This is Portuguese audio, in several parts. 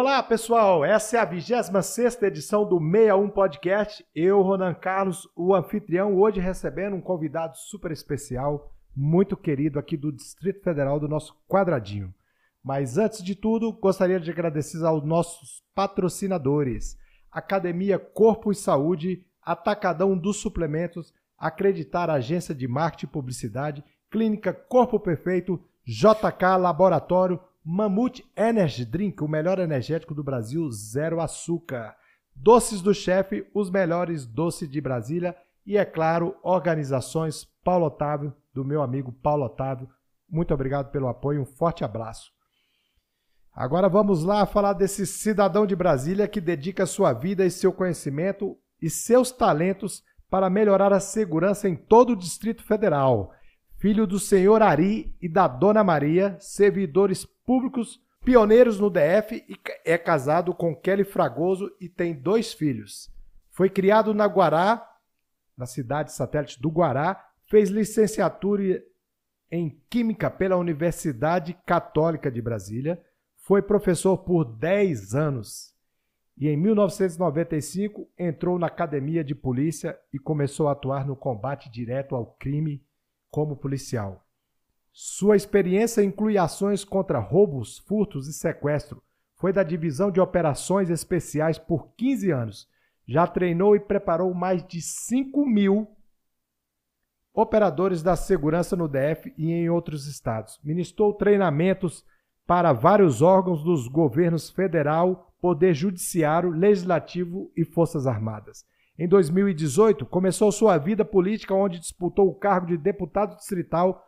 Olá, pessoal! Essa é a 26 edição do 61 Podcast. Eu, Ronan Carlos, o anfitrião, hoje recebendo um convidado super especial, muito querido aqui do Distrito Federal, do nosso quadradinho. Mas antes de tudo, gostaria de agradecer aos nossos patrocinadores: Academia Corpo e Saúde, Atacadão dos Suplementos, Acreditar Agência de Marketing e Publicidade, Clínica Corpo Perfeito, JK Laboratório, Mamute Energy Drink, o melhor energético do Brasil, zero açúcar. Doces do Chefe, os melhores doces de Brasília. E, é claro, organizações Paulo Otávio, do meu amigo Paulo Otávio. Muito obrigado pelo apoio, um forte abraço. Agora vamos lá falar desse cidadão de Brasília que dedica sua vida e seu conhecimento e seus talentos para melhorar a segurança em todo o Distrito Federal filho do senhor Ari e da dona Maria, servidores públicos pioneiros no DF e é casado com Kelly Fragoso e tem dois filhos. Foi criado na Guará, na cidade satélite do Guará, fez licenciatura em Química pela Universidade Católica de Brasília, foi professor por 10 anos e em 1995 entrou na Academia de Polícia e começou a atuar no combate direto ao crime como policial. Sua experiência inclui ações contra roubos, furtos e sequestro. Foi da Divisão de Operações Especiais por 15 anos. Já treinou e preparou mais de 5 mil operadores da segurança no DF e em outros estados. Ministrou treinamentos para vários órgãos dos governos federal, Poder Judiciário, Legislativo e Forças Armadas. Em 2018, começou sua vida política, onde disputou o cargo de deputado distrital,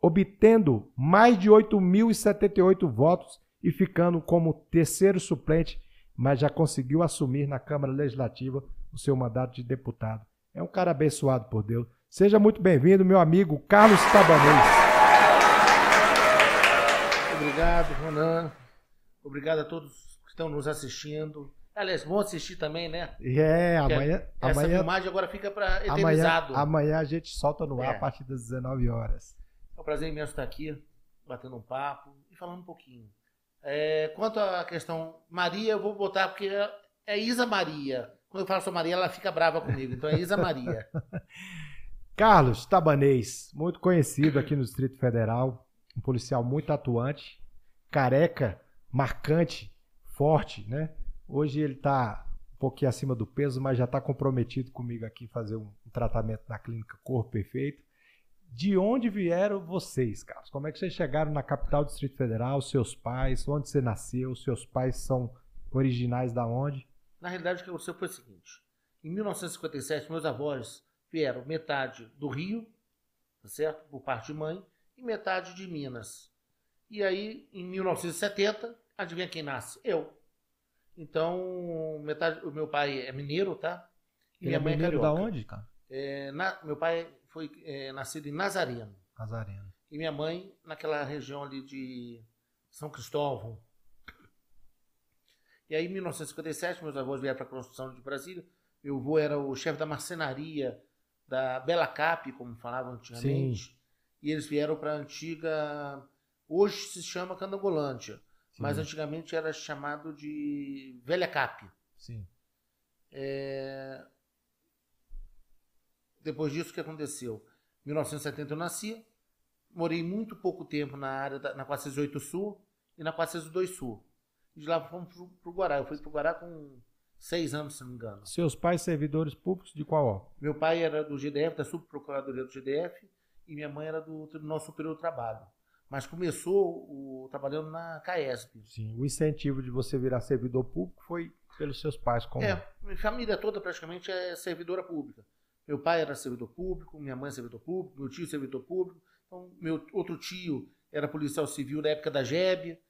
obtendo mais de 8.078 votos e ficando como terceiro suplente, mas já conseguiu assumir na Câmara Legislativa o seu mandato de deputado. É um cara abençoado por Deus. Seja muito bem-vindo, meu amigo Carlos Tabanês. Obrigado, Ronan. Obrigado a todos que estão nos assistindo. Aliás, vão assistir também, né? É, amanhã. Essa amanhã, filmagem agora fica para eternizado. Amanhã, amanhã a gente solta no ar É. a partir das 19 horas. É um prazer imenso estar aqui, batendo um papo e falando um pouquinho. É, quanto à questão Maria, eu vou botar porque é- é Isa Maria. Quando eu falo só Maria, ela fica brava comigo. Então é Isa Maria. Carlos Tabanês, muito conhecido aqui no Distrito Federal, um policial muito atuante, careca, marcante, forte, né? Hoje ele está um pouquinho acima do peso, mas já está comprometido comigo aqui fazer um tratamento na clínica Corpo Perfeito. De onde vieram vocês, Carlos? Como é que vocês chegaram na capital do Distrito Federal? Seus pais? Onde você nasceu? Seus pais são originais da onde? Na realidade, o que aconteceu foi o seguinte: em 1957, meus avós vieram metade do Rio, tá certo? Por parte de mãe, e metade de Minas. E aí, em 1970, adivinha quem nasce? Eu. Então, metade, o meu pai é mineiro, tá? E Ele minha é mãe é mineiro da carioca. onde, cara? É, na- meu pai foi é, nascido em Nazareno. Nazareno. E minha mãe naquela região ali de São Cristóvão. E aí, em 1957, meus avós vieram para a construção de Brasília. Meu avô era o chefe da marcenaria da Bela Cap, como falavam antigamente. E eles vieram para a antiga. Hoje se chama Candangolândia, Sim, mas antigamente era chamado de Velha Cap. sim. Depois disso, o que aconteceu? Em 1970 eu nasci, morei muito pouco tempo na área da, na 408 Sul e na 402 Sul. E de lá fomos pro, pro Guará. Eu fui pro Guará com seis anos, se não me engano. Seus pais servidores públicos de qual ó? Meu pai era do GDF, da Subprocuradoria do GDF, e minha mãe era do Tribunal Superior do Trabalho. Mas começou o, trabalhando na CAESP. Sim, o incentivo de você virar servidor público foi pelos seus pais como É, minha família toda praticamente é servidora pública. Meu pai era servidor público, minha mãe é servidor público, meu tio é servidor público. Então, meu outro tio era policial civil da época da GEB,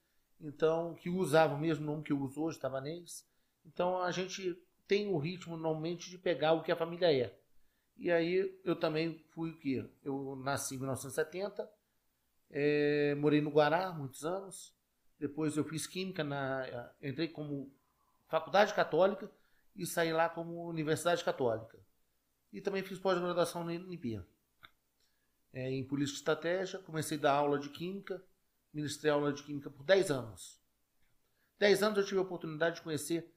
então, que usava o mesmo nome que eu uso hoje, Tabanês. Então, a gente tem o ritmo, normalmente, de pegar o que a família é. E aí, eu também fui o quê? Eu nasci em 1970, eh, morei no Guará muitos anos, depois eu fiz química, na, entrei como faculdade católica e saí lá como Universidade Católica. E também fiz pós-graduação na UNB. É, em Política e Estratégia, comecei a dar aula de Química, ministrei aula de Química por 10 anos. 10 anos eu tive a oportunidade de conhecer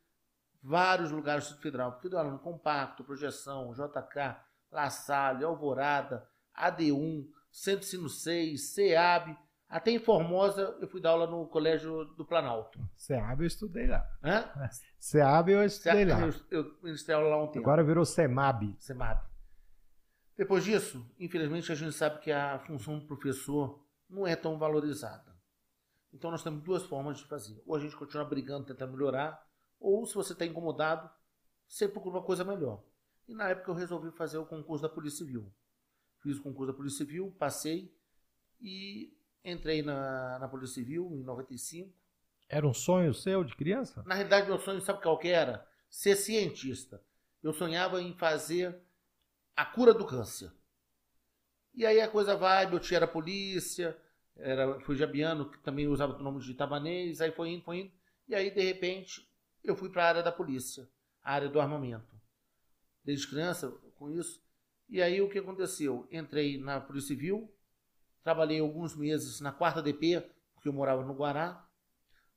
vários lugares do Distrito Federal, porque eu dei aula no Compacto, Projeção, JK, La Salle, Alvorada, AD1, Centro Sino 6, CEAB, até em Formosa eu fui dar aula no Colégio do Planalto. CEAB eu estudei lá. Hã? CEAB eu estudei lá. Eu, eu ministrei aula lá um tempo. Agora virou CEMAB. CEMAB. Depois disso, infelizmente, a gente sabe que a função do professor não é tão valorizada. Então nós temos duas formas de fazer. Ou a gente continua brigando, tentando melhorar, ou se você está incomodado, você procura uma coisa melhor. E na época eu resolvi fazer o concurso da Polícia Civil. Fiz o concurso da Polícia Civil, passei e entrei na, na Polícia Civil em 95. Era um sonho seu de criança? Na realidade, meu sonho, sabe qual que era? Ser cientista. Eu sonhava em fazer a cura do câncer. E aí a coisa vai, meu tio era polícia, era, foi Jabiano, que também usava o nome de Itabanês, aí foi indo, foi indo. E aí, de repente, eu fui para a área da polícia, a área do armamento. Desde criança, com isso. E aí o que aconteceu? Entrei na Polícia Civil, trabalhei alguns meses na quarta DP, porque eu morava no Guará.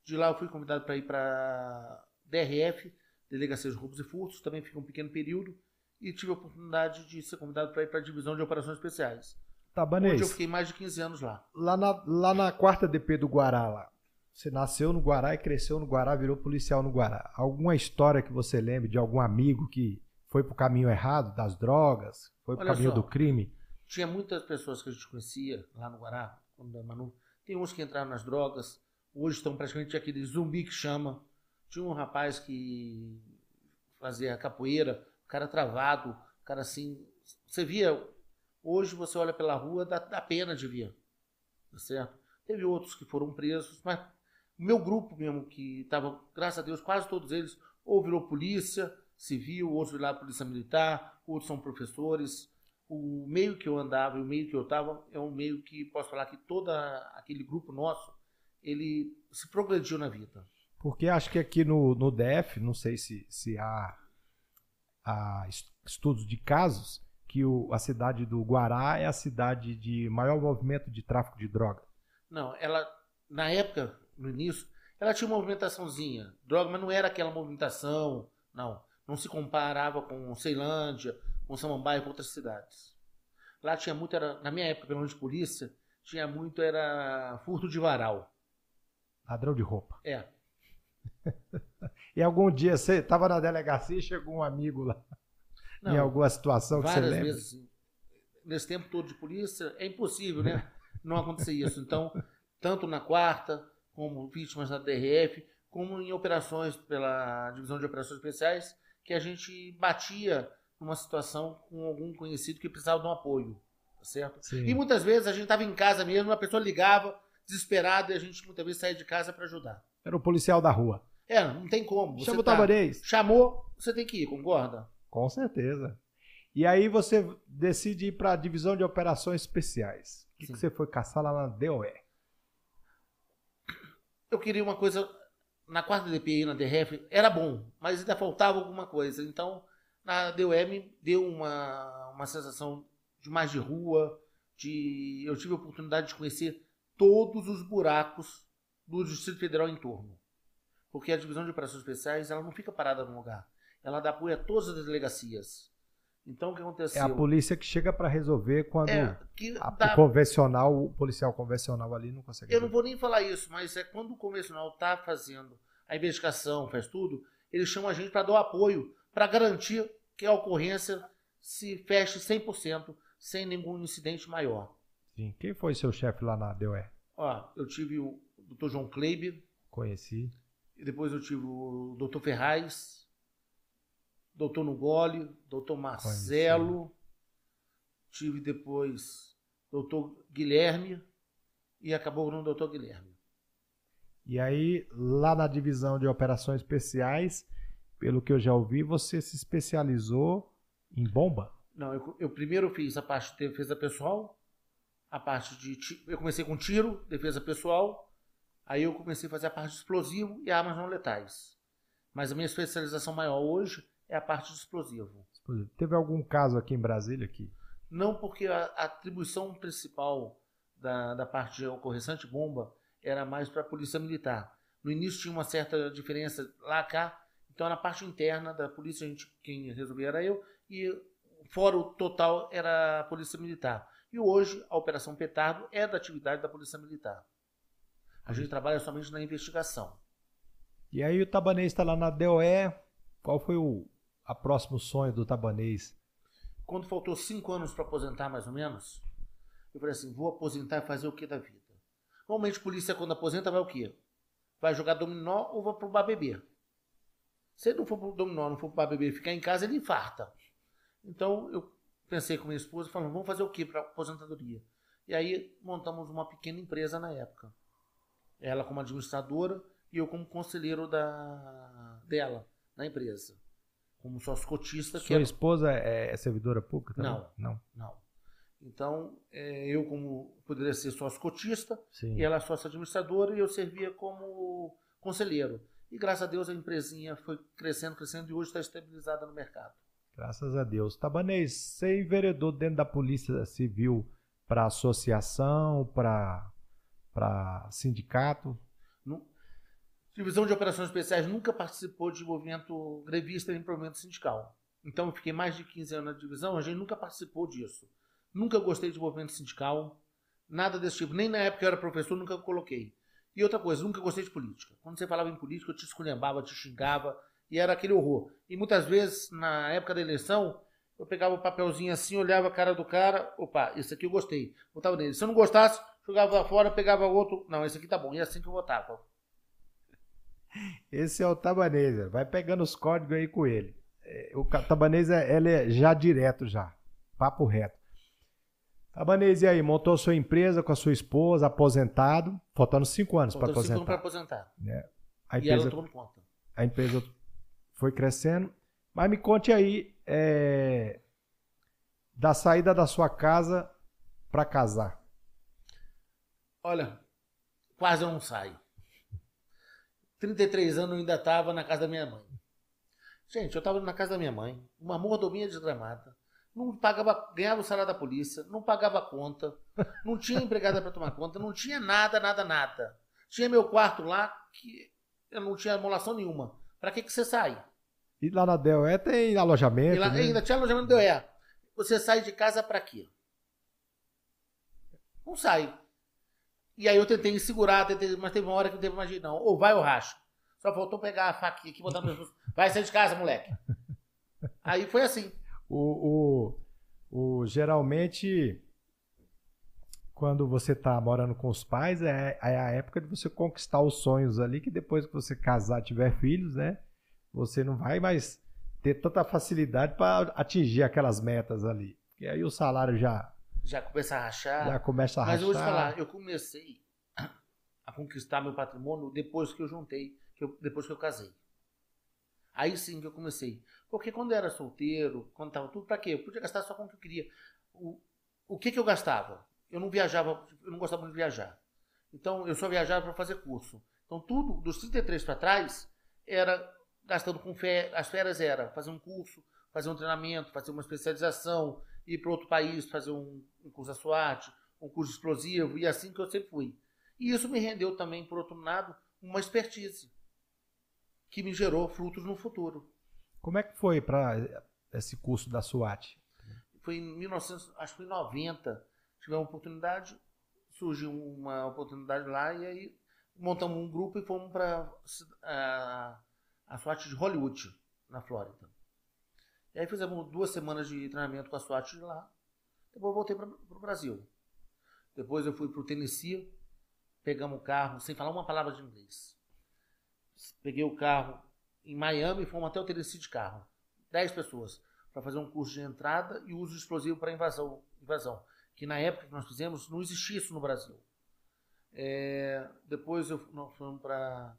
De lá eu fui convidado para ir para DRF, Delegacia de Roubos e Furtos, também fiquei um pequeno período e tive a oportunidade de ser convidado para ir para a divisão de operações especiais. Tabanês. Onde eu fiquei mais de 15 anos lá. Lá na, lá na quarta DP do Guará, lá. Você nasceu no Guará e cresceu no Guará, virou policial no Guará. Alguma história que você lembre de algum amigo que foi pro caminho errado, das drogas, foi pro Olha caminho só. do crime? Tinha muitas pessoas que a gente conhecia lá no Guará, quando era Manu. Tem uns que entraram nas drogas, hoje estão praticamente aquele zumbi que chama. Tinha um rapaz que fazia capoeira, o cara travado, o cara assim. Você via, hoje você olha pela rua, dá, dá pena de ver. Tá certo? Teve outros que foram presos, mas o meu grupo mesmo, que estava, graças a Deus, quase todos eles, ou virou polícia civil, outros viraram polícia militar, outros são professores. O meio que eu andava e o meio que eu estava é um meio que posso falar que todo aquele grupo nosso, ele se progrediu na vida. Porque acho que aqui no, no DF, não sei se, se há, há es- estudos de casos, que o, a cidade do Guará é a cidade de maior movimento de tráfico de droga. Não, ela, na época, no início, ela tinha uma movimentaçãozinha, droga, mas não era aquela movimentação, não. Não se comparava com Ceilândia, com Samambaia, com outras cidades. Lá tinha muito, era, na minha época, pelo menos de polícia, tinha muito, era furto de varal. Ladrão de roupa. É, E algum dia você estava na delegacia e chegou um amigo lá em não, alguma situação que você várias lembra? vezes, nesse tempo todo de polícia, é impossível, né? Não acontecer isso. Então, tanto na quarta, como vítimas na DRF, como em operações pela Divisão de Operações Especiais, que a gente batia numa situação com algum conhecido que precisava de um apoio, tá certo? Sim. E muitas vezes a gente estava em casa mesmo, uma pessoa ligava, desesperada, e a gente muitas vezes saía de casa para ajudar. Era o policial da rua. É, não tem como. Chama o tá-. Chamou, você tem que ir, concorda? Com certeza. E aí você decide ir para a divisão de operações especiais. O que, que você foi caçar lá na DOE? eu queria uma coisa na quarta DPI, na DRF, era bom, mas ainda faltava alguma coisa. Então, na DOM deu uma, uma sensação de mais de rua, de eu tive a oportunidade de conhecer todos os buracos do Distrito Federal em torno. Porque a divisão de operações especiais, ela não fica parada num lugar. Ela dá apoio a todas as delegacias. Então, o que É aconteceu? a polícia que chega para resolver quando É, que a- dá- o convencional, o policial convencional ali não consegue. Eu não vou nem falar isso, mas é quando o convencional está fazendo a investigação, faz tudo, eles chamam a gente para dar o apoio, para garantir que a ocorrência se feche 100%, sem nenhum incidente maior. Sim. Quem foi seu chefe lá na DOE? Ó, eu tive o Dr. João Kleiber, Conheci. e depois eu tive o Dr. Ferraz, Dr. Nugoli, Dr. Marcelo, tive depois Dr. Guilherme e acabou no Dr. Guilherme. E aí, lá na divisão de operações especiais, pelo que eu já ouvi, você se especializou em bomba. Não, eu, eu primeiro fiz a parte de defesa pessoal, a parte de. Eu comecei com tiro, defesa pessoal, aí eu comecei a fazer a parte de explosivo e armas não letais. Mas a minha especialização maior hoje é a parte de explosivo. Teve algum caso aqui em Brasília que Não porque a, a atribuição principal da, da parte de ocorrência antibomba era mais para a polícia militar. No início tinha uma certa diferença lá cá. Então, na parte interna da polícia, a gente, quem resolvia era eu. E fora o total era a polícia militar. E hoje, a Operação Petardo é da atividade da polícia militar. A gente trabalha somente na investigação. E aí o Tabanês está lá na DOE. Qual foi o a próximo sonho do Tabanês? Quando faltou cinco anos para aposentar, mais ou menos, eu falei assim, vou aposentar e fazer o que da vida? Normalmente polícia quando aposenta vai o quê? Vai jogar dominó ou vai pro bar beber. Se ele não for pro dominó, não for bar beber ficar em casa, ele infarta. Então eu pensei com minha esposa, falando, vamos fazer o que para aposentadoria? E aí montamos uma pequena empresa na época. Ela como administradora e eu como conselheiro da, dela na empresa. Como sócio cotista. Sua esposa é, é, servidora pública também? Não. Não. Não. Então, é, eu como poderia ser sócio cotista, Sim. e ela sócia administradora, e eu servia como conselheiro. E graças a Deus a empresinha foi crescendo, crescendo, e hoje está estabilizada no mercado. Graças a Deus. Tabanês, você enveredou dentro da Polícia Civil para associação, para sindicato? Divisão de Operações Especiais nunca participou de movimento grevista nem movimento sindical. Então eu fiquei mais de 15 anos na divisão, a gente nunca participou disso. Nunca gostei de movimento sindical, nada desse tipo. Nem na época que eu era professor, nunca coloquei. E outra coisa, nunca gostei de política. Quando você falava em política, eu te esculhambava, te xingava, e era aquele horror. E muitas vezes, na época da eleição, eu pegava o papelzinho assim, olhava a cara do cara, opa, esse aqui eu gostei, votava nele. Se eu não gostasse, jogava fora, pegava outro, não, esse aqui tá bom, e é assim que eu votava. Esse é o tabanês, vai pegando os códigos aí com ele. É, o tabanês é, ele é já direto já, papo reto. Tabanês, e aí, montou sua empresa com a sua esposa, aposentado, faltando cinco anos para aposentar. Cinco anos para aposentar. É. A empresa, e ela tomou conta. A empresa foi crescendo. Mas me conte aí é, da saída da sua casa para casar. Olha, quase eu não saio. 33 anos eu ainda estava na casa da minha mãe. Gente, eu estava na casa da minha mãe, uma mordomia desgramada, não pagava, ganhava o salário da polícia, não pagava conta, não tinha empregada para tomar conta, não tinha nada, nada, nada. Tinha meu quarto lá que eu não tinha amolação nenhuma. Para que que você sai? E lá na DOE tem alojamento. E lá, né? Ainda tinha alojamento na DOE. Você sai de casa para quê? Não sai. E aí eu tentei segurar, tentei, mas teve uma hora que não teve mais jeito, não. Ou vai ou racha. Só faltou pegar a faquinha aqui e botar no meu. Vai sair de casa, moleque. Aí foi assim. O, o, o, geralmente, quando você está morando com os pais, é, é a época de você conquistar os sonhos ali, que depois que você casar, tiver filhos, né? Você não vai mais ter tanta facilidade para atingir aquelas metas ali. E aí o salário já já começa a rachar. Já começa a Mas rachar. Mas eu vou te falar, eu comecei a conquistar meu patrimônio depois que eu juntei, que eu, depois que eu casei. Aí sim que eu comecei. Porque quando eu era solteiro, quando estava tudo, para quê? Eu podia gastar só com o que eu queria. O, o que, que eu gastava? Eu não viajava, eu não gostava muito de viajar. Então eu só viajava para fazer curso. Então tudo, dos 33 para trás, era gastando com férias. As férias era fazer um curso, fazer um treinamento, fazer uma especialização, ir para outro país fazer um, um curso da SWAT, um curso explosivo, e assim que eu sempre fui. E isso me rendeu também, por outro lado, uma expertise que me gerou frutos no futuro. Como é que foi para esse curso da SWAT? Foi em 1900, acho que em 90, tive uma oportunidade, surgiu uma oportunidade lá e aí montamos um grupo e fomos para a, a SWAT de Hollywood, na Flórida. E aí fizemos duas semanas de treinamento com a SWAT de lá. Depois voltei para o Brasil. Depois eu fui para o Tennessee, pegamos o carro, sem falar uma palavra de inglês. Peguei o carro em Miami e fomos até o Tennessee de carro. Dez pessoas para fazer um curso de entrada e uso explosivo para invasão, invasão. Que na época que nós fizemos não existia isso no Brasil. É, depois eu, nós fomos para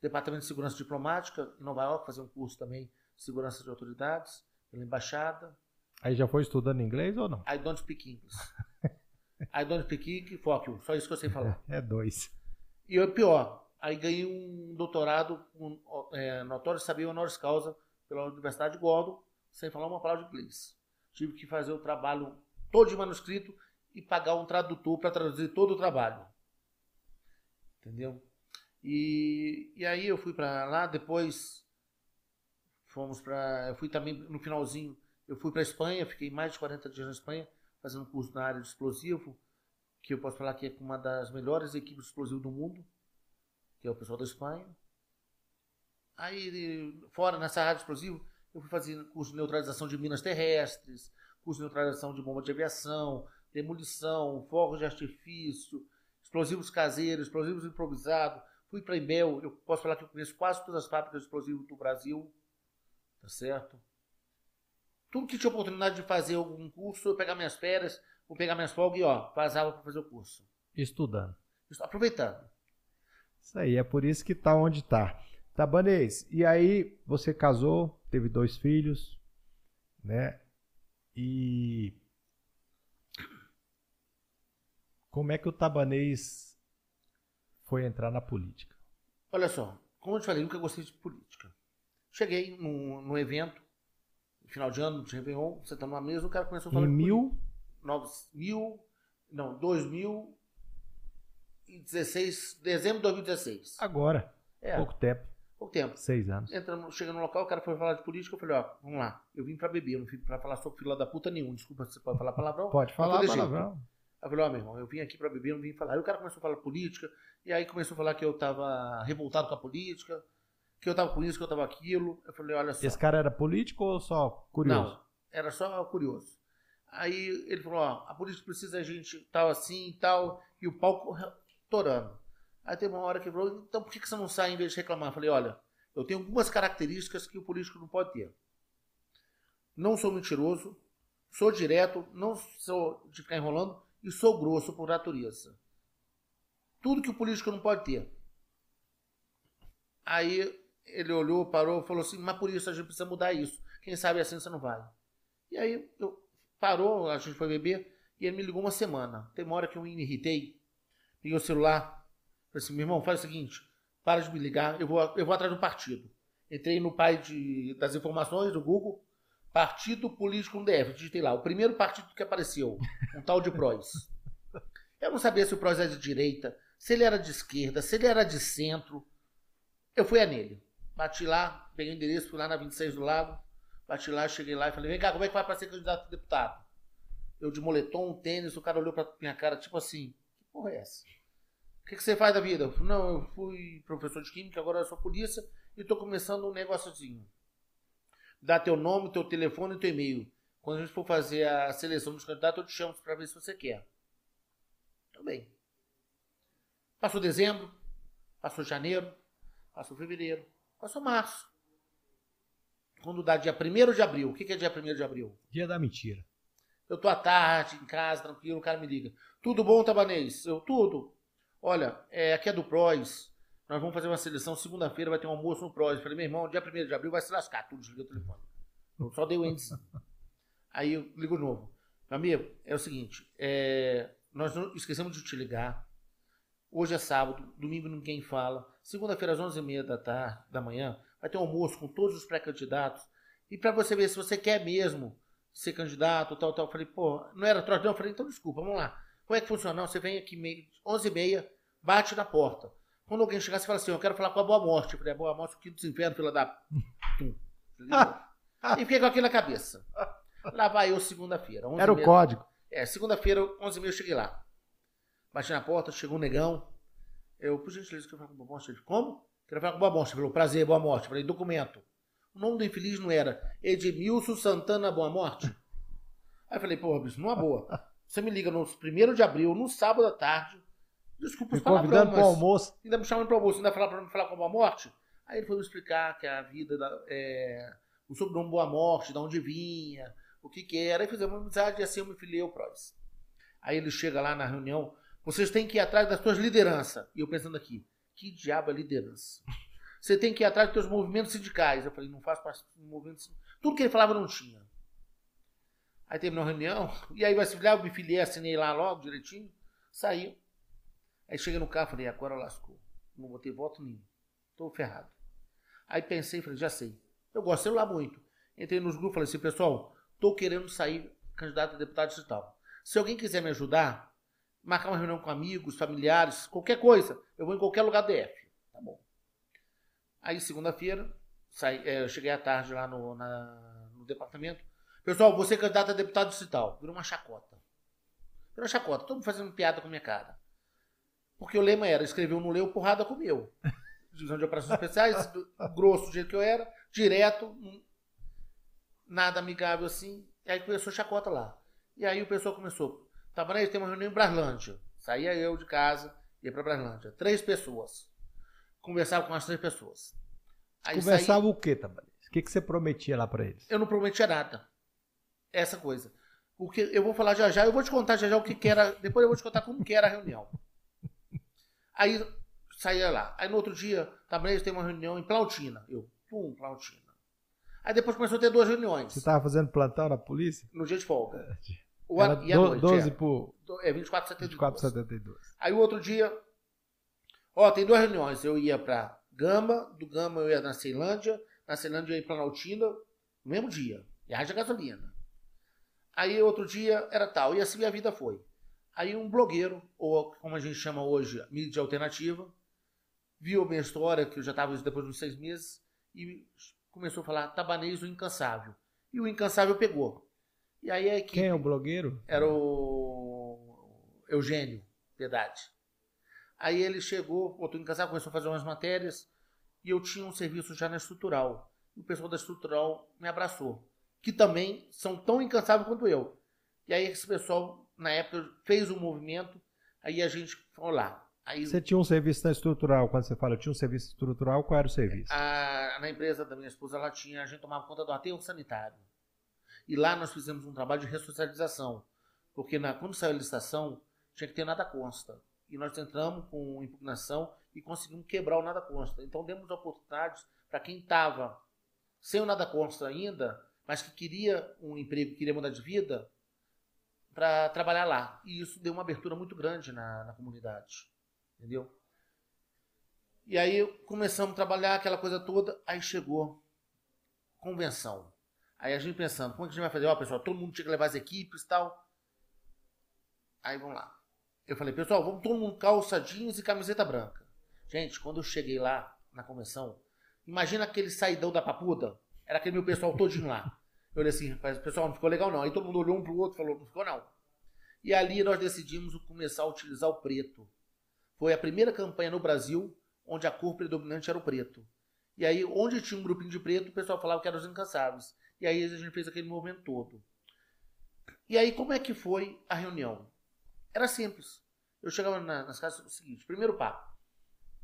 Departamento de Segurança Diplomática em Nova York fazer um curso também de segurança de autoridades pela embaixada. Aí já foi estudando inglês ou não? I don't speak English. I don't speak English, fuck you. Só isso que eu sei falar. É, é dois. E o pior, aí ganhei um doutorado é, notório saber honoris causa pela Universidade de Gordon, sem falar uma palavra de inglês. Tive que fazer o trabalho todo de manuscrito e pagar um tradutor para traduzir todo o trabalho. Entendeu? E, e aí eu fui para lá, depois fomos para. Eu fui também no finalzinho, eu fui para Espanha, fiquei mais de 40 dias na Espanha, fazendo curso na área de explosivo, que eu posso falar que é uma das melhores equipes de explosivo do mundo, que é o pessoal da Espanha. Aí, fora nessa área de explosivo, eu fui fazer curso de neutralização de minas terrestres, curso de neutralização de bomba de aviação, demolição, fogos de artifício, explosivos caseiros, explosivos improvisados. Fui para Embel, eu posso falar que eu conheço quase todas as fábricas de explosivos do Brasil, tá certo? Tudo que tinha oportunidade de fazer algum curso, eu pegar minhas férias, vou pegar minhas folgas e ó, vazava para fazer o curso. Estudando. Aproveitando. Isso aí, é por isso que tá onde tá. Tabanês, e aí você casou, teve dois filhos, né? E como é que o Tabanês foi entrar na política? Olha só, como eu te falei, nunca gostei de política. Cheguei num, num evento, final de ano, de Réveillon, você tá numa mesa, o cara começou a falar em mil, política. mil, não, 2016, dezembro de 2016. agora, É, pouco tempo, pouco tempo. seis anos. Entramos, chega no local, o cara foi falar de política, eu falei, ó, vamos lá, eu vim pra beber, eu não vim pra falar sobre fila da puta nenhum, desculpa você pode falar palavrão. Pode falar todo jeito. palavrão. Eu falei, ó, meu irmão, eu vim aqui pra beber, não vim falar. Aí o cara começou a falar política, e aí começou a falar que eu tava revoltado com a política, que eu tava com isso, que eu tava aquilo. Eu falei, olha só. Esse cara era político ou só curioso? Não, era só curioso. Aí ele falou, ó, a política precisa de gente tal assim e tal, e o palco torando. Aí teve uma hora que falou, então por que você não sai em vez de reclamar? Eu falei, olha, eu tenho algumas características que o político não pode ter. Não sou mentiroso, sou direto, não sou de ficar enrolando e sou grosso por natureza. Tudo que o político não pode ter. Aí ele olhou, parou, falou assim, mas por isso a gente precisa mudar isso. Quem sabe assim você não vai. E aí eu parou, a gente foi beber e ele me ligou uma semana. Tem uma hora que eu me irritei, peguei o celular, falei assim, meu irmão, faz o seguinte, para de me ligar, eu vou, eu vou atrás do partido. Entrei no pai de, das informações do Google, Partido Político DF, digitei lá, o primeiro partido que apareceu, um tal de PROS. Eu não sabia se o PROS era de direita, se ele era de esquerda, se ele era de centro. Eu fui a nele. Bati lá, peguei o endereço, fui lá na 26 do Lago, bati lá, cheguei lá e falei, vem cá, como é que vai para ser candidato a deputado? Eu de moletom, tênis, o cara olhou pra minha cara, tipo assim, que porra é essa? O que, que você faz da vida? Não, eu fui professor de química, agora eu sou polícia e tô começando um negóciozinho. Dá teu nome, teu telefone e teu e-mail. Quando a gente for fazer a seleção dos candidatos, eu te chamo para ver se você quer. Tudo bem. Passou dezembro, passou janeiro, passou fevereiro, passou março. Quando dá dia 1 de abril, o que que é dia 1 de abril? Dia da mentira. Eu tô à tarde, em casa, tranquilo, o cara me liga. Tudo bom, Tabanês? Eu, tudo. Olha, é, aqui é do PROS. Nós vamos fazer uma seleção, segunda-feira vai ter um almoço no PROS. Eu falei, meu irmão, dia 1 de abril vai se lascar. Tudo, desliguei o telefone. Só dei o índice. Aí eu ligo de novo. Meu amigo, é o seguinte, é, nós não esquecemos de te ligar. Hoje é sábado, domingo ninguém fala. Segunda-feira às 11h30 da tarde, da manhã, vai ter um almoço com todos os pré-candidatos. E para você ver se você quer mesmo ser candidato, tal, tal. Eu falei, pô, não era troca, não. Eu falei, então desculpa, vamos lá. Como é que funciona? Não, você vem aqui meio, 11h30, bate na porta. Quando alguém chegar, você fala assim, eu quero falar com a Boa Morte. Eu falei, a Boa Morte, o quinto dos infernos, fila da... E fiquei com aquilo na cabeça. Lá vai eu segunda-feira. 11h30. Era o código. É, segunda-feira, 11h30 eu cheguei lá. Bati na porta, chegou um negão. Eu, por gentileza, quero falar com o Boa Morte. Ele, como? Quero falar com o Boa Morte. Ele falou, prazer, Boa Morte. Eu falei, documento. O nome do infeliz não era Edmilson Santana Boa Morte? Aí eu falei, pô, bicho, numa boa. Você me liga no 1 de abril, no sábado à tarde. Desculpa Me convidando para o almoço. ainda me chamando para almoço, ainda falar para me falar com a Boa Morte. Aí ele foi me explicar que a vida, da, é, o sobrenome Boa Morte, de onde vinha, o que que era. Aí fizemos uma amizade e assim eu me filiei ao PROS. Aí ele chega lá na reunião, vocês têm que ir atrás das suas lideranças. E eu pensando aqui, que diabo é liderança? Você tem que ir atrás dos seus movimentos sindicais. Eu falei, não faço parte do movimento sindical. Tudo que ele falava não tinha. Aí terminou a reunião, e aí vai se filiar, eu me filiei, assinei lá logo, direitinho, saí. Aí cheguei no carro, falei, agora lascou. Não vou ter voto nenhum. Tô ferrado. Aí pensei, falei, já sei. Eu gosto de celular muito. Entrei nos grupos, falei assim, pessoal, tô querendo sair candidato a deputado digital. Se alguém quiser me ajudar, marcar uma reunião com amigos, familiares, qualquer coisa, eu vou em qualquer lugar do DF, Tá bom. Aí, segunda-feira, é, cheguei à tarde lá no, na, no departamento. Pessoal, você é candidato a deputado distrital. Virou uma chacota. Virou uma chacota. Todo mundo fazendo piada com a minha cara. Porque o lema era, escreveu no leu, porrada comeu. Divisão de operações especiais, grosso do jeito que eu era, direto, nada amigável assim. E aí começou a chacota lá. E aí o pessoal começou. Tava na tem uma reunião em Braslândia. Saía eu de casa, ia para Braslândia. Três pessoas. Conversava com as três pessoas. Aí Conversava saía... o quê, Tabanês? O que, que você prometia lá para eles? Eu não prometia nada. Essa coisa. Porque eu vou falar já já, eu vou te contar já já o que, que era. Depois eu vou te contar como que era a reunião. Aí saía lá. Aí no outro dia, Tabanês tem uma reunião em Plautina. Eu, pum, Plautina. Aí depois começou a ter duas reuniões. Você estava fazendo plantão na polícia? No dia de folga. É, o, Era e a noite, 12 é. por... É 24,72. 24,72. Aí o outro dia... Ó, tem duas reuniões. Eu ia para Gama, do Gama eu ia na Ceilândia, na Ceilândia eu ia em Planaltina, no mesmo dia. E haja gasolina. Aí outro dia era tal. E assim a vida foi. Aí um blogueiro, ou como a gente chama hoje, mídia alternativa, viu a minha história, que eu já estava depois de uns seis meses, e começou a falar Tabanês o Incansável. E o Incansável pegou. E aí a equipe, Quem é o blogueiro? Era o Eugênio Piedade. Aí ele chegou, botou Incansável, começou a fazer umas matérias, e eu tinha um serviço já na Estrutural. E o pessoal da Estrutural me abraçou. Que também são tão incansáveis quanto eu. E aí esse pessoal, na época, fez um movimento, aí a gente falou lá, Aí, você tinha um serviço estrutural, quando você fala eu tinha um serviço estrutural, qual era o serviço? A, na empresa da minha esposa, ela tinha, a gente tomava conta do aterro sanitário. E lá nós fizemos um trabalho de ressocialização. Porque na, quando saiu a licitação, tinha que ter nada consta. E nós entramos com impugnação e conseguimos quebrar o nada consta. Então demos oportunidades para quem estava sem o nada consta ainda, mas que queria um emprego, queria mudar de vida, para trabalhar lá. E isso deu uma abertura muito grande na, na comunidade. Entendeu? E aí começamos a trabalhar aquela coisa toda, aí chegou convenção. Aí a gente pensando, como é que a gente vai fazer? Ó, pessoal, todo mundo tinha que levar as equipes e tal. Aí vamos lá. Eu falei, pessoal, vamos todo mundo calça jeans e camiseta branca. Gente, quando eu cheguei lá na convenção, imagina aquele saidão da papuda. Era aquele meu pessoal todinho lá. Eu olhei assim, pessoal, não ficou legal não. Aí todo mundo olhou um pro outro e falou, não ficou não. E ali nós decidimos começar a utilizar o preto. Foi a primeira campanha no Brasil onde a cor predominante era o preto. E aí, onde tinha um grupinho de preto, o pessoal falava que eram os incansáveis. E aí a gente fez aquele movimento todo. E aí, como é que foi a reunião? Era simples. Eu chegava na, nas casas, o seguinte, primeiro papo,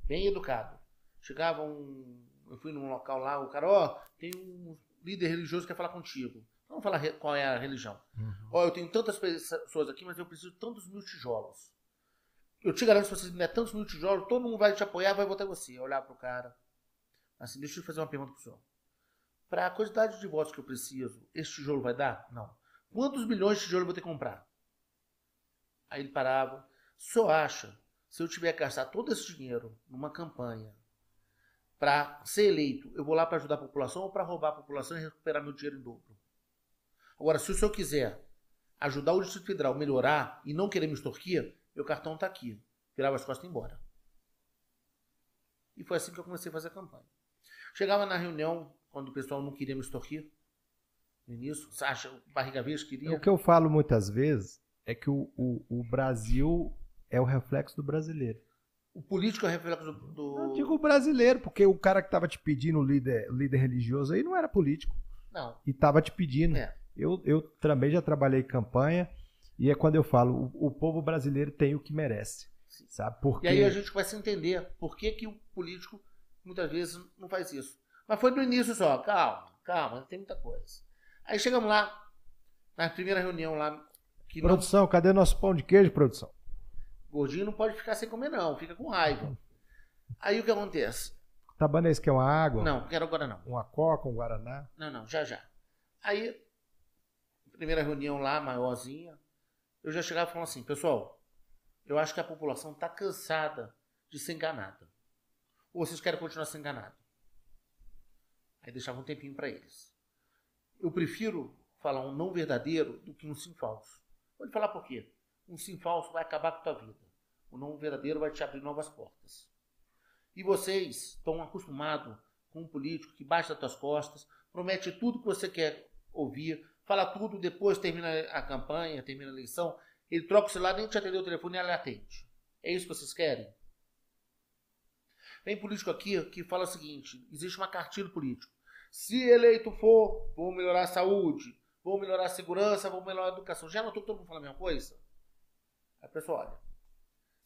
bem educado. Chegava um, eu fui num local lá, o cara, ó, oh, tem um líder religioso que quer falar contigo. Vamos falar qual é a religião. Ó, uhum. oh, eu tenho tantas pessoas aqui, mas eu preciso de tantos mil tijolos. Eu te garanto, se você me der tantos mil tijolos, todo mundo vai te apoiar, vai votar em você. Olhar pro cara. Assim, deixa eu fazer uma pergunta pro senhor. Para a quantidade de votos que eu preciso, esse tijolo vai dar? Não. Quantos milhões de tijolos eu vou ter que comprar? Aí ele parava. O senhor acha, se eu tiver que gastar todo esse dinheiro numa campanha para ser eleito, eu vou lá para ajudar a população ou para roubar a população e recuperar meu dinheiro em dobro? Agora, se o senhor quiser ajudar o Distrito Federal a melhorar e não querer me extorquir, meu cartão está aqui. Virava as costas e embora. E foi assim que eu comecei a fazer a campanha. Chegava na reunião, quando o pessoal não queria me extorquir, no início, acha, barriga verde queria. O que eu falo muitas vezes é que o, o, o Brasil é o reflexo do brasileiro. O político é reflexo do. do... Eu digo brasileiro, porque o cara que estava te pedindo o líder, líder religioso aí não era político. Não. E estava te pedindo. É. Eu, eu também já trabalhei campanha. E é quando eu falo, o, o povo brasileiro tem o que merece. Sabe? Porque... E aí a gente começa a entender por que, que o político muitas vezes não faz isso. Mas foi no início só, calma, calma, tem muita coisa. Aí chegamos lá, na primeira reunião lá. produção, não... cadê nosso pão de queijo, produção? Gordinho não pode ficar sem comer, não, fica com raiva. Aí o que acontece? Tabanês quer uma água? Não, quero agora não. Uma coca, um guaraná? Não, não, já já. Aí, primeira reunião lá, maiorzinha, eu já chegava falando assim, pessoal, eu acho que a população está cansada de ser enganada. Ou vocês querem continuar sendo enganados? Aí deixava um tempinho para eles. Eu prefiro falar um não verdadeiro do que um sim falso. Pode falar por quê? Um sim falso vai acabar com a tua vida. O não verdadeiro vai te abrir novas portas. E vocês estão acostumados com um político que baixa as tuas costas, promete tudo que você quer ouvir, fala tudo, depois termina a campanha, termina a eleição, ele troca o celular, nem te atendeu o telefone ela atende. É isso que vocês querem? Tem político aqui que fala o seguinte: existe uma cartilha político. Se eleito for, vou melhorar a saúde, vou melhorar a segurança, vou melhorar a educação. Já notou que todo mundo fala a mesma coisa? A pessoa olha.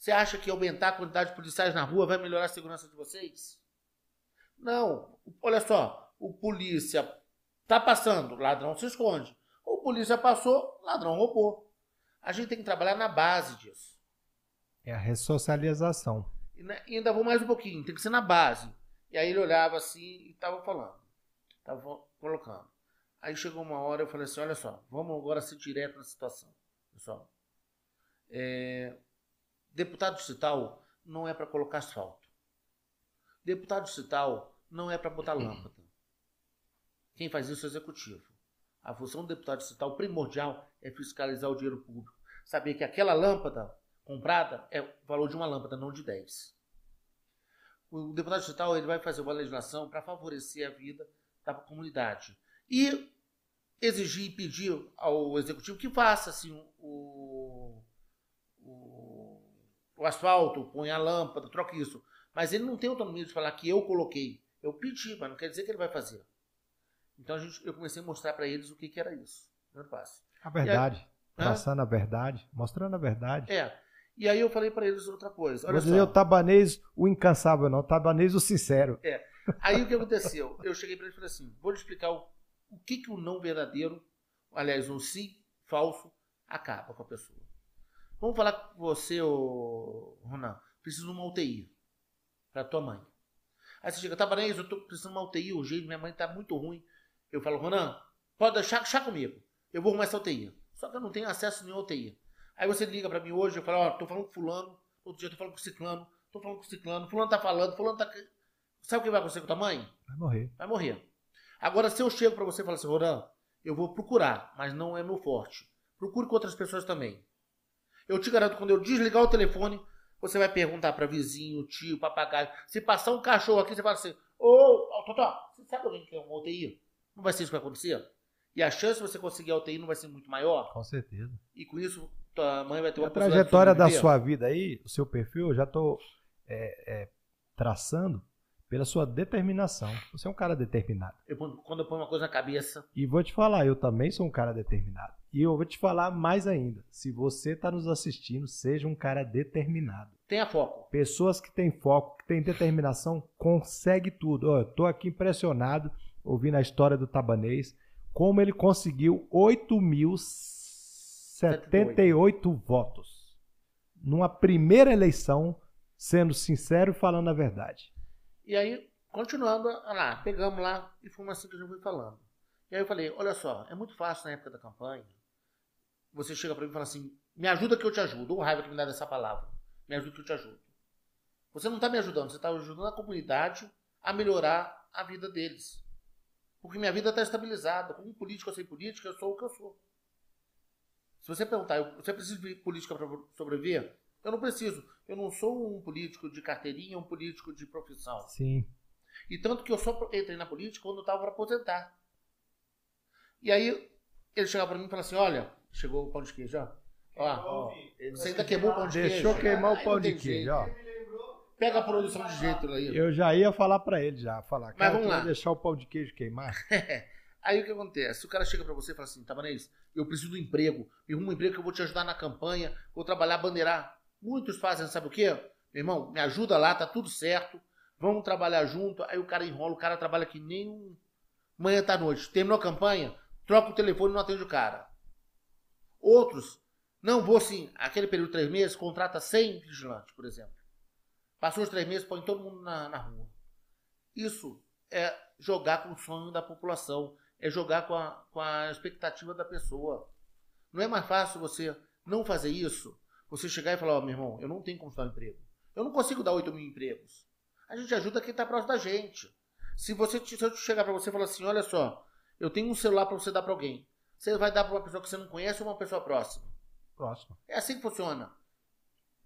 Você acha que aumentar a quantidade de policiais na rua vai melhorar a segurança de vocês? Não. Olha só, o polícia tá passando, ladrão se esconde. O polícia passou, ladrão roubou. A gente tem que trabalhar na base disso. É a ressocialização. E, ainda vou mais um pouquinho, tem que ser na base. E aí ele olhava assim e estava falando. Estava colocando. Aí chegou uma hora eu falei assim, olha só, vamos agora ser direto na situação. Pessoal, é, deputado distrital não é para colocar asfalto. Deputado distrital não é para botar lâmpada. Quem faz isso é o executivo. A função do deputado distrital primordial é fiscalizar o dinheiro público. Saber que aquela lâmpada comprada é o valor de uma lâmpada, não de 10. O deputado digital ele vai fazer uma legislação para favorecer a vida da comunidade. E exigir e pedir ao executivo que faça assim, o, o asfalto, ponha a lâmpada, troque isso. Mas ele não tem autonomia de falar que eu coloquei. Eu pedi, mas não quer dizer que ele vai fazer. Então a gente, eu comecei a mostrar para eles o que, que era isso. Primeiro passo. A verdade. Aí, traçando a verdade, mostrando a verdade. É. E aí eu falei para eles outra coisa. Olha Vou dizer o tabanês, o incansável, não, o tabanês, o sincero. É. Aí o que aconteceu? Eu cheguei para eles e falei assim: vou lhe explicar o, o que, que o não verdadeiro, aliás, um sim falso, acaba com a pessoa. Vamos falar com você, ô, Ronan. Preciso de uma UTI para tua mãe. Aí você chega, tabanês, eu tô precisando de uma UTI urgente, minha mãe tá muito ruim. Eu falo, Ronan, pode deixar, deixar comigo. Eu vou arrumar essa UTI. Só que eu não tenho acesso a nenhuma UTI. Aí você liga para mim hoje, eu falo, ó, oh, tô falando com fulano, outro dia tô falando com ciclano, tô falando com ciclano, fulano tá falando, fulano tá... Sabe o que vai acontecer com tua mãe? Vai morrer. Vai morrer. Agora, se eu chego para você e falo assim, Roran, eu vou procurar, mas não é meu forte. Procure com outras pessoas também. Eu te garanto, quando eu desligar o telefone, você vai perguntar para vizinho, tio, papagaio. Se passar um cachorro aqui, você fala assim, ô, oh, Totó, você sabe alguém que é uma UTI? Não vai ser isso que vai acontecer? E a chance de você conseguir a UTI não vai ser muito maior? Com certeza. E com isso, tua mãe vai ter uma A trajetória da sua vida aí, o seu perfil, eu já estou é, é, traçando pela sua determinação. Você é um cara determinado. Eu, quando eu ponho uma coisa na cabeça. E vou te falar, eu também sou um cara determinado. E eu vou te falar mais ainda. Se você está nos assistindo, seja um cara determinado. Tenha foco. Pessoas que têm foco, que têm determinação, consegue tudo. Oh, eu tô aqui impressionado ouvindo a história do Tabanês como ele conseguiu 8.078 votos numa primeira eleição, sendo sincero e falando a verdade. E aí, continuando lá, pegamos lá e fomos assim que a gente foi falando. E aí eu falei, olha só, é muito fácil na época da campanha. Você chega para mim e fala assim, me ajuda que eu te ajudo. Ou raiva que me dá dessa palavra. Me ajuda que eu te ajudo. Você não está me ajudando, você está ajudando a comunidade a melhorar a vida deles. Porque minha vida está estabilizada. Com político ou sem política, eu sou o que eu sou. Se você perguntar, você precisa de política para sobreviver? Eu não preciso. Eu não sou um político de carteirinha, um político de profissão. Sim. E tanto que eu só entrei na política quando eu estava para aposentar. E aí ele chegava para mim e falava assim: Olha, chegou o pão de queijo, ó. Ó, ó você ainda queimou o pão de queijo. Deixou queimar o pão de queijo, ó. Pega a produção de jeito aí. Eu já ia falar para ele já, falar. Mas vamos lá. deixar o pão de queijo queimar. aí o que acontece? O cara chega para você e fala assim, Tabanês, eu preciso de um emprego. Me arruma um emprego que eu vou te ajudar na campanha, vou trabalhar bandeirar. Muitos fazem, sabe o quê? Meu irmão, me ajuda lá, tá tudo certo. Vamos trabalhar junto. Aí o cara enrola, o cara trabalha que nem um... Manhã tá noite. Terminou a campanha, troca o telefone e não atende o cara. Outros, não vou sim, aquele período de três meses, contrata 100 vigilantes, por exemplo. Passou os três meses, põe todo mundo na, na rua. Isso é jogar com o sonho da população, é jogar com a, com a expectativa da pessoa. Não é mais fácil você não fazer isso, você chegar e falar, ó, oh, meu irmão, eu não tenho como dar um emprego. Eu não consigo dar 8 mil empregos. A gente ajuda quem está próximo da gente. Se você se eu chegar para você e falar assim, olha só, eu tenho um celular para você dar para alguém. Você vai dar para uma pessoa que você não conhece ou uma pessoa próxima? Próxima. É assim que funciona.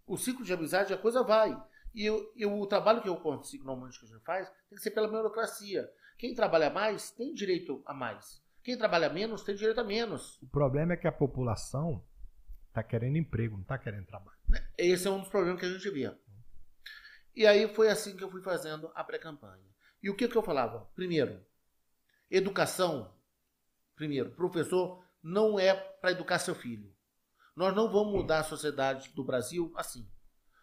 O ciclo de amizade, a coisa vai. E, eu, eu, o trabalho que eu consigo normalmente que a gente faz tem que ser pela burocracia. Quem trabalha mais tem direito a mais. Quem trabalha menos tem direito a menos. O problema é que a população está querendo emprego, não está querendo trabalho. Esse é um dos problemas que a gente via. E aí foi assim que eu fui fazendo a pré-campanha. E o que, que eu falava? Primeiro, educação. Primeiro, professor não é para educar seu filho. Nós não vamos mudar a sociedade do Brasil assim.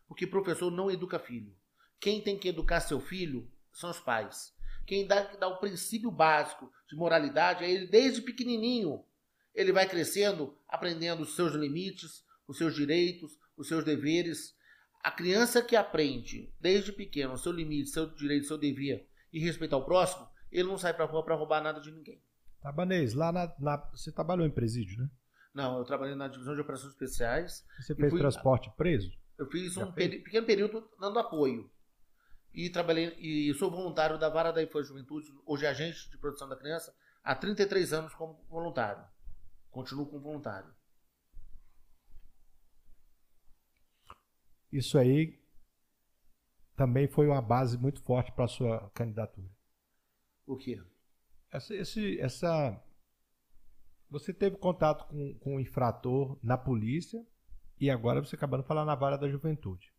Porque professor não educa filho. Quem tem que educar seu filho são os pais. Quem dá, dá o princípio básico de moralidade é ele desde pequenininho. Ele vai crescendo, aprendendo os seus limites, os seus direitos, os seus deveres. A criança que aprende desde pequeno o seu limite, seu direito, seu dever e respeitar o próximo, ele não sai pra rua para roubar nada de ninguém. Tabanês, lá na, na, você trabalhou em presídio, né? Não, eu trabalhei na divisão de operações especiais. Você fez fui, transporte preso? Eu fiz Já um fez? pequeno período dando apoio. E trabalhei e sou voluntário da Vara da Infância e Juventude, hoje é agente de produção da criança, há 33 anos como voluntário. Continuo como voluntário. Isso aí também foi uma base muito forte para a sua candidatura. O quê? Essa, esse, essa, você teve contato com, com o infrator na polícia e agora você acabando de falar na vara da juventude.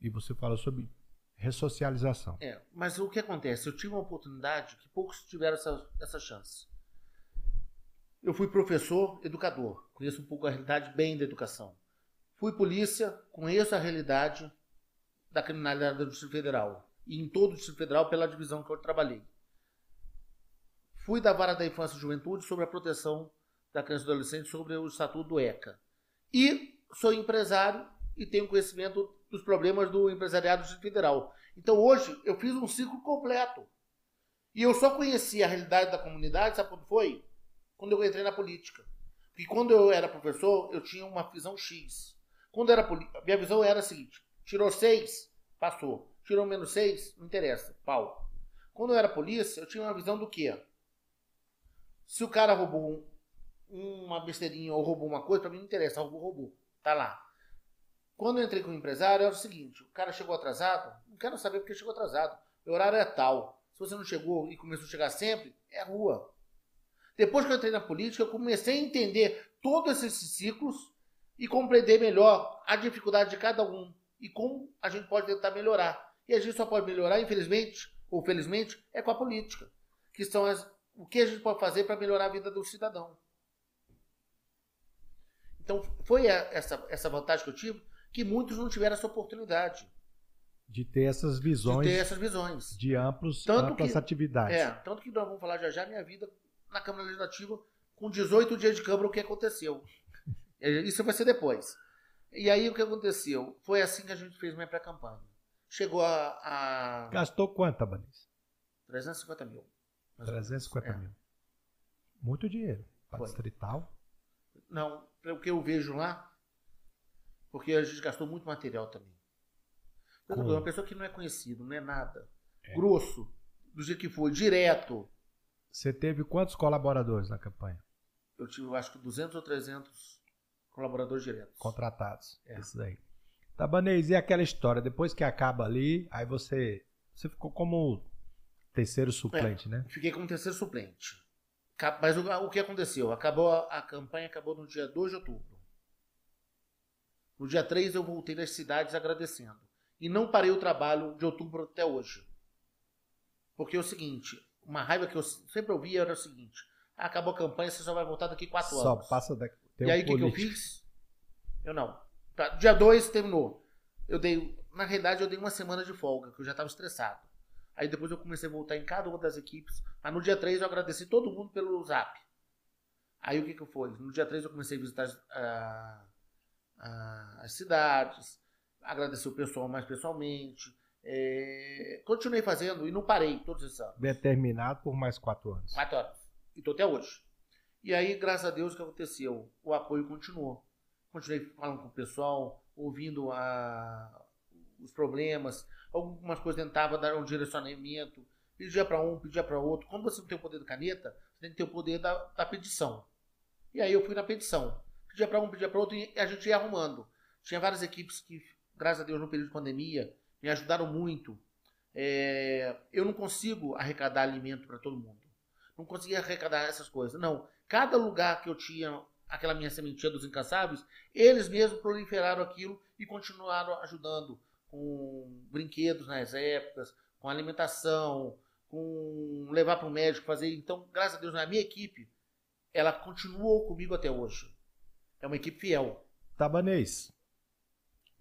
E você fala sobre ressocialização. É, mas o que acontece? Eu tive uma oportunidade que poucos tiveram essa, essa chance. Eu fui professor, educador, conheço um pouco a realidade bem da educação. Fui polícia, conheço a realidade da criminalidade do Distrito Federal. E em todo o Distrito Federal, pela divisão que eu trabalhei. Fui da Vara da Infância e Juventude sobre a proteção da criança e do adolescente sobre o estatuto do ECA. E sou empresário e tenho conhecimento dos problemas do empresariado do Distrito Federal. Então hoje eu fiz um ciclo completo. E eu só conheci a realidade da comunidade, sabe quando foi? Quando eu entrei na política. Porque quando eu era professor, eu tinha uma visão X. Quando era minha visão era a seguinte: tirou seis, passou. Tirou menos seis, não interessa, pau. Quando eu era polícia, eu tinha uma visão do quê? Se o cara roubou um, uma besteirinha ou roubou uma coisa, para mim não interessa, roubou, roubou. Tá lá. Quando eu entrei com o empresário, era o seguinte: o cara chegou atrasado, não quero saber porque chegou atrasado. O horário é tal. Se você não chegou e começou a chegar sempre, é rua. Depois que eu entrei na política, eu comecei a entender todos esses ciclos e compreender melhor a dificuldade de cada um e como a gente pode tentar melhorar. E a gente só pode melhorar, infelizmente, ou felizmente, é com a política, que são as, o que a gente pode fazer para melhorar a vida do cidadão. Então, foi essa, essa vantagem que eu tive, que muitos não tiveram essa oportunidade. De ter essas visões. De ter essas visões. De amplos, tanto amplas que, atividades. É, tanto que nós vamos falar já já minha vida na Câmara Legislativa, com 18 dias de Câmara, o que aconteceu. É, isso vai ser depois. E aí o que aconteceu? Foi assim que a gente fez minha pré-campanha. Chegou a, a. Gastou quanto, Abanis? 350 mil. 350 é. mil. Muito dinheiro. Para distrital? Não, pelo que eu vejo lá, porque a gente gastou muito material também. Então, uma pessoa que não é conhecido, não é nada. É. Grosso, do jeito que foi, direto. Você teve quantos colaboradores na campanha? Eu tive, acho que 200 ou 300 colaboradores diretos. Contratados. É. Esses aí. Tabanês, e aquela história? Depois que acaba ali, aí você. Você ficou como terceiro suplente, é, né? Fiquei como terceiro suplente. Mas o, o que aconteceu? Acabou a, a, campanha acabou no dia 2 de outubro. No dia 3 eu voltei das cidades agradecendo. E não parei o trabalho de outubro até hoje. Porque é o seguinte, uma raiva que eu sempre ouvia era o seguinte: ah, acabou a campanha, você só vai voltar daqui quatro só anos. Só passa daqui. e aí o que, que, eu fiz? Eu não. Tá, dia 2 terminou. Eu dei, na realidade, eu dei uma semana de folga, que eu já estava estressado. Aí depois eu comecei a voltar em cada uma das equipes. Mas no dia 3 eu agradeci todo mundo pelo zap. Aí o que que foi? No dia 3 eu comecei a visitar as cidades, agradecer o pessoal mais pessoalmente. É, continuei fazendo e não parei todos esses anos. Determinado por mais quatro anos. Quatro anos. E estou até hoje. E aí, graças a Deus, o que aconteceu? O apoio continuou. Continuei falando com o pessoal, ouvindo a, os problemas, algumas coisas tentava dar um direcionamento, pedia para um, pedia para outro. Quando você não tem o poder da caneta, você tem que ter o poder da, da petição. E aí eu fui na petição. Pedia para um, pedia para outro e a gente ia arrumando. Tinha várias equipes que, graças a Deus, no período de pandemia, me ajudaram muito. É, eu não consigo arrecadar alimento para todo mundo. Não conseguia arrecadar essas coisas. Não. Cada lugar que eu tinha aquela minha sementinha dos incansáveis, eles mesmos proliferaram aquilo e continuaram ajudando com brinquedos nas épocas, com alimentação, com levar para o médico fazer. Então, graças a Deus, na minha equipe, ela continuou comigo até hoje. É uma equipe fiel. Tabanês,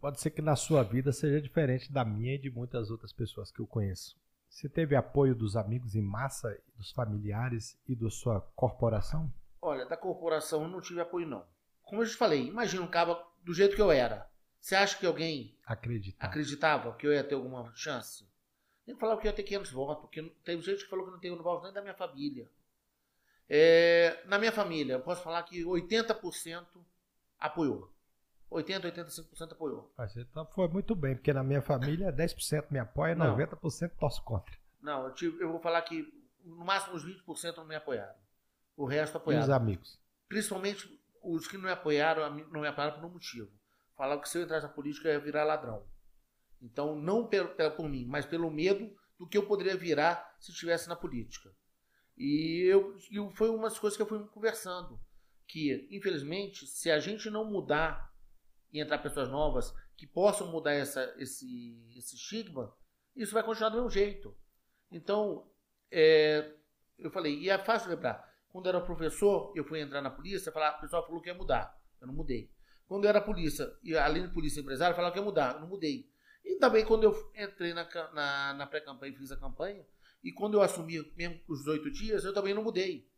pode ser que na sua vida seja diferente da minha e de muitas outras pessoas que eu conheço. Você teve apoio dos amigos em massa, dos familiares e da sua corporação? Olha, da corporação eu não tive apoio, não. Como eu te falei, imagina um cabo do jeito que eu era. Você acha que alguém acreditava, acreditava que eu ia ter alguma chance? Nem falava que eu ia ter 500 votos, porque tem gente que falou que não tem votos nem da minha família. É, na minha família, eu posso falar que 80% apoiou. 80, 85% apoiou. Mas então foi muito bem, porque na minha família 10% me apoia, não. 90% torce contra. Não, eu, tive, eu vou falar que no máximo uns 20% não me apoiaram. O resto apoiaram. E os amigos? Principalmente os que não me apoiaram, não me apoiaram por um motivo. Falavam que se eu entrasse na política eu ia virar ladrão. Então, não por mim, mas pelo medo do que eu poderia virar se estivesse na política. E eu, foi umas coisas que eu fui conversando. Que, infelizmente, se a gente não mudar e entrar pessoas novas que possam mudar essa, esse, esse estigma, isso vai continuar do mesmo jeito. Então, é, eu falei, e é fácil lembrar, quando eu era professor, eu fui entrar na polícia, falar, o pessoal falou que ia mudar. Eu não mudei. Quando eu era polícia, e além de polícia empresário, falava que ia mudar. Não mudei. E também quando eu entrei na, na, na pré-campanha e fiz a campanha, e quando eu assumi mesmo os 18 dias, eu também não mudei.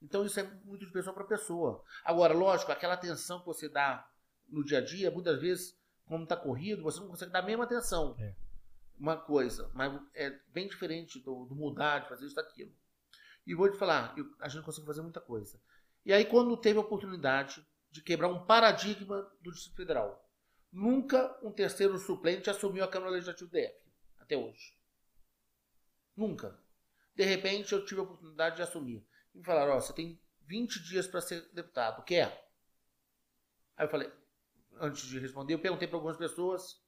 Então isso é muito de pessoa para pessoa. Agora, lógico, aquela atenção que você dá no dia a dia, muitas vezes, como está corrido, você não consegue dar a mesma atenção. É. Uma coisa, mas é bem diferente do, do mudar, de fazer isso, daquilo. E vou te falar, eu, a gente consegue fazer muita coisa. E aí, quando teve a oportunidade de quebrar um paradigma do Distrito Federal, nunca um terceiro suplente assumiu a Câmara Legislativa do DF, até hoje. Nunca. De repente, eu tive a oportunidade de assumir. E me falaram: Ó, oh, você tem 20 dias para ser deputado, quer? Aí eu falei: Antes de responder, eu perguntei para algumas pessoas.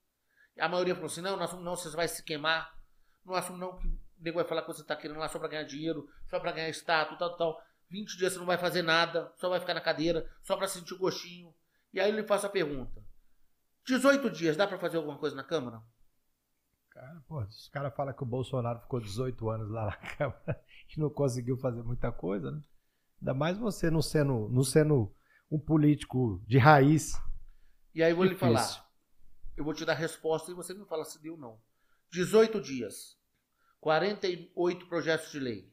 A maioria falou assim: Não, não assumo não, você vai se queimar. Não assumo não, que nego vai falar que você está querendo lá só para ganhar dinheiro, só para ganhar status, tal, tal. 20 dias você não vai fazer nada, só vai ficar na cadeira, só para sentir o gostinho. E aí ele faz a pergunta: 18 dias, dá para fazer alguma coisa na Câmara? Cara, pô, os caras falam que o Bolsonaro ficou 18 anos lá na Câmara e não conseguiu fazer muita coisa, né? Ainda mais você não sendo, não sendo um político de raiz. E aí eu vou Difícil. lhe falar. Eu vou te dar a resposta e você me fala se deu ou não. 18 dias. 48 projetos de lei,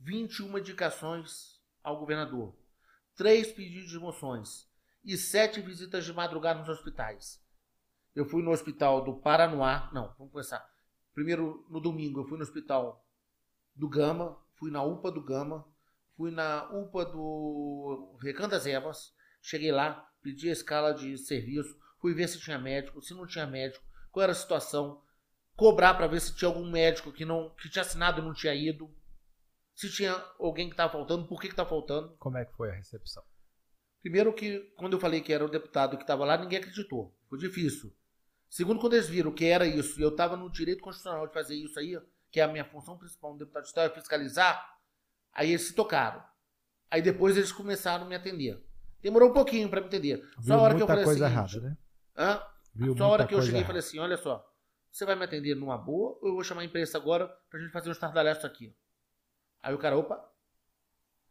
21 indicações ao governador, 3 pedidos de moções e 7 visitas de madrugada nos hospitais. Eu fui no hospital do Paranoá, não, vamos começar. Primeiro, no domingo, eu fui no hospital do Gama, fui na UPA do Gama, fui na UPA do Recanto das Evas, cheguei lá, pedi a escala de serviço, fui ver se tinha médico, se não tinha médico, qual era a situação, cobrar para ver se tinha algum médico que não que tinha assinado e não tinha ido. Se tinha alguém que estava faltando, por que estava faltando. Como é que foi a recepção? Primeiro que, quando eu falei que era o deputado que estava lá, ninguém acreditou. Foi difícil. Segundo, quando eles viram que era isso, e eu estava no direito constitucional de fazer isso aí, que é a minha função principal no deputado de Estado, é fiscalizar, aí eles se tocaram. Aí depois eles começaram a me atender. Demorou um pouquinho para me entender. Viu só a hora que eu falei coisa assim. Errada, né? Hã? Viu só a hora que eu cheguei e falei assim: olha só, você vai me atender numa boa ou eu vou chamar a imprensa agora pra gente fazer um estardalhaço aqui? Aí o cara, opa.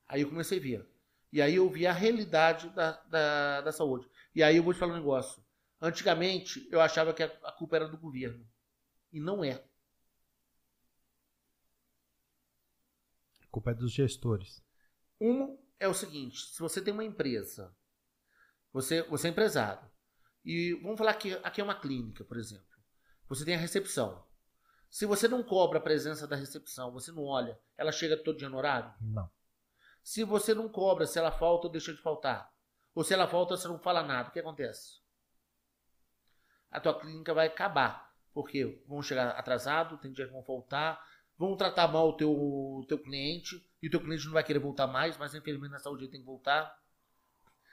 Aí eu comecei a ver. E aí eu vi a realidade da, da, da saúde. E aí eu vou te falar um negócio. Antigamente eu achava que a, culpa era do governo. E não é. A culpa é dos gestores. Um é o seguinte: se você tem uma empresa, você, você é empresário, e vamos falar que aqui é uma clínica, por exemplo. Você tem a recepção. Se você não cobra a presença da recepção, você não olha, ela chega todo dia no horário? Não. Se você não cobra, se ela falta ou deixa de faltar, ou se ela falta, você não fala nada, o que acontece? A tua clínica vai acabar, porque vão chegar atrasado, tem dia que vão faltar, vão tratar mal o teu, teu cliente, e o teu cliente não vai querer voltar mais, mas infelizmente na saúde ele tem que voltar.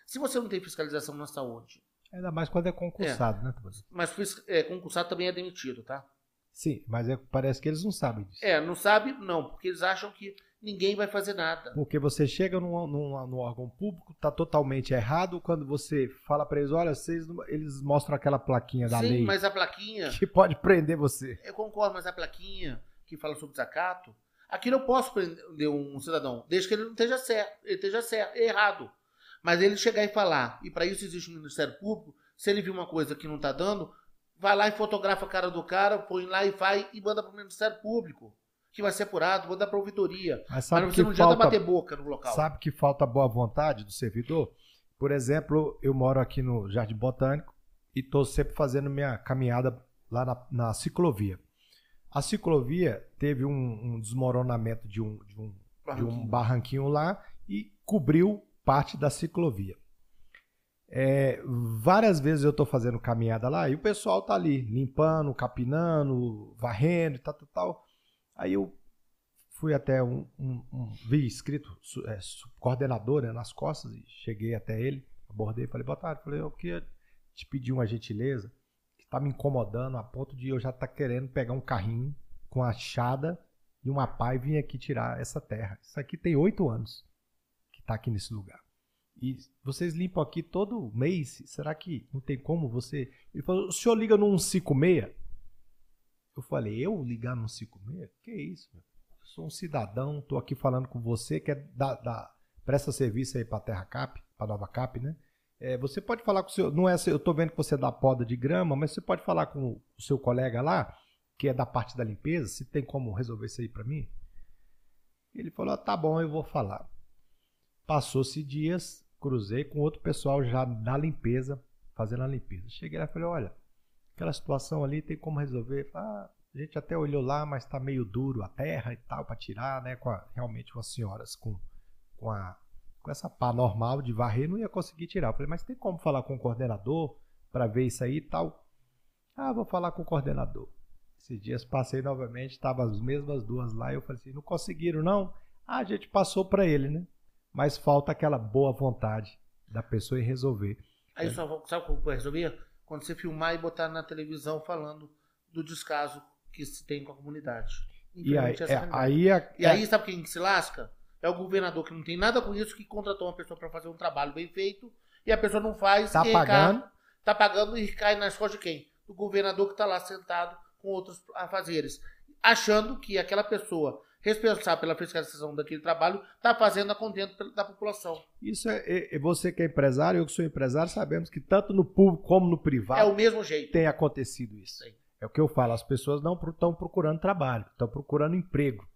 Se você não tem fiscalização na saúde, Ainda mais quando é concursado, né, Tobias? Mas é, concursado também é demitido, tá? Sim, mas é- parece que eles não sabem disso. É, não sabe? Não, porque eles acham que ninguém vai fazer nada. Porque você chega num, num, num órgão público, tá totalmente errado. Quando você fala pra eles, olha, vocês, não- eles mostram aquela plaquinha da Sim, lei mas a plaquinha, que pode prender você. eu concordo, mas a plaquinha que fala sobre desacato, aquilo eu posso prender um cidadão, desde que ele não esteja certo, ele esteja certo, errado. Mas ele chegar e falar, e para isso existe o Ministério Público, se ele viu uma coisa que não está dando, vai lá e fotografa a cara do cara, põe lá e vai e manda para o Ministério Público, que vai ser apurado, manda para a ouvidoria. Mas sabe Mas que você não adianta falta, bater boca no local. sabe que falta boa vontade do servidor? Por exemplo, eu moro aqui no Jardim Botânico e estou sempre fazendo minha caminhada lá na, na ciclovia. A ciclovia teve um, um desmoronamento de um, de um de um barranquinho lá e cobriu parte da ciclovia. É, várias vezes eu estou fazendo caminhada lá e o pessoal tá ali limpando, capinando, varrendo e tal, tal, tal. Aí eu fui até um, um- um- vi escrito é, coordenador né, nas costas e cheguei até ele, abordei, falei boa tarde, falei eu queria te pedir uma gentileza que está me incomodando a ponto de eu já estar querendo pegar um carrinho com a chada e uma pá e vir aqui tirar essa terra. Isso aqui tem oito anos que está aqui nesse lugar. E vocês limpam aqui todo mês? Será que não tem como você. Ele falou: o senhor liga no 156? Eu falei: eu ligar no 156? Que isso, meu? Eu sou um cidadão, estou aqui falando com você, que é da, da- presta serviço aí para Terra Cap, para Nova Cap, né? É, você pode falar com o seu. Não é, eu estou vendo que você dá poda de grama, mas você pode falar com o seu colega lá, que é da parte da limpeza, se tem como resolver isso aí para mim? Ele falou: ah, tá bom, eu vou falar. Passou-se dias, cruzei com outro pessoal já na limpeza, fazendo a limpeza. Cheguei lá e falei: olha, aquela situação ali tem como resolver? Ah, a gente até olhou lá, mas tá meio duro a terra e tal para tirar, né? Com a- realmente com as senhoras com, com, a, com essa pá normal de varrer, não ia conseguir tirar. Eu falei: mas tem como falar com o coordenador para ver isso aí e tal? Ah, vou falar com o coordenador. Esses dias passei novamente, estavam as mesmas duas lá e eu falei assim: não conseguiram não? Ah, a gente passou para ele, né? Mas falta aquela boa vontade da pessoa em resolver. Aí só sabe como vai resolver? Quando você filmar e botar na televisão falando do descaso que se tem com a comunidade. E aí, é, é aí, a- E aí, sabe quem se lasca? É o governador que não tem nada com isso, que contratou uma pessoa para fazer um trabalho bem feito e a pessoa não faz. Tá pagando. Cai, tá pagando e cai nas costas de quem? Do governador que está lá sentado com outros afazeres. Achando que aquela pessoa responsável pela fiscalização daquele trabalho está fazendo a contento da população. isso é, é- é você que é empresário, eu que sou empresário, sabemos que tanto no público como no privado É o mesmo jeito. tem acontecido isso. Sim. É o que eu falo, as pessoas não estão procurando trabalho, estão procurando emprego.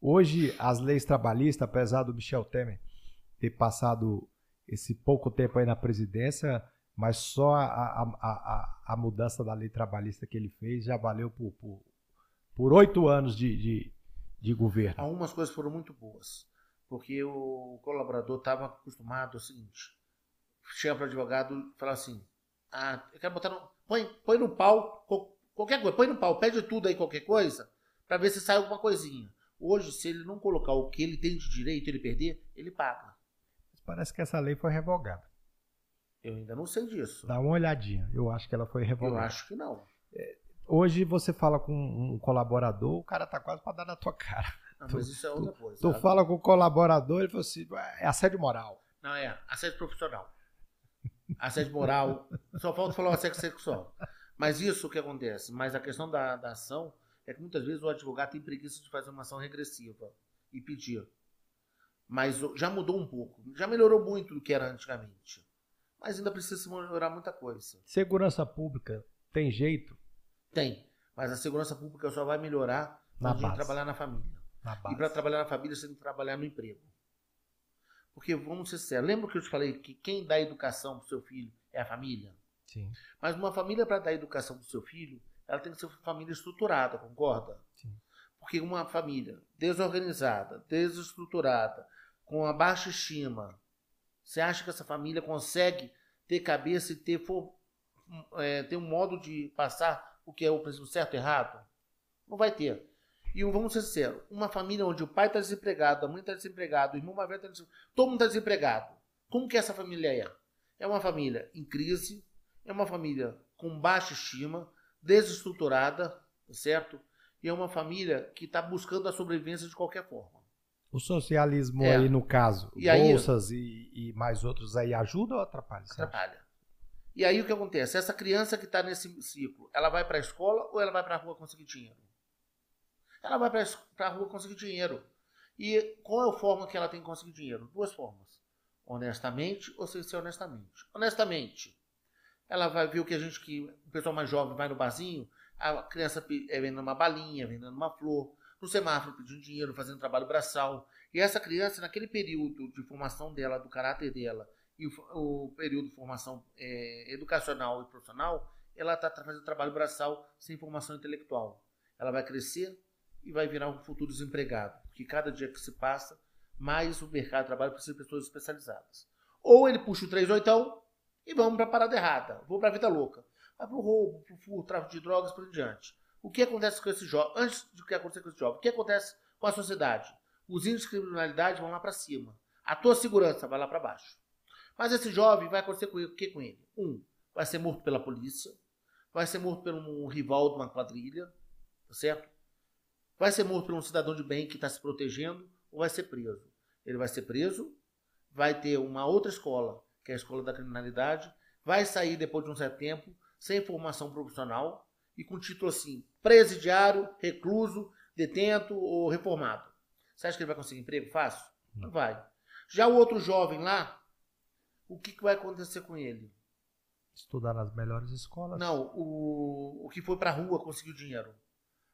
Hoje, as leis trabalhistas, apesar do Michel Temer ter passado esse pouco tempo aí na presidência, mas só a, a, a, a- a mudança da lei trabalhista que ele fez já valeu por por- por oito anos de, de, de governo. Algumas coisas foram muito boas. Porque o colaborador estava acostumado ao seguinte: chega para o advogado e fala assim: Ah, eu quero botar no. Põe, põe no pau, qualquer coisa, põe no pau, pede tudo aí, qualquer coisa, para ver se sai alguma coisinha. Hoje, se ele não colocar o que ele tem de direito ele perder, ele paga. Parece que essa lei foi revogada. Eu ainda não sei disso. Dá uma olhadinha. Eu acho que ela foi Eu revogada. acho que não. Hoje você fala com um colaborador, o cara tá quase para dar na tua cara. Não, mas isso é outra coisa. Tu sabe? fala com o colaborador, ele fala assim, é assédio moral. Não, é assédio profissional. Assédio moral. Só falta falar o assédio sexual. Mas isso que acontece. Mas a questão da, da ação é que muitas vezes o advogado tem preguiça de fazer uma ação regressiva e pedir. Mas já mudou um pouco. Já melhorou muito do que era antigamente. Mas ainda precisa se melhorar muita coisa. Segurança pública tem jeito Tem. Mas a segurança pública só vai melhorar Na quando a trabalhar na família. na E para trabalhar na família, você tem que trabalhar no emprego. Porque, vamos ser sérios, lembra que eu te falei que quem dá educação para seu filho é a família? Sim. Mas uma família, para dar educação para seu filho, ela tem que ser uma família estruturada, concorda? Sim. Porque uma família desorganizada, desestruturada, com uma baixa estima, você acha que essa família consegue ter cabeça e ter, for- é, ter um modo de passar o que é o princípio certo e errado? Não vai ter. E vamos ser sinceros, uma família onde o pai está desempregado, a mãe está desempregada, o irmão mais velho está desempregado, todo mundo está desempregado. Como que essa família é? É uma família em crise, é uma família com baixa estima, desestruturada, tá certo? E é uma família que está buscando a sobrevivência de qualquer forma. O socialismo é. aí, no caso, e bolsas aí, e, e, mais outros aí, ajuda ou atrapalha? Atrapalha. E aí o que acontece? Essa criança que está nesse ciclo, ela vai para a escola ou ela vai para a rua conseguir dinheiro? Ela vai para a rua conseguir dinheiro. E qual é a forma que ela tem que conseguir dinheiro? Duas formas. Honestamente ou sem ser honestamente. Honestamente, ela vai ver o que a gente, que o pessoal mais jovem vai no barzinho, a criança é vendendo uma balinha, vendendo uma flor, no semáforo pedindo dinheiro, fazendo trabalho braçal. E essa criança, naquele período de formação dela, do caráter dela, e o, o período de formação é, educacional e profissional, ela está fazendo trabalho braçal sem formação intelectual. Ela vai crescer e vai virar um futuro desempregado, porque cada dia que se passa, mais o mercado de trabalho precisa de pessoas especializadas. Ou ele puxa o 3 oitão e vamos para a parada errada, vou para a vida louca. Vai para o roubo, para o furto, tráfico de drogas, por diante. O que acontece com esse jovem? Antes do que acontecer com esse jovem, o que acontece com a sociedade? Os índices de criminalidade vão lá para cima. A tua segurança vai lá para baixo. Mas esse jovem vai acontecer com ele, o que com ele? Um, vai ser morto pela polícia, vai ser morto por um rival de uma quadrilha, tá certo? Vai ser morto por um cidadão de bem que está se protegendo ou vai ser preso? Ele vai ser preso, vai ter uma outra escola, que é a escola da criminalidade, vai sair depois de um certo tempo, sem formação profissional e com título assim: presidiário, recluso, detento ou reformado. Você acha que ele vai conseguir emprego fácil? Não vai. Já o outro jovem lá, o que, que vai acontecer com ele? Estudar nas melhores escolas. Não, o, o que foi para a rua conseguiu dinheiro.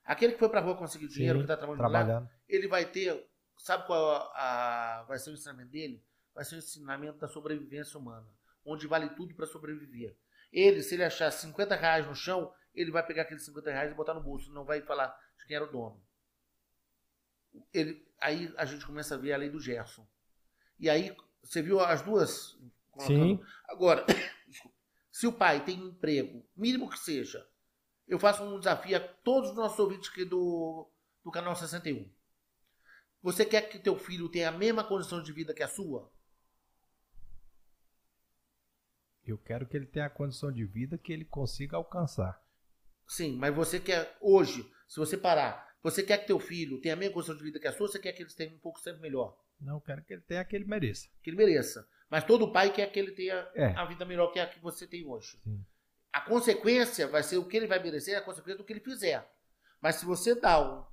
Aquele que foi para a rua conseguir dinheiro, Sim, que está trabalhando, trabalhando. Lá, ele vai ter. Sabe qual a, a, vai ser o ensinamento dele? Vai ser o ensinamento da sobrevivência humana, onde vale tudo para sobreviver. Ele, se ele achar 50 reais no chão, ele vai pegar aqueles 50 reais e botar no bolso, não vai falar de quem era o dono. Ele, aí a gente começa a ver a lei do Gerson. E aí, você viu as duas? Sim. Agora, se o pai tem um emprego, mínimo que seja, eu faço um desafio a todos os nossos ouvintes aqui do, do canal 61. Você quer que teu filho tenha a mesma condição de vida que a sua? Eu quero que ele tenha a condição de vida que ele consiga alcançar. Sim, mas você quer hoje, se você parar, você quer que teu filho tenha a mesma condição de vida que a sua, você quer que ele tenha um pouco sempre melhor? Não, eu quero que ele tenha que ele mereça. Que ele mereça. Mas todo pai quer que ele tenha é. a vida melhor que a que você tem hoje. Sim. A consequência vai ser o que ele vai merecer, a consequência do que ele fizer. Mas se você dá um,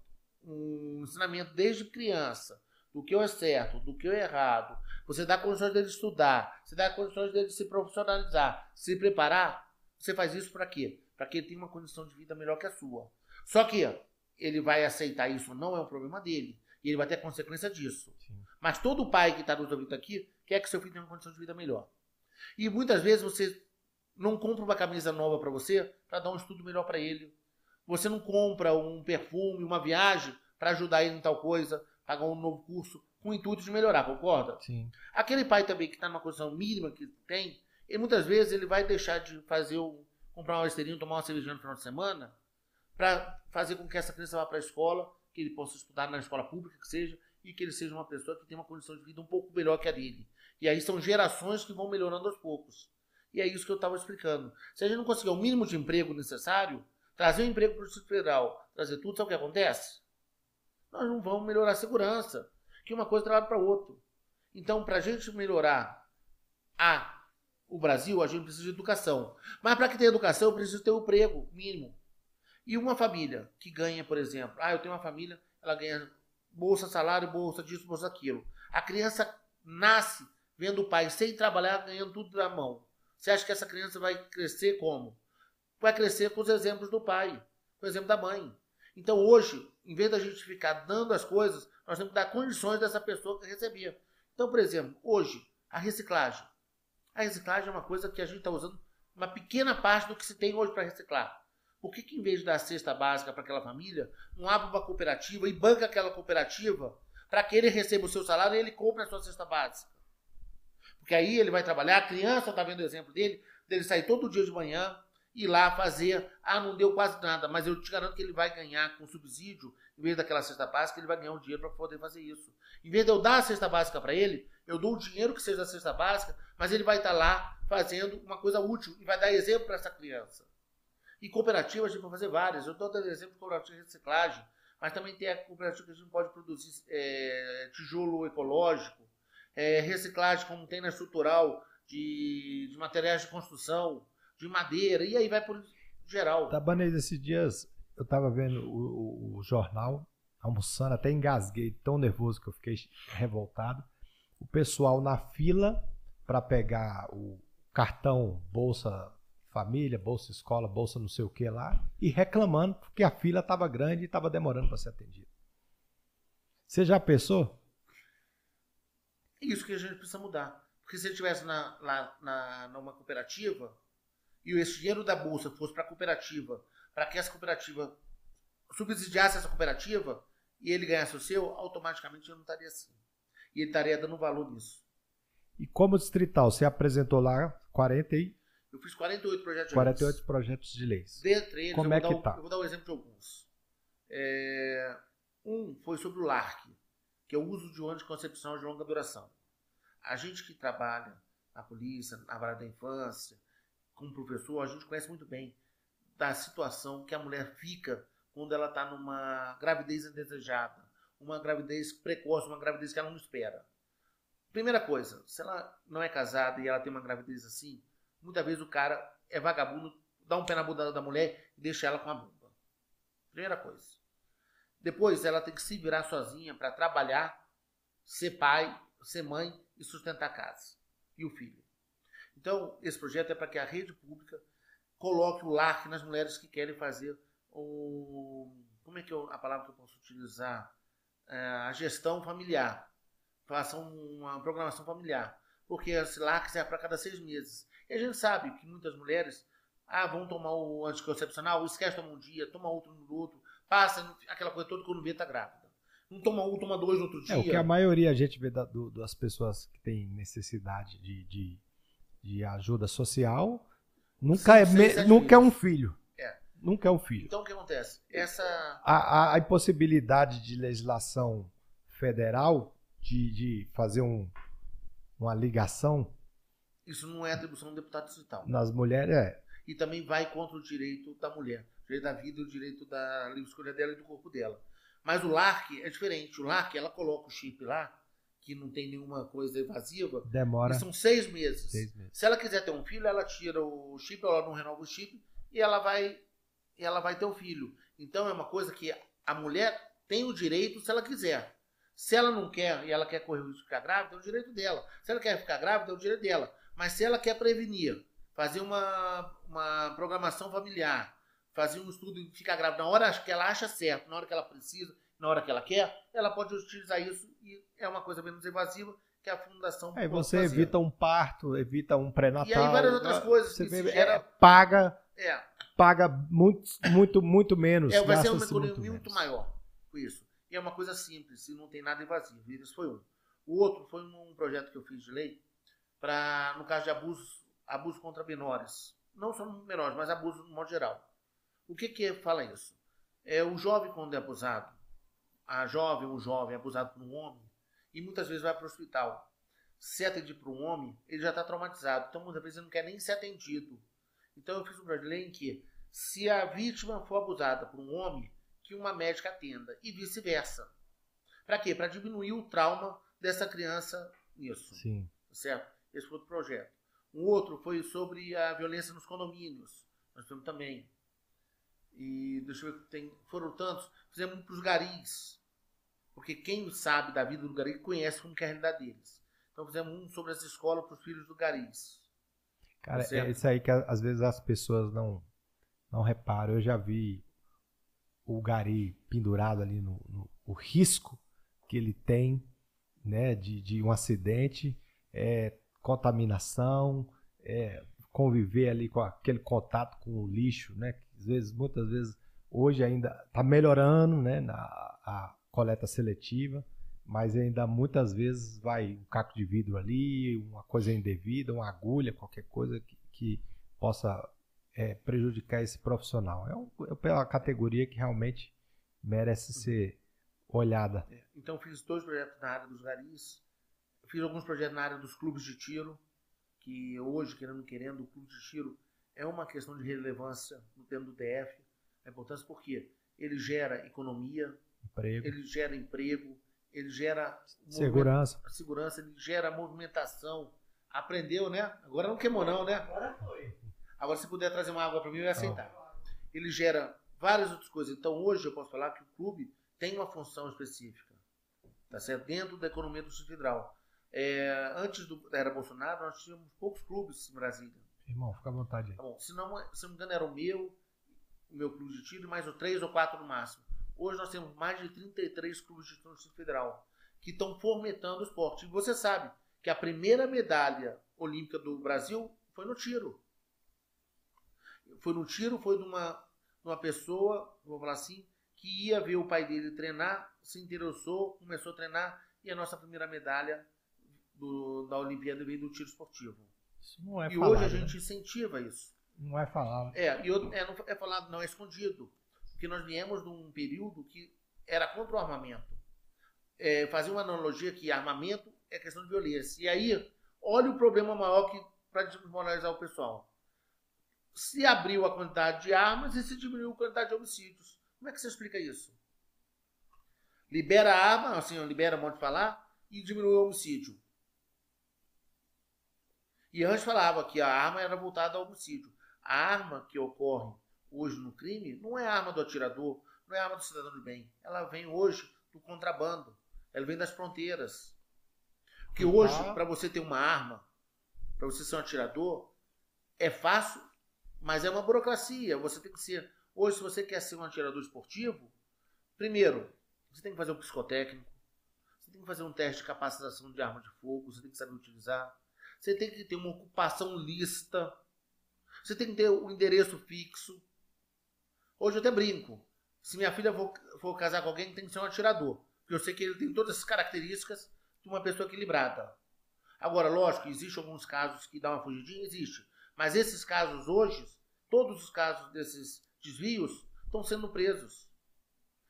um ensinamento desde criança do que é certo, do que é errado, você dá condições dele estudar, você dá condições dele se profissionalizar, se preparar, você faz isso para quê? Para que ele tenha uma condição de vida melhor que a sua. Só que ele vai aceitar isso, não é um problema dele. E ele vai ter consequência disso. Sim. Mas todo pai que está nos ouvindo aqui quer que seu filho tenha uma condição de vida melhor. E muitas vezes você não compra uma camisa nova para você para dar um estudo melhor para ele. Você não compra um perfume, uma viagem para ajudar ele em tal coisa, pagar um novo curso com o intuito de melhorar, concorda? Sim. Aquele pai também que está numa condição mínima que tem, ele muitas vezes ele vai deixar de fazer o comprar uma esteirinho, tomar uma cervejinha no final de semana, para fazer com que essa criança vá para a escola, que ele possa estudar na escola pública que seja, e que ele seja uma pessoa que tenha uma condição de vida um pouco melhor que a dele. E aí são gerações que vão melhorando aos poucos. E é isso que eu estava explicando. Se a gente não conseguir o mínimo de emprego necessário, trazer o emprego para o Distrito Federal, trazer tudo, sabe o que acontece? Nós não vamos melhorar a segurança, que uma coisa trabalha para outra. Então, para a gente melhorar a o Brasil, a gente precisa de educação. Mas para que tenha educação, eu preciso ter um emprego mínimo. E uma família que ganha, por exemplo, ah, eu tenho uma família, ela ganha bolsa salário, bolsa disso, bolsa daquilo. A criança nasce vendo o pai sem trabalhar, ganhando tudo na mão. Você acha que essa criança vai crescer como? Vai crescer com os exemplos do pai, com o exemplo da mãe. Então hoje, em vez da gente ficar dando as coisas, nós temos que dar condições dessa pessoa que recebia. Então, por exemplo, hoje, a reciclagem. A reciclagem é uma coisa que a gente está usando uma pequena parte do que se tem hoje para reciclar. Por que, que, em vez de dar a cesta básica para aquela família, não abre uma cooperativa e banca aquela cooperativa para que ele receba o seu salário e ele compre a sua cesta básica? Porque aí ele vai trabalhar, a criança está vendo o exemplo dele, dele sair todo dia de manhã, ir lá fazer. Ah, não deu quase nada, mas eu te garanto que ele vai ganhar com subsídio, em vez daquela cesta básica, ele vai ganhar um dinheiro para poder fazer isso. Em vez de eu dar a cesta básica para ele, eu dou o dinheiro que seja a cesta básica, mas ele vai estar tá lá fazendo uma coisa útil e vai dar exemplo para essa criança. E cooperativas a gente pode fazer várias. Eu estou dando exemplo de cooperativa de reciclagem, mas também tem a cooperativa que a gente pode produzir é, tijolo ecológico, é, reciclagem como tem na estrutural de, de materiais de construção, de madeira, e aí vai por geral. Tá, Banês, esses dias eu estava vendo o, o, o, jornal, almoçando, até engasguei, tão nervoso que eu fiquei revoltado. O pessoal na fila para pegar o cartão Bolsa Família, Bolsa Escola, Bolsa não sei o que lá, e reclamando porque a fila estava grande e estava demorando para ser atendido. Você já pensou? Isso que a gente precisa mudar. Porque se ele estivesse na, lá na, numa cooperativa e esse dinheiro da bolsa fosse para a cooperativa, para que essa cooperativa subsidiasse essa cooperativa e ele ganhasse o seu, automaticamente ele não estaria assim. E ele estaria dando valor nisso. E como distrital, você apresentou lá 40 e... Eu fiz 48 projetos de 48 leis. projetos de leis. Dentre eles, como eu, é vou que tá? eu vou dar um exemplo de alguns. É, um foi sobre o LARC, que é o uso de ônibus de concepção de longa duração. A gente que trabalha na polícia, na vara da infância, como professor, a gente conhece muito bem da situação que a mulher fica quando ela está numa gravidez indesejada, uma gravidez precoce, uma gravidez que ela não espera. Primeira coisa, se ela não é casada e ela tem uma gravidez assim, muitas vezes o cara é vagabundo, dá um pé na bunda da mulher e deixa ela com a bunda. Primeira coisa. Depois ela tem que se virar sozinha para trabalhar, ser pai, ser mãe e sustentar a casa e o filho. Então, esse projeto é para que a rede pública coloque o LARC nas mulheres que querem fazer o. Como é que eu, a palavra que eu posso utilizar? É, a gestão familiar. Façam uma programação familiar. Porque esse LARC é para cada seis meses. E a gente sabe que muitas mulheres ah, vão tomar o anticoncepcional, esquece de tomar um dia, toma outro no outro, passa aquela coisa toda quando vê tá grávida. Não toma um, toma dois no outro dia. É, o que a maioria a gente vê da, do, das pessoas que têm necessidade de, de, de ajuda social nunca, é, me, nunca é um filho. É. Nunca é um filho. Então o que acontece? Essa... A, a, a impossibilidade de legislação federal de, de fazer um, uma ligação. Isso não é atribuição do deputado distrital. Nas mulheres é. E também vai contra o direito da mulher direito da vida, o direito da livre escolha dela e do corpo dela. Mas o LARC é diferente. O LARC, ela coloca o chip lá, que não tem nenhuma coisa evasiva. Demora. são seis meses. seis meses. Se ela quiser ter um filho, ela tira o chip, ela não renova o chip e ela vai, ela vai ter o um filho. Então é uma coisa que a mulher tem o direito se ela quiser. Se ela não quer e ela quer correr o risco de ficar grávida, é o direito dela. Se ela quer ficar grávida, é o direito dela. Mas se ela quer prevenir, fazer uma, uma programação familiar, fazer um estudo e ficar grávida na hora que ela acha certo, na hora que ela precisa, na hora que ela quer, ela pode utilizar isso e é uma coisa menos invasiva que a fundação. Aí você fazer. evita um parto, evita um pré-natal. E aí várias outras coisas você vê, gera... é, paga, é. paga muito, muito, muito menos. É, vai ser uma economia muito, muito maior com isso. E é uma coisa simples, e não tem nada invasivo. Isso foi um. O outro foi um projeto que eu fiz de lei para, no caso de abuso, abuso contra menores. Não só menores, mas abuso no modo geral. O que que fala isso? É o jovem quando é abusado, a jovem ou o jovem é abusado por um homem e muitas vezes vai para o hospital. Se atendido por um homem, ele já está traumatizado. Então muitas vezes ele não quer nem ser atendido. Então eu fiz um projeto em que se a vítima for abusada por um homem, que uma médica atenda e vice-versa. Para quê? Para diminuir o trauma dessa criança nisso. Sim. Certo? Esse foi outro projeto. Um outro foi sobre a violência nos condomínios. Nós temos também. E deixa eu ver, tem, foram tantos. Fizemos um para os garis. Porque quem sabe da vida do gari conhece como é a realidade deles. Então fizemos um sobre as escolas para os filhos do garis. Cara, é isso aí que às vezes as pessoas não, não reparam. Eu já vi o gari pendurado ali no, no o risco que ele tem né, de, de um acidente, é, contaminação, é, conviver ali com aquele contato com o lixo, né? Às vezes, muitas vezes, hoje ainda está melhorando, né? Na, a coleta seletiva, mas ainda muitas vezes vai um caco de vidro ali, uma coisa indevida, uma agulha, qualquer coisa que, que possa é, prejudicar esse profissional. É, um, é uma categoria que realmente merece ser olhada. É, então fiz dois projetos na área dos garis, fiz alguns projetos na área dos clubes de tiro, que hoje, querendo querendo, o clube de tiro é uma questão de relevância no termo do DF. A importância porque ele gera economia, emprego. ele gera emprego, ele gera segurança, segurança, ele gera movimentação. Aprendeu, né? Agora não queimou não, né? Agora foi. Agora se puder trazer uma água para mim, eu ia aceitar. Ele gera várias outras coisas. Então hoje eu posso falar que o clube tem uma função específica, tá certo? Dentro da economia do Distrito Federal. É, antes do, da era Bolsonaro, nós tínhamos poucos clubes em Brasília. Irmão, fica à vontade aí. Tá bom. Se não, se não me engano, era o meu, o meu clube de tiro, mais o três ou quatro no máximo. Hoje nós temos mais de 33 clubes de tiro no Distrito Federal que estão fomentando o esporte. E você sabe que a primeira medalha olímpica do Brasil foi no tiro. Foi no tiro, foi de uma, uma pessoa, vou falar assim, que ia ver o pai dele treinar, se interessou, começou a treinar e a nossa primeira medalha do, da Olimpíada veio do tiro esportivo. Isso não é e falado, hoje a né? gente incentiva isso. Não é falado. É, e outro, é, não é falado, não, é escondido. Porque nós viemos de um período que era contra o armamento. É, fazer uma analogia que armamento é questão de violência. E aí, olha o problema maior que para desmoralizar o pessoal. Se abriu a quantidade de armas e se diminuiu a quantidade de homicídios. Como é que você explica isso? Libera a arma, assim, libera modo de falar, e diminui o homicídio. E antes falava que a arma era voltada ao homicídio. A arma que ocorre hoje no crime não é arma do atirador, não é arma do cidadão de bem. Ela vem hoje do contrabando. Ela vem das fronteiras. Porque hoje, para você ter uma arma, para você ser um atirador, é fácil, mas é uma burocracia. Você tem que ser. Hoje, se você quer ser um atirador esportivo, primeiro, você tem que fazer um psicotécnico, você tem que fazer um teste de capacitação de arma de fogo, você tem que saber utilizar, você tem que ter uma ocupação lícita, você tem que ter um endereço fixo. Hoje eu até brinco. Se minha filha for, for casar com alguém, tem que ser um atirador. Porque eu sei que ele tem todas essas características de uma pessoa equilibrada. Agora, lógico, existem alguns casos que dá uma fugidinha, existe. Mas esses casos hoje, todos os casos desses desvios, estão sendo presos.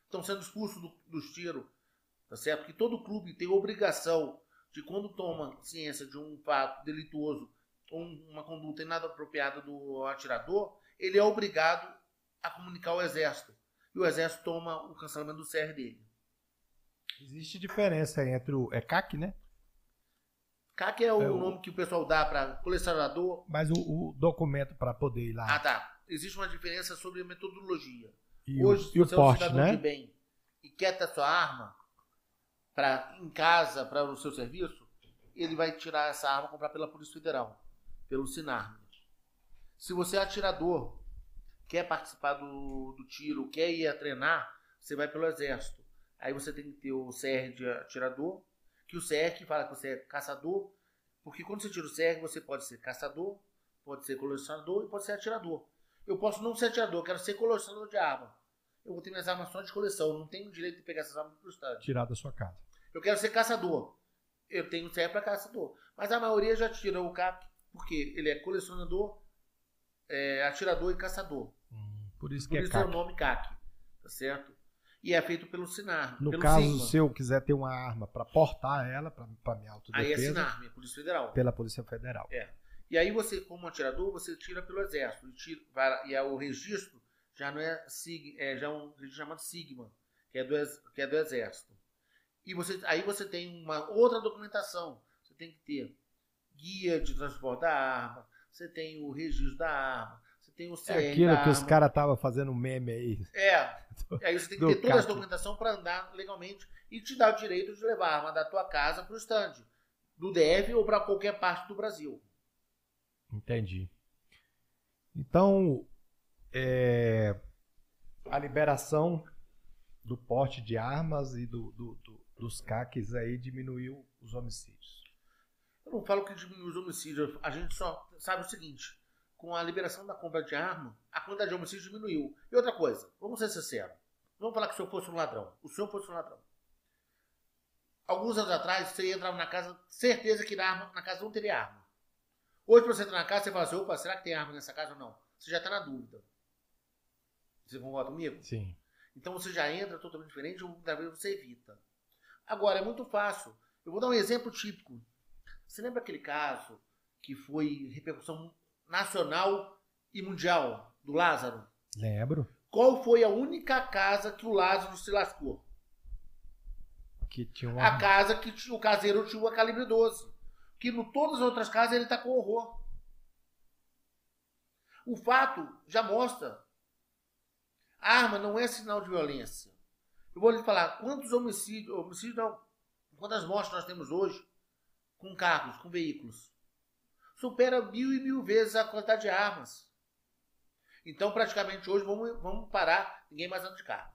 Estão sendo expulsos do, dos tiros. Tá certo? Porque todo clube tem obrigação de quando toma ciência de um fato delituoso ou uma conduta inapropriada do atirador, ele é obrigado a comunicar ao exército. E o exército toma o cancelamento do CR dele. Existe diferença entre o. É CAC, né? CAC é o, é o... nome que o pessoal dá para colecionador. Mas o, o documento para poder ir lá. Ah, tá. Existe uma diferença sobre a metodologia. E Hoje, o, se e você é um cidadão né? de bem e quer ter sua arma para em casa, para o seu serviço, ele vai tirar essa arma e comprar pela Polícia Federal, pelo Sinarme. Se você é atirador, quer participar do, do tiro, quer ir a treinar, você vai pelo Exército. Aí você tem que ter o CR de atirador, que o CR que fala que você é caçador, porque quando você tira o CR, você pode ser caçador, pode ser colecionador e pode ser atirador. Eu posso não ser atirador, eu quero ser colecionador de arma. Eu vou ter minhas armas só de coleção, eu não tenho direito de pegar essas armas estado. Tirar da sua casa. Eu quero ser caçador. Eu tenho CR para caçador. Mas a maioria já tira o CAC, porque ele é colecionador, é, atirador e caçador. Hum, por isso Por que é isso é o CAC. nome CAC, tá certo? E é feito pelo Sinar. No pelo caso, Sigma. se eu quiser ter uma arma para portar ela, para minha autodefesa, Aí é Sinarme, é Polícia Federal. pela Polícia Federal. É. E aí você, como atirador, você tira pelo exército. E, tira, e é o registro já não é, sig, é já um registro chamado Sigma, que é do, que é do exército. E você, aí você tem uma outra documentação. Você tem que ter guia de transporte da arma, você tem o registro da arma, você tem o CR É aquilo que os caras estavam fazendo meme aí. É. Aí você tem que do ter toda essa documentação para andar legalmente e te dar o direito de levar a arma da tua casa para o stand, do DF ou para qualquer parte do Brasil. Entendi. Então, é, a liberação do porte de armas e do, do- do- dos CACs aí diminuiu os homicídios. Eu não falo que diminui os homicídios, a gente só sabe o seguinte: com a liberação da compra de arma, a quantidade de homicídios diminuiu. E outra coisa, vamos ser sinceros: vamos falar que o senhor fosse um ladrão. O senhor fosse um ladrão. Alguns anos atrás, você entrava na casa, certeza que na, arma, na casa não teria arma. Hoje, você entrar na casa, você fala assim: opa, será que tem arma nessa casa ou não? você já está na dúvida. Você concorda comigo? Sim. Então você já entra totalmente diferente, ou muitas vezes você evita. Agora, é muito fácil. Eu vou dar um exemplo típico. Você lembra aquele caso que foi repercussão nacional e mundial do Lázaro? Lembro. Qual foi a única casa que o Lázaro se lascou? Que tinha uma... A casa que o caseiro tinha uma calibre 12. Que em todas as outras casas ele está com horror. O fato já mostra. Arma não é sinal de violência. Eu vou lhe falar, quantos homicídios, homicídios não, quantas mortes nós temos hoje com carros, com veículos? Supera mil e mil vezes a quantidade de armas. Então, praticamente hoje, vamos, vamos parar. Ninguém mais anda de carro.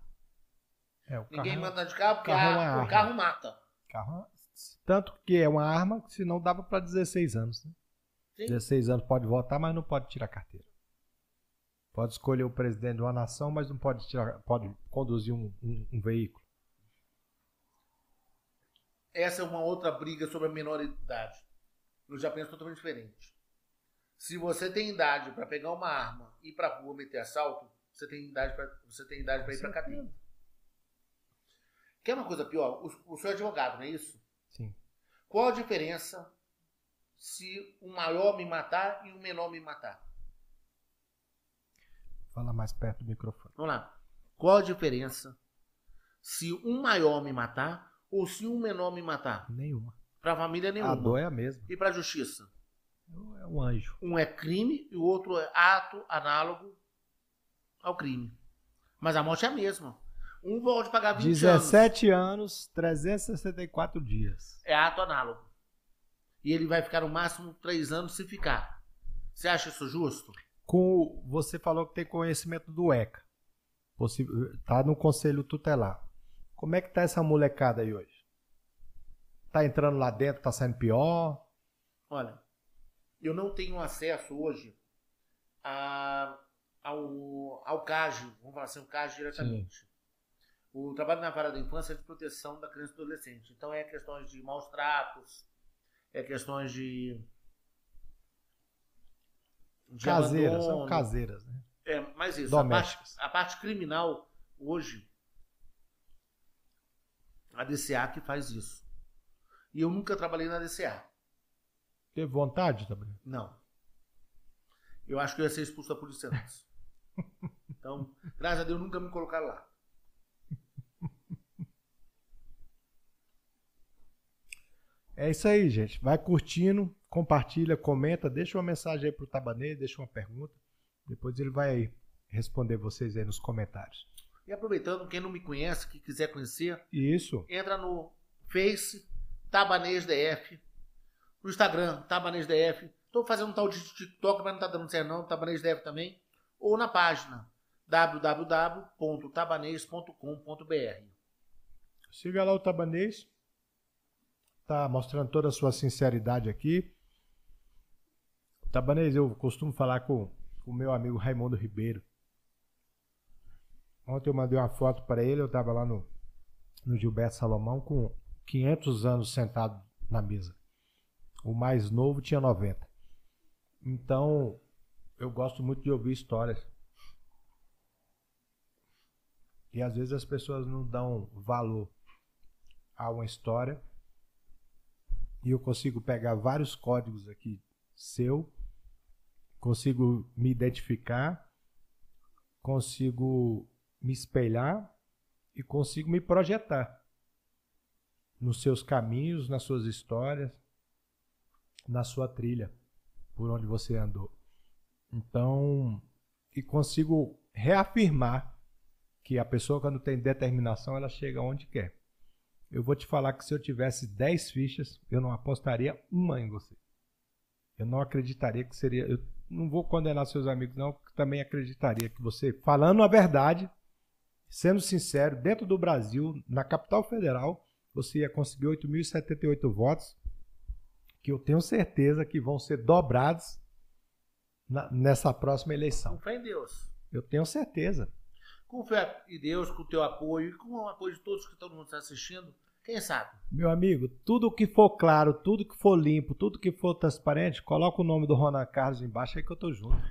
É, o Ninguém carro, mais anda de carro porque carro é a- o arma. carro mata. carro- Tanto que é uma arma que se não dava para 16 anos. Né? Sim. 16 anos pode votar, mas não pode tirar carteira. Pode escolher o presidente de uma nação, mas não pode tirar, pode conduzir um, um- um veículo. Essa é uma outra briga sobre a menoridade. No Japão é totalmente diferente. Se você tem idade para pegar uma arma e ir pra rua meter assalto, você tem idade para você tem idade para ir para cadeia. Quer uma coisa pior? O, o senhor é advogado, não é isso? Sim. Qual a diferença se um maior me matar e um menor me matar? Fala mais perto do microfone. Vamos lá. Qual a diferença se um maior me matar ou se um menor me matar? Nenhuma. Para a família A nenhuma. dor é a mesma. E para a justiça? É um anjo. Um é crime e o outro é ato análogo ao crime. Mas a morte é a mesma. Um pode pagar 20 anos. 17 anos, 364 dias. É ato análogo. E ele vai ficar no máximo 3 anos se ficar. Você acha isso justo? Com, você falou que tem conhecimento do ECA. Tá no conselho tutelar. Como é que tá essa molecada aí hoje? Tá entrando lá dentro, tá saindo pior? Olha, eu não tenho acesso hoje a- ao, ao CAGE, vamos falar assim, o CAGE diretamente. O trabalho na vara da infância é de proteção da criança e do adolescente. Então é questões de maus tratos, é questões de. Caseiras, são abandono. caseiras, né? É, mas isso, a parte, a parte criminal hoje, a DCA que faz isso. E eu nunca trabalhei na DCA. Teve vontade também? Não. Eu acho que eu ia ser expulso da polícia antes. Então, graças a Deus, nunca me colocaram lá. É isso aí, gente. Vai curtindo, compartilha, comenta, deixa uma mensagem aí pro Tabanê, deixa uma pergunta. Depois ele vai responder vocês aí nos comentários. E aproveitando, quem não me conhece, que quiser conhecer, Isso. entra no Face, Tabanês DF, no Instagram, Tabanês DF. Estou fazendo um tal de TikTok, mas não está dando certo não, Tabanês DF também. Ou na página www.tabanês.com.br. Siga lá o Tabanês. Tá mostrando toda a sua sinceridade aqui. Tabanês, eu costumo falar com o meu amigo Raimundo Ribeiro. Ontem eu mandei uma foto para ele, eu estava lá no, no Gilberto Salomão com 500 anos sentado na mesa. O mais novo tinha 90. Então, eu gosto muito de ouvir histórias. E às vezes as pessoas não dão valor a uma história. E eu consigo pegar vários códigos aqui seu, consigo me identificar, consigo me espelhar e consigo me projetar nos seus caminhos, nas suas histórias, na sua trilha, por onde você andou. Então, e consigo reafirmar que a pessoa, quando tem determinação, ela chega onde quer. Eu vou te falar que se eu tivesse 10 fichas, eu não apostaria uma em você. Eu não acreditaria que seria. Eu não vou condenar seus amigos, não, porque também acreditaria que você, falando a verdade, sendo sincero, dentro do Brasil, na capital federal, você ia conseguir 8.078 votos, que eu tenho certeza que vão ser dobrados na- nessa próxima eleição. Com fé em Deus. Eu tenho certeza. Com fé em Deus, com o teu apoio e com o apoio de todos que todo mundo está assistindo, quem sabe? Meu amigo, tudo que for claro, tudo que for limpo, tudo que for transparente, coloca o nome do Ronan Carlos embaixo aí que eu tô junto.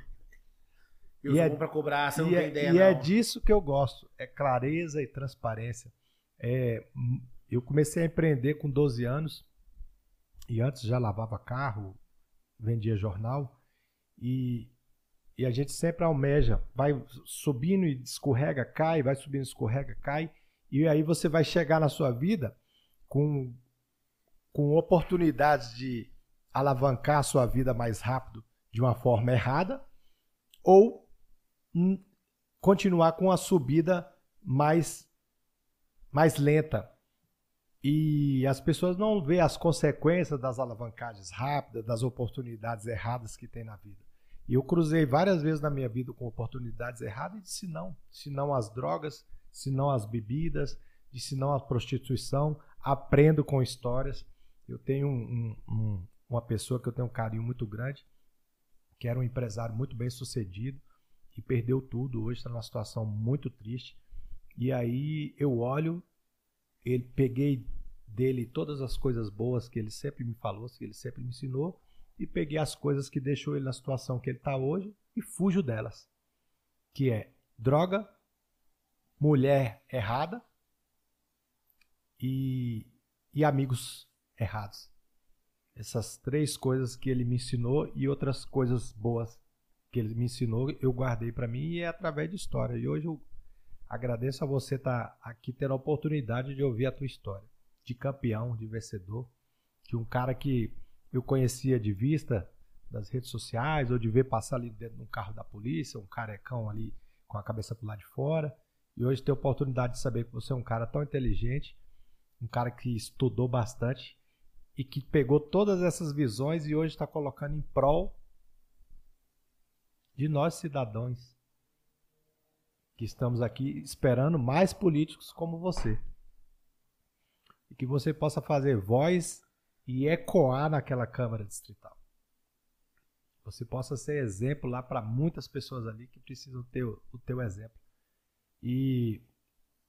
Eu E é- pra cobrar, você não e tem é, ideia, e não. é disso que eu gosto, é clareza e transparência. É, eu comecei a empreender com 12 anos e antes já lavava carro, vendia jornal e, e a gente sempre almeja, vai subindo e escorrega, cai, vai subindo, escorrega, cai e aí você vai chegar na sua vida com, com oportunidades de alavancar a sua vida mais rápido de uma forma errada ou continuar com a subida mais mais lenta. E as pessoas não vê as consequências das alavancagens rápidas, das oportunidades erradas que tem na vida. E eu cruzei várias vezes na minha vida com oportunidades erradas e disse não. Se não as drogas, se não as bebidas, se não a prostituição. Aprendo com histórias. Eu tenho um- um- um- uma pessoa que eu tenho um carinho muito grande, que era um empresário muito bem sucedido e perdeu tudo. Hoje está numa situação muito triste. E aí eu olho, ele peguei dele todas as coisas boas que ele sempre me falou, que ele sempre me ensinou, e peguei as coisas que deixou ele na situação que ele está hoje e fujo delas. Que é droga, mulher errada e, e amigos errados. Essas três coisas que ele me ensinou e outras coisas boas que ele me ensinou, eu guardei para mim e é através de história. E hoje eu agradeço a você estar aqui tendo a oportunidade de ouvir a tua história, de campeão, de vencedor, de um cara que eu conhecia de vista das redes sociais ou de ver passar ali dentro de um carro da polícia, um carecão ali com a cabeça pro lado de fora. E hoje ter a oportunidade de saber que você é um cara tão inteligente, um cara que estudou bastante e que pegou todas essas visões e hoje está colocando em prol de nós cidadãos que estamos aqui esperando mais políticos como você. E que você possa fazer voz e ecoar naquela Câmara Distrital. Você possa ser exemplo lá para muitas pessoas ali que precisam ter o, teu exemplo. E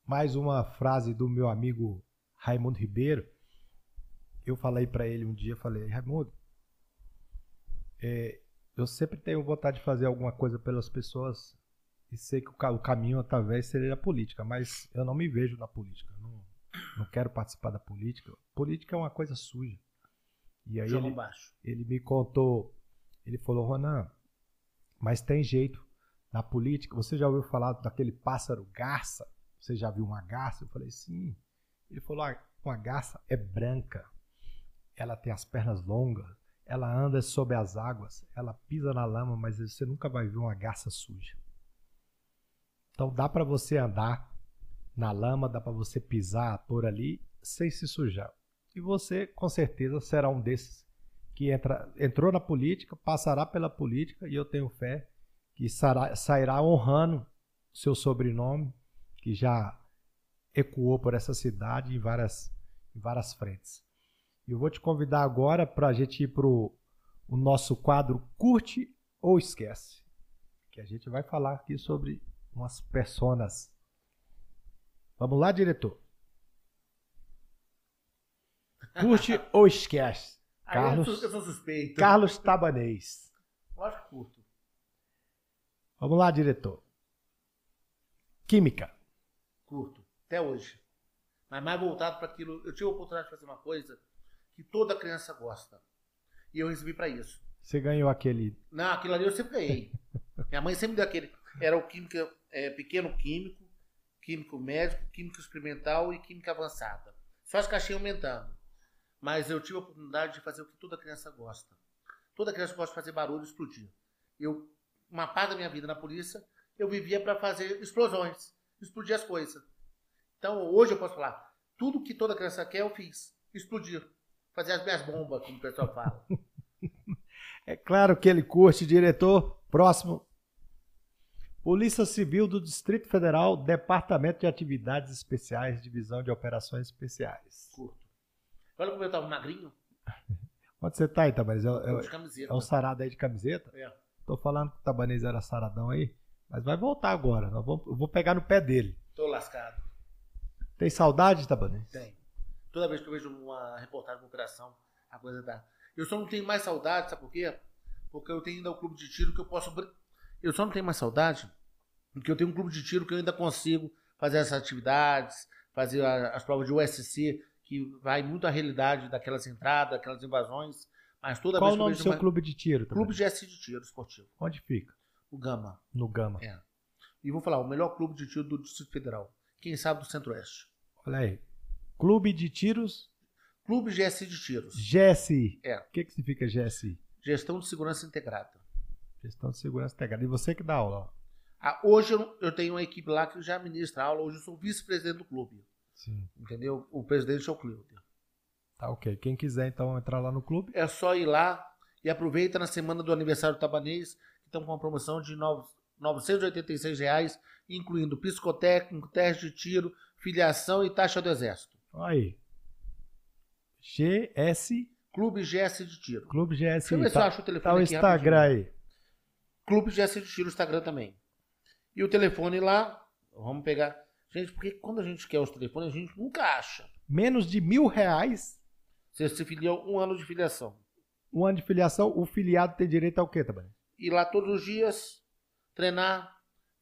mais uma frase do meu amigo Raimundo Ribeiro. Eu falei para ele um dia, falei, Raimundo, é, eu sempre tenho vontade de fazer alguma coisa pelas pessoas e sei que o, ca- o caminho talvez seja a política, mas eu não me vejo na política. Não, não quero participar da política. Política é uma coisa suja. E aí ele, baixo. ele me contou, ele falou, Ronan, mas tem jeito. Na política, você já ouviu falar daquele pássaro garça? Você já viu uma garça? Eu falei, sim. Ele falou, ah, uma garça é branca. Ela tem as pernas longas. Ela anda sobre as águas. Ela pisa na lama, mas você nunca vai ver uma garça suja. Então dá para você andar na lama, dá para você pisar por ali sem se sujar. E você, com certeza, será um desses que entra, entrou na política, passará pela política e eu tenho fé que sará- sairá honrando seu sobrenome, que já ecoou por essa cidade em várias, em várias frentes. E eu vou te convidar agora para a gente ir para o nosso quadro Curte ou Esquece, que a gente vai falar aqui sobre umas personas. Vamos lá, diretor? Curte ou esquece? Aí Carlos- eu, sou, eu sou suspeito. Carlos Tabanês. Lógico que curto. Vamos lá, diretor. Química. Curto. Até hoje. Mas mais voltado para aquilo. Eu tive a oportunidade de fazer uma coisa que toda criança gosta. E eu recebi para isso. Você ganhou aquele. Não, aquilo ali eu sempre ganhei. Minha mãe sempre deu aquele. Era o química, é, pequeno químico, químico médico, químico experimental e química avançada. Só as caixinhas aumentando. Mas eu tive a oportunidade de fazer o que toda criança gosta. Toda criança gosta de fazer barulho e explodir. Eu, uma parte da minha vida na polícia, eu vivia para fazer explosões, explodir as coisas. Então hoje eu posso falar, tudo que toda criança quer eu fiz. Explodir. Fazer as minhas bombas, como o pessoal fala. É claro que ele curte, diretor. Próximo. Polícia Civil do Distrito Federal, Departamento de Atividades Especiais, Divisão de Operações Especiais. Curto. Olha como eu tava magrinho. Onde você tá aí, Tabanês? É, Eu é, de camiseta. é um sarado aí de camiseta? É. Tô falando que o Tabanês era saradão aí, mas vai voltar agora. Nós vamos- eu vou pegar no pé dele. Tô lascado. Tem saudade, Tabanês? Tem. Toda vez que eu vejo uma reportagem de operação, a coisa dá. Eu só não tenho mais saudade, sabe por quê? Porque eu tenho ainda o clube de tiro que eu posso. Eu só não tenho mais saudade porque eu tenho um clube de tiro que eu ainda consigo fazer essas atividades, fazer as provas de USC, que vai muito à realidade daquelas entradas, daquelas invasões. Mas toda Qual vez o que eu nome do seu uma- clube de tiro? também? Clube GS de tiro esportivo, Onde fica? o Gama. No Gama. É. E vou falar, o melhor clube de tiro do Distrito Federal. Quem sabe do Centro-Oeste. Olha aí. Clube de Tiros Clube GS de Tiros. GSI. É. O que, que significa GSI? Gestão de Segurança Integrada. Gestão de Segurança Integrada. E você que dá aula? Ah, hoje eu, eu tenho uma equipe lá que já ministra aula. Hoje eu sou vice-presidente do clube. Sim. Entendeu? O presidente é o Cleuder. Tá ok. Quem quiser então entrar lá no clube. É só ir lá e aproveita na semana do aniversário do Tabanês, que estão com uma promoção de R$ 986 reais, incluindo psicotécnico, teste de tiro, filiação e taxa do exército. Olha aí. GS Clube GS de Tiro. Clube GSI. Deixa eu ver se eu Tá, acho o telefone tá o Instagram rapidinho. aí. Clube GS de Tiro, Instagram também. E o telefone lá, vamos pegar. Gente, porque quando a gente quer os telefones, a gente nunca acha. Menos de mil reais. Você se filiou um ano de filiação. Um ano de filiação. O filiado tem direito ao quê também? Ir lá todos os dias, treinar,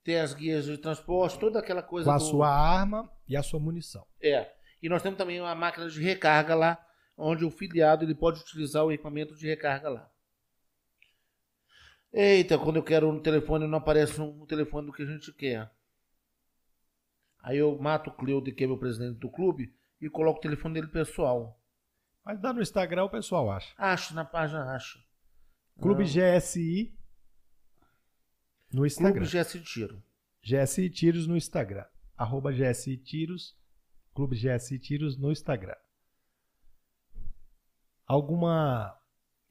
ter as guias de transporte, toda aquela coisa Com a do- sua arma e a sua munição. É. E nós temos também uma máquina de recarga lá, onde o filiado ele pode utilizar o equipamento de recarga lá. Eita, quando eu quero um telefone, não aparece um telefone do que a gente quer. Aí eu mato o Cleude, que é meu presidente do clube, e coloco o telefone dele pessoal. Mas dá no Instagram o pessoal acha. Acho, na página acho. Clube Não. GSI no Instagram. Clube GS de Tiro. GSI Tiros no Instagram. Arroba GSI Tiros. Clube GSI Tiros no Instagram. Alguma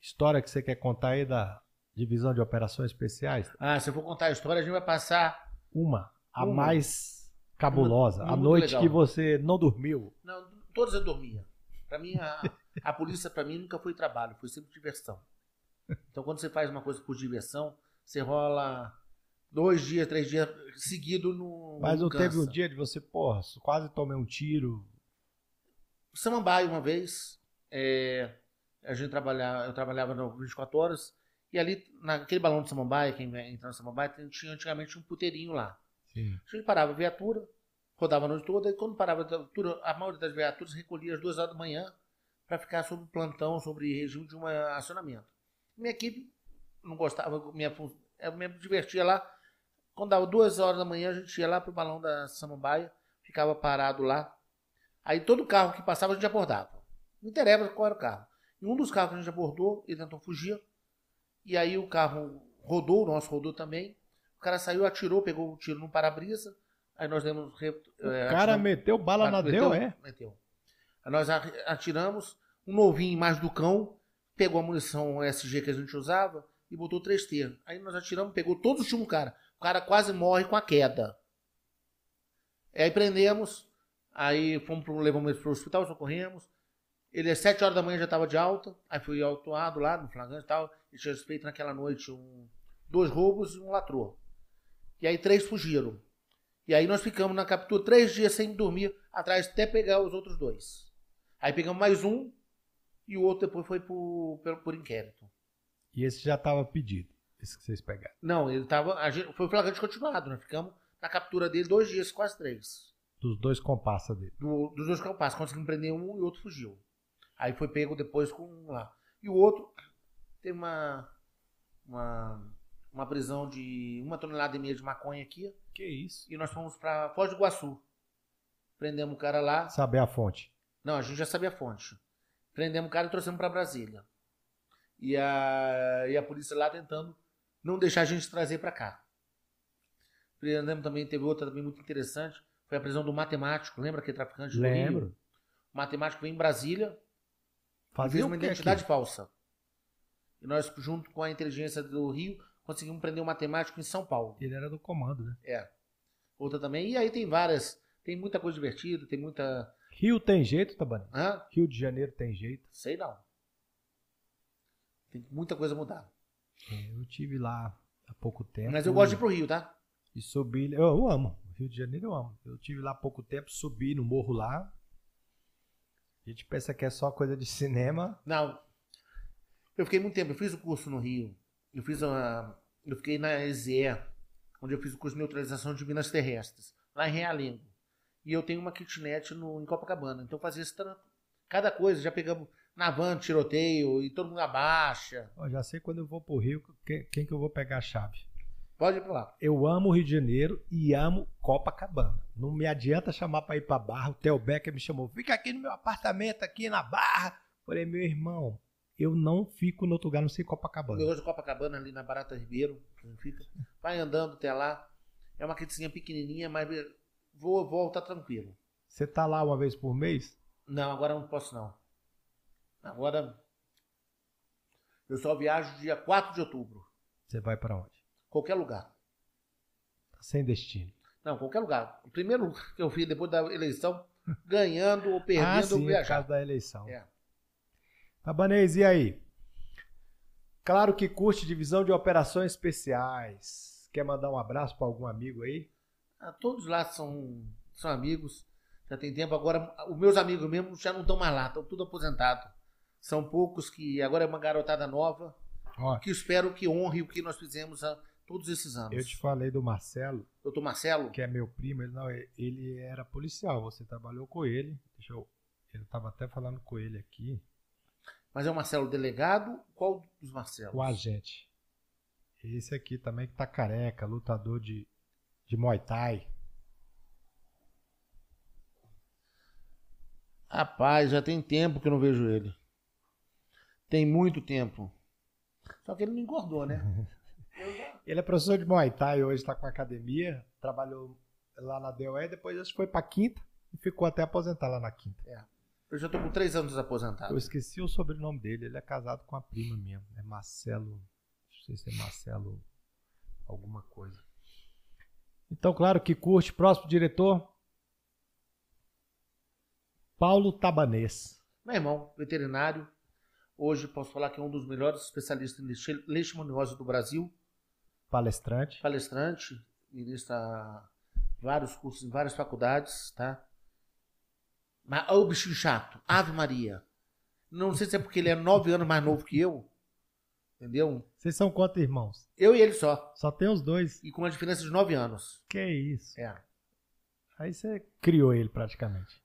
história que você quer contar aí da divisão de operações especiais? Ah, se eu for contar a história, a gente vai passar. Uma, a Uma. mais cabulosa. Uma- a noite legal. que você não dormiu. Não, todas eu dormia. Pra mim, a, a polícia pra mim nunca foi trabalho, foi sempre diversão. Então, quando você faz uma coisa por diversão, você rola dois dias, três dias seguido no. Mas não teve um dia de você, porra, quase tomei um tiro. Samambaia uma vez, é, a gente trabalhava, eu trabalhava no 24 horas, e ali, naquele balão de Samambaia, quem vai entrar no Samambaia, tinha antigamente um puteirinho lá. Sim. A gente parava a viatura, rodava a noite toda, e quando parava a viatura, a maioria das viaturas recolhia às duas horas da manhã para ficar sob plantão, sobre regime de um acionamento. Minha equipe não gostava, minha, eu me divertia lá. Quando dava duas horas da manhã, a gente ia lá pro balão da Samambaia, ficava parado lá. Aí todo carro que passava a gente abordava. Não interessa qual era o carro. E um dos carros que a gente abordou, ele tentou fugir. E aí o carro rodou, o nosso rodou também. O cara saiu, atirou, pegou um tiro no para-brisa. Aí nós demos. O eh, cara atiramos- meteu bala na meteu, deu, é? Meteu. Aí nós atiramos. Um novinho mais do cão pegou a munição SG que a gente usava e botou 3T. Aí nós atiramos, pegou todo o chumbo do cara. O cara quase morre com a queda. Aí prendemos. Aí fomos pro, levamos ele pro hospital, socorremos. Ele às 7 horas da manhã já estava de alta. Aí fui autuado lá no flagrante e tal. Ele tinha respeito naquela noite um, dois roubos e um latrô. E aí três fugiram. E aí nós ficamos na captura três dias sem dormir, atrás até pegar os outros dois. Aí pegamos mais um e o outro depois foi por, por, inquérito. E esse já tava pedido. Esse que vocês pegaram. Não, ele tava. A gente, foi flagrante continuado. Nós ficamos na captura dele dois dias, quase três. Dos dois comparsas dele. Do- dos dois capazes. Conseguimos prender um e o outro fugiu. Aí foi pego depois com um lá. E o outro teve uma. Uma, uma prisão de uma tonelada e meia de maconha aqui. Que isso? E nós fomos pra Foz do Iguaçu. Prendemos o cara lá. Saber a fonte. Não, a gente já sabia a fonte. Prendemos o cara e trouxemos para Brasília. E a, e a polícia lá tentando não deixar a gente trazer para cá. Também, teve outra também muito interessante. Foi a prisão do matemático. Lembra que traficante do Rio? Lembro. O matemático veio em Brasília Fazia uma identidade aqui? falsa. E nós, junto com a inteligência do Rio, conseguimos prender um matemático em São Paulo. Ele era do comando, né? É. Outra também. E aí tem várias. Tem muita coisa divertida, tem muita. Rio tem jeito, Tabani? Hã? Rio de Janeiro tem jeito. Sei não. Tem muita coisa a mudar. É, Eu tive lá há pouco tempo. Mas eu gosto de ir pro Rio, tá? E subi. Eu, eu amo. Rio de Janeiro eu amo. Eu tive lá há pouco tempo, subi no morro lá. A gente pensa que é só coisa de cinema. Não. Eu fiquei muito tempo, eu fiz o curso no Rio. Eu fiz uma. eu fiquei na EZE, onde eu fiz o curso de neutralização de minas terrestres, lá em Realengo. E eu tenho uma kitnet no, em Copacabana. Então fazia esse trampo. Cada coisa, já pegamos na van, tiroteio, e todo mundo abaixa. Eu já sei quando eu vou pro Rio, quem, quem que eu vou pegar a chave. Pode ir pra lá. Eu amo o Rio de Janeiro e amo Copacabana. Não me adianta chamar para ir para Barra. O Theo Becker me chamou, fica aqui no meu apartamento, aqui na Barra. Falei, meu irmão, eu não fico no outro lugar, não sei Copacabana. Eu de Copacabana, ali na Barata Ribeiro, que fica. Vai andando até lá. É uma kitzinha pequenininha, mas vou, volta tranquilo. Você tá lá uma vez por mês? Não, agora não posso não. Agora eu só viajo dia 4 de outubro. Você vai para onde? Qualquer lugar. Tá sem destino. Não, qualquer lugar. O primeiro que eu fiz depois da eleição, ganhando ou perdendo, ah, sim, eu viajar. por causa da eleição. É. Tabanês, e aí? Claro que curte divisão de operações especiais. Quer mandar um abraço para algum amigo aí? Ah, todos lá são, são amigos. Já tem tempo. Agora, os meus amigos mesmo já não estão mais lá, estão tudo aposentados. São poucos que agora é uma garotada nova. Ó, Que espero que honre o que nós fizemos há todos esses anos. eu te falei do Marcelo, Doutor Marcelo, que é meu primo, ele não, ele era policial, você trabalhou com ele. Deixa eu, eu tava até falando com ele aqui, mas é o Marcelo delegado? Qual dos Marcelos? o agente. Esse aqui também que tá careca, lutador de, de Muay Thai. Rapaz, já tem tempo que eu não vejo ele. Tem muito tempo. Só que ele não engordou, né? Ele é professor de Muay Thai, hoje está com a academia, trabalhou lá na DOE, depois acho que foi pra quinta e ficou até aposentar lá na quinta. Eu já tô com três anos aposentado. Eu esqueci o sobrenome dele, ele é casado com a prima minha, é Marcelo, não sei se é Marcelo alguma coisa. Então, claro que curte, próximo diretor, Paulo Tabanês. Meu irmão, veterinário. Hoje posso falar que é um dos melhores especialistas em leite- leishmaniose do Brasil. Palestrante. Palestrante, ministra vários cursos em várias faculdades, tá? Mas, ô bichinho chato, Ave Maria. Não sei se é porque ele é nove anos mais novo que eu. Entendeu? Vocês são quantos irmãos? Eu e ele só. Só tem os dois. E com uma diferença de nove anos. Que isso. É. Aí você criou ele praticamente.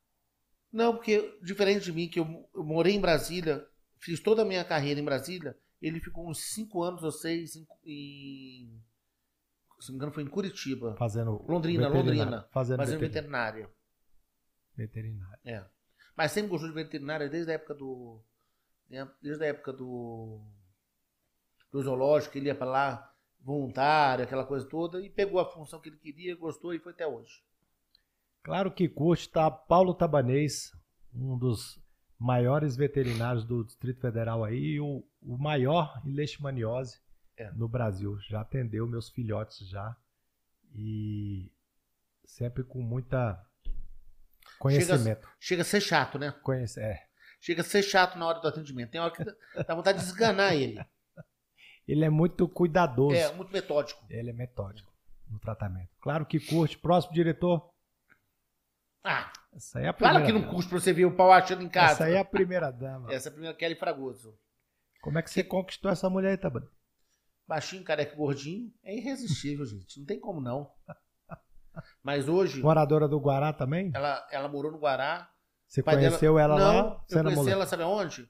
Não, porque diferente de mim, que eu, eu morei em Brasília, fiz toda a minha carreira em Brasília, ele ficou uns cinco anos ou seis em, em- se não me engano foi em Curitiba, Fazendo. Londrina. Londrina, Fazendo fazendo veterinário. veterinário. É. Mas sempre gostou de veterinária desde a época do né, desde a época do do zoológico, ele ia para lá voluntário, aquela coisa toda e pegou a função que ele queria, gostou e foi até hoje. Claro que curte, tá? Paulo Tabanês, um dos maiores veterinários do Distrito Federal aí, e o, o maior em leishmaniose É. no Brasil. Já atendeu meus filhotes já. E sempre com muita conhecimento. Chega a ser chato, né? Conhece, é. Chega a ser chato na hora do atendimento. Tem hora que dá dá vontade de esganar ele. Ele é muito cuidadoso. É, muito metódico. Ele é metódico no tratamento. Claro que curte. Próximo diretor. Ah, Essa é a primeira fala que não custa pra você ver o pau achando em casa. Essa aí é a primeira dama. Essa é a primeira Kelly Fragoso. Como é que você conquistou essa mulher aí, Tabanês? Baixinho, careca gordinho. É irresistível, gente. Não tem como não. Mas hoje, Moradora do Guará também? ela, ela morou no Guará. Você conheceu ela não, lá? Você eu conheci ela, sabe aonde?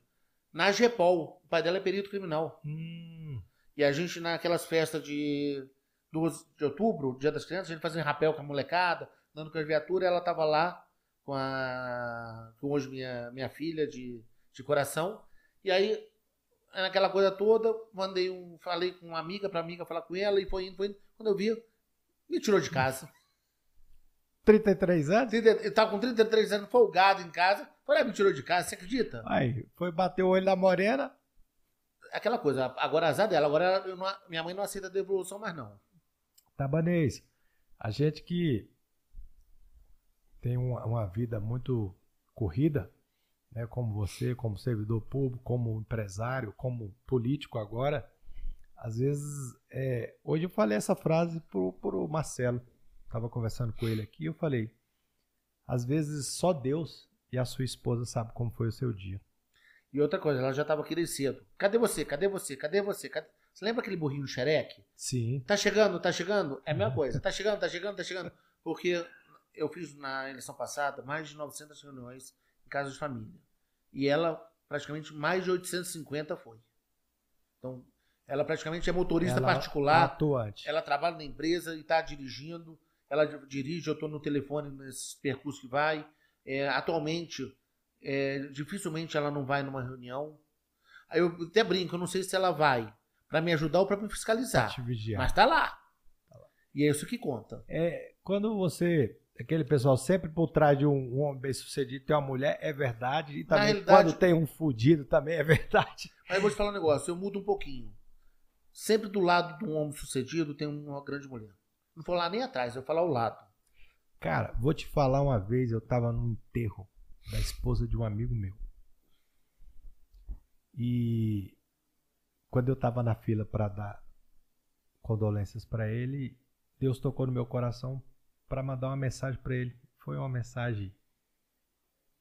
Na Gepol. O pai dela é perito criminal. Hum, E a gente, naquelas festas de 12 de outubro, Dia das Crianças, a gente fazia rapel com a molecada, dando com a viatura, ela tava lá com a. com hoje minha, minha filha de, de coração. E aí, naquela coisa toda, mandei um. Falei com uma amiga pra amiga falar com ela, e foi indo, foi indo. Quando eu vi, me tirou de casa. 33 anos? 30 Eu tava com 33 anos, folgado em casa. Falei, ah, me tirou de casa, você acredita? Aí, foi bater o olho na morena. Aquela coisa, agora azar dela, agora eu não- minha mãe não aceita devolução mais não. Tabanês, a gente que tem uma, uma vida muito corrida, né, como você, como servidor público, como empresário, como político agora, às vezes, é, hoje eu falei essa frase pro, pro Marcelo, estava conversando com ele aqui, eu falei, às vezes só Deus e a sua esposa sabe como foi o seu dia. E outra coisa, ela já tava aqui desde cedo. Cadê você? Cadê você? Cadê você? Cadê... Você lembra aquele burrinho xereque? Sim. Tá chegando, tá chegando? É a mesma coisa. Tá chegando, tá chegando, tá chegando. Porque eu fiz na eleição passada mais de 900 reuniões em casa de família. E ela, praticamente, mais de 850 foi. Então, ela praticamente é motorista Ela particular. Atuante. Ela trabalha na empresa e está dirigindo. Ela dirige, eu estou no telefone nesse percurso que vai. É, atualmente, é, dificilmente ela não vai numa reunião. Aí eu até brinco, eu não sei se ela vai para me ajudar ou para me fiscalizar. Te vigiar. Mas tá lá. E é isso que conta. É, quando você. Aquele pessoal sempre por trás de um, homem bem sucedido tem uma mulher, é verdade. E também quando tem um fudido também é verdade. Mas eu vou te falar um negócio, eu mudo um pouquinho. Sempre do lado de um homem sucedido tem uma grande mulher. Não vou lá nem atrás, eu vou falar ao lado. Cara, vou te falar uma vez, eu tava num enterro da esposa de um amigo meu. E quando eu tava na fila para dar condolências para ele, Deus tocou no meu coração para mandar uma mensagem para ele. Foi uma mensagem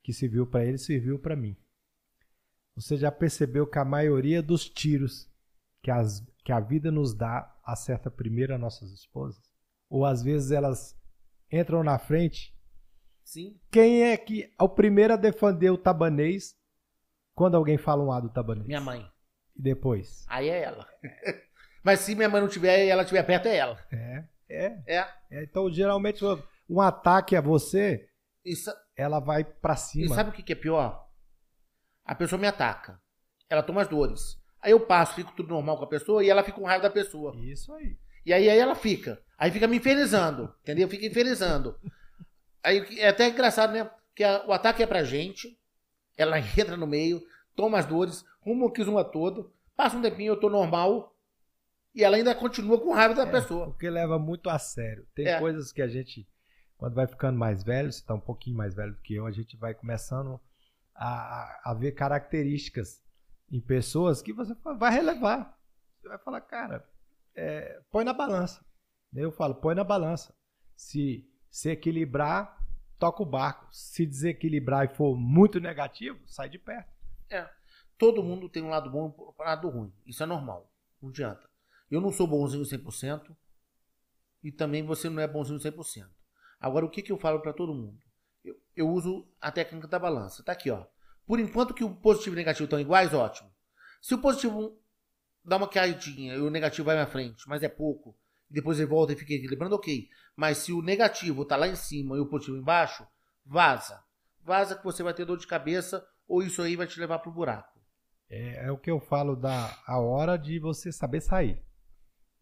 que serviu para ele, serviu para mim. Você já percebeu que a maioria dos tiros que, as, que a vida nos dá acerta primeiro as nossas esposas? Ou às vezes elas entram na frente Sim, quem é que é o primeiro a defender o tabanês quando alguém fala um A do tabanês? minha mãe. E depois? Aí é ela. Mas se minha mãe não tiver e ela estiver perto, é ela. É, é, É. é. Então, geralmente, um ataque a você, E, sa- ela vai pra e cima. sabe o que é pior? A pessoa me ataca. Ela toma as dores. Aí eu passo, fico tudo normal com a pessoa e ela fica com raiva da pessoa. Isso aí. E aí, aí ela fica. Aí fica me infernizando. Entendeu? Fica infernizando. Aí é até engraçado, né? Que a- o ataque é pra gente. Ela entra no meio, toma as dores, uma que uma toda. Passa um tempinho, eu tô normal. E ela ainda continua com raiva da É, pessoa. Porque leva muito a sério. Tem É. coisas que a gente, quando vai ficando mais velho, você tá um pouquinho mais velho do que eu, a gente vai começando a, a- ver características em pessoas que você vai relevar. Você vai falar, cara, é, põe na balança. Eu falo, põe na balança. Se se equilibrar, toca o barco. Se desequilibrar e for muito negativo, sai de perto. Todo mundo tem um lado bom e um lado ruim. Isso é normal. Não adianta. Eu não sou bonzinho 100%. E também você não é bonzinho 100%. Agora, o que, que eu falo pra todo mundo? Eu, eu uso a técnica da balança. Tá aqui, ó. Por enquanto que o positivo e o negativo estão iguais, ótimo. Se o positivo dá uma caidinha e o negativo vai na frente, mas é pouco, depois ele volta e fica equilibrando, ok. Mas se o negativo tá lá em cima e o positivo embaixo, vaza. Vaza que você vai ter dor de cabeça ou isso aí vai te levar pro buraco. É, é o que eu falo da a hora de você saber sair.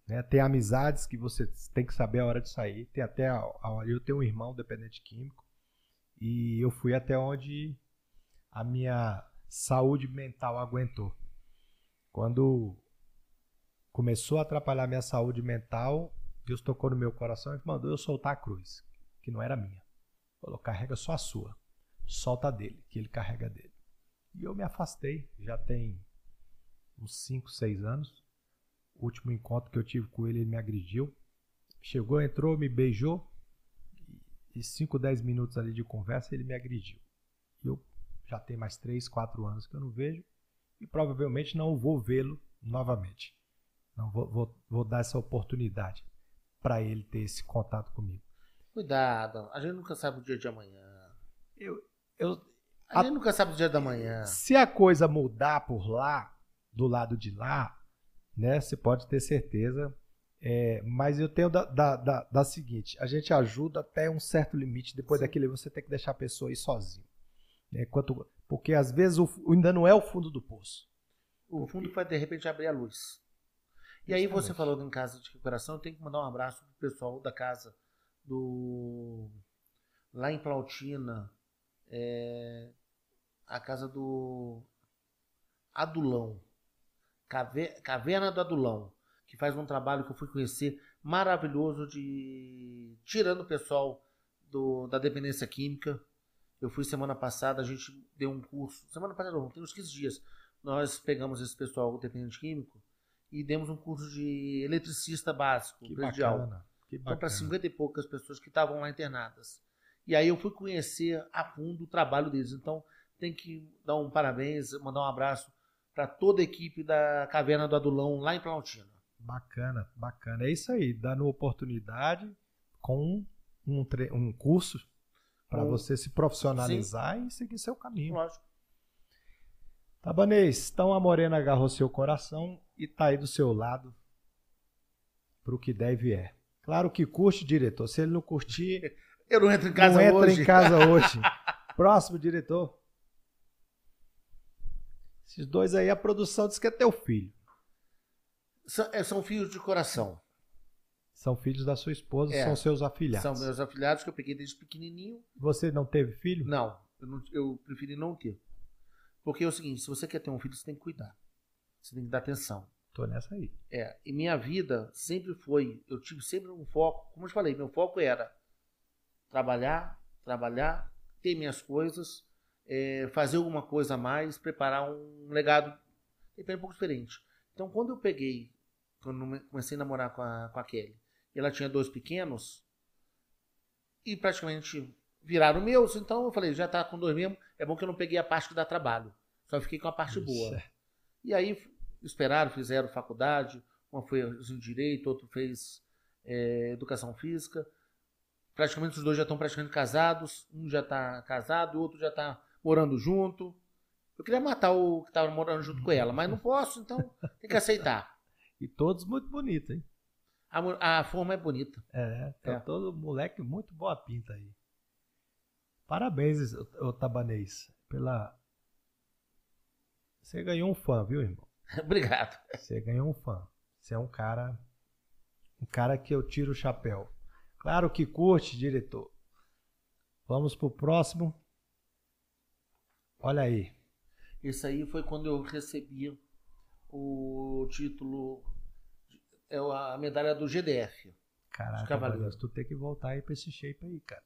Né? Tem amizades que você tem que saber a hora de sair. Tem até a, a- eu tenho um irmão dependente químico e eu fui até onde a minha saúde mental aguentou. Quando começou a atrapalhar minha saúde mental, Deus tocou no meu coração e mandou eu soltar a cruz, que não era minha. Falou: carrega só a sua, solta dele, que ele carrega dele. E eu me afastei, já tem uns 5, 6 anos. O último encontro que eu tive com ele, ele me agrediu. Chegou, entrou, me beijou. E 5, 10 minutos ali de conversa, ele me agrediu. Eu já tem mais 3, 4 anos que eu não vejo. E provavelmente não vou vê-lo novamente. Não vou, vou, vou dar essa oportunidade para ele ter esse contato comigo. Cuidado, a gente nunca sabe o dia de amanhã. Eu, eu, A, A- gente nunca sabe o dia da manhã. Se a coisa mudar por lá, do lado de lá, né, você pode ter certeza. É, mas eu tenho da, da, da, da seguinte: a gente ajuda até um certo limite. Depois daquele você tem que deixar a pessoa ir sozinha. Né, quanto, porque às vezes o, ainda não é o fundo do poço. O fundo vai de repente abrir a luz. E aí você falou em casa de recuperação, eu tenho que mandar um abraço pro pessoal da casa do lá em Plautina, é, a casa do Adulão, Caverna do Adulão, que faz um trabalho que eu fui conhecer maravilhoso de tirando o pessoal do, da dependência química. Eu fui semana passada, a gente deu um curso, semana passada não, tem uns 15 dias. Nós pegamos esse pessoal dependente químico e demos um curso de eletricista básico, Que predial. bacana. Que Então, para bacana. 50 e poucas pessoas que estavam lá internadas. E aí eu fui conhecer a fundo o trabalho deles. Então, tem que dar um parabéns, mandar um abraço para toda a equipe da Caverna do Adulão lá em Planaltina. Bacana, bacana. É isso aí, dando oportunidade com um, tre- um curso para Um- você se profissionalizar e seguir seu caminho. Lógico. Tabanês, então a Morena agarrou seu coração e tá aí do seu lado pro que deve é. Claro que curte, diretor. Se ele não curtir, Eu não entro em casa não entra hoje. em casa hoje. Próximo, diretor. Esses dois aí, a produção diz que é teu filho. São, é, são filhos de coração. São filhos da sua esposa, É. são seus afilhados. São meus afilhados que eu peguei desde pequenininho. Você não teve filho? Não, eu, não- eu preferi não ter. Porque é o seguinte, se você quer ter um filho, você tem que cuidar. Você tem que dar atenção. Tô nessa aí. É, e minha vida sempre foi, eu tive sempre um foco, como eu te falei, meu foco era trabalhar, trabalhar, ter minhas coisas, é, fazer alguma coisa a mais, preparar um legado um pouco diferente. Então, quando eu peguei, quando comecei a namorar com a, com a Kelly, e ela tinha dois pequenos, e praticamente viraram meus, então eu falei, já tá com dois mesmo, é bom que eu não peguei a parte que dá trabalho, só fiquei com a parte boa. Certo. E aí esperaram, fizeram faculdade, uma fez em direito, outro fez é, educação física. Praticamente os dois já estão praticamente casados, um já está casado, o outro já está morando junto. Eu queria matar o que estava morando junto com ela, mas não posso, então tem que aceitar. E todos muito bonitos, hein? A, a forma é bonita. É, tá É. todo moleque muito boa pinta aí. Parabéns, ô Tabanês, pela. Você ganhou um fã, viu, irmão? Obrigado. Você ganhou um fã. Você é um cara. Um cara que eu tiro o chapéu. Claro que curte, diretor. Vamos pro próximo. Olha aí. Isso aí foi quando eu recebi o título, é a medalha do GDF. Caraca. Tabanês, tu tem que voltar aí pra esse shape aí, cara.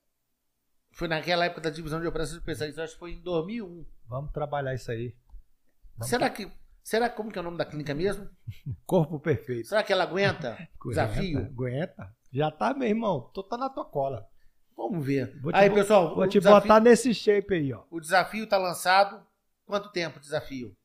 Foi naquela época da divisão de operações especiais, acho que foi em 2001. Vamos trabalhar isso aí. Vamos Será que. Será como que é o nome da clínica mesmo? Corpo perfeito. Será que ela aguenta? Desafio? Aguenta, aguenta. Já tá, meu irmão. Tu tá na tua cola. Vamos ver. Vou te aí, bo- pessoal, Vou te desafio, botar nesse shape aí, ó. o desafio tá lançado. Quanto tempo o desafio?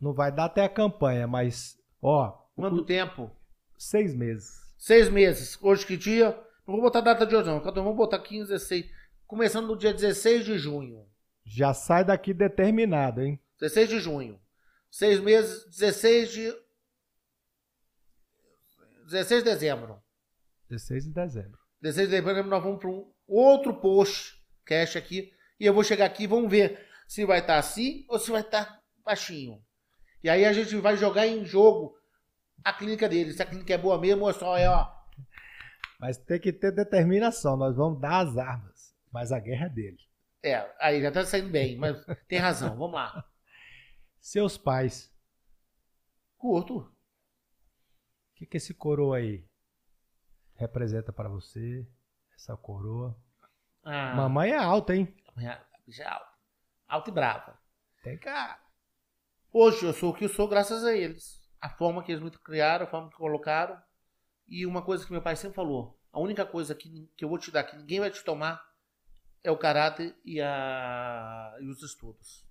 Não vai dar até a campanha, mas, ó, Quanto o- tempo? seis meses. Seis meses. Hoje que dia? Não vou botar a data de hoje, não. Vamos botar 15, 16. Começando no dia 16 de junho. Já sai daqui determinado, hein? 16 de junho. Seis meses, 16 de. 16 de dezembro. 16 de dezembro. 16 de dezembro nós vamos para um outro post cash aqui. E eu vou chegar aqui e vamos ver se vai estar assim ou se vai estar baixinho. E aí a gente vai jogar em jogo a clínica dele. Se a clínica é boa mesmo ou só é, ó. Mas tem que ter determinação. Nós vamos dar as armas. Mas a guerra é dele. É, aí já tá saindo bem, mas tem razão. Vamos lá. Seus pais. Curto. O que, que esse coroa aí representa pra você? Essa coroa. Ah, Mamãe é alta, hein? a bicha é alta. Alta e brava. Tem cara. Hoje eu sou o que eu sou graças a eles. A forma que eles me criaram, a forma que colocaram. E uma coisa que meu pai sempre falou: a única coisa que, que eu vou te dar, que ninguém vai te tomar, é o caráter e, a, e os estudos.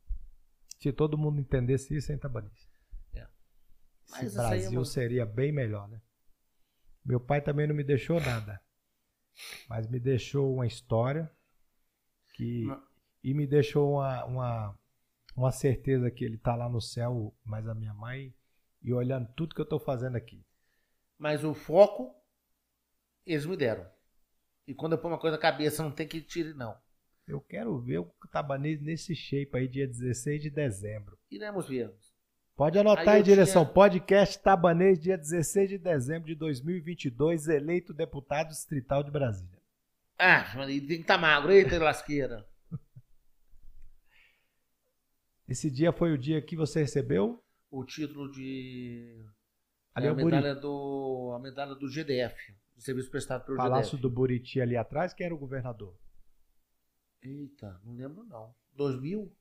Se todo mundo entendesse isso, hein, Tabanice? É. Esse é Brasil uma- seria bem melhor, né? Meu pai também não me deixou nada. Mas me deixou uma história que Não. e me deixou uma, uma, uma certeza que ele tá lá no céu, mas a minha mãe, e olhando tudo que eu tô fazendo aqui. Mas o foco, eles me deram. E quando eu ponho uma coisa na cabeça, não tem que tire, não. Eu quero ver o Tabanês nesse shape aí, dia 16 de dezembro. Iremos ver. Pode anotar Aí eu direção. tinha- Podcast Tabanês, dia 16 de dezembro de 2022, eleito deputado distrital de Brasília. Ah, tem que estar magro. Eita, lasqueira. Esse dia foi o dia que você recebeu O título de. ali é é a medalha do. A medalha do GDF. Do serviço prestado pelo Palácio GDF. do Buriti ali atrás, quem era o governador? Eita, não lembro não. 2000?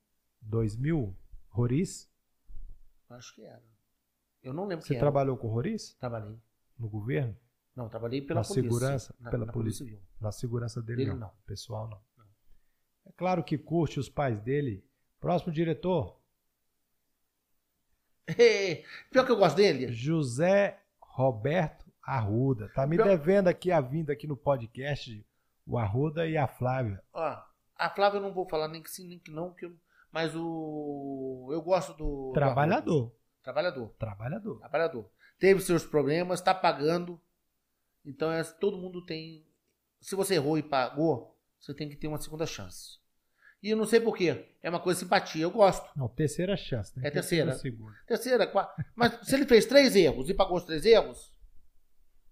2000? Roriz? Acho que era. Eu não lembro Você quem era. trabalhou com o Roriz Trabalhei. no governo? Não, trabalhei pela Na polícia. segurança? Na, Pela na polícia. Civil. Na segurança dele, Dele não. não. Pessoal, não. É claro que curte os pais dele. Próximo diretor. Pior que eu gosto dele. José Roberto Arruda. Tá me Pior- devendo aqui a vinda aqui no podcast o Arruda e a Flávia. Ó, a Flávia eu não vou falar nem que sim, nem que não, que eu- mas o. Eu gosto do. do Trabalhador. Arruda. Trabalhador. Trabalhador. Trabalhador. Teve seus problemas, tá pagando. Então é, todo mundo tem. Se você errou e pagou, você tem que ter uma segunda chance. E eu não sei porquê. É uma coisa de simpatia, eu gosto. Não, terceira chance. Né? É terceira. segunda. Terceira, quarta. Mas se ele fez três erros e pagou os três erros,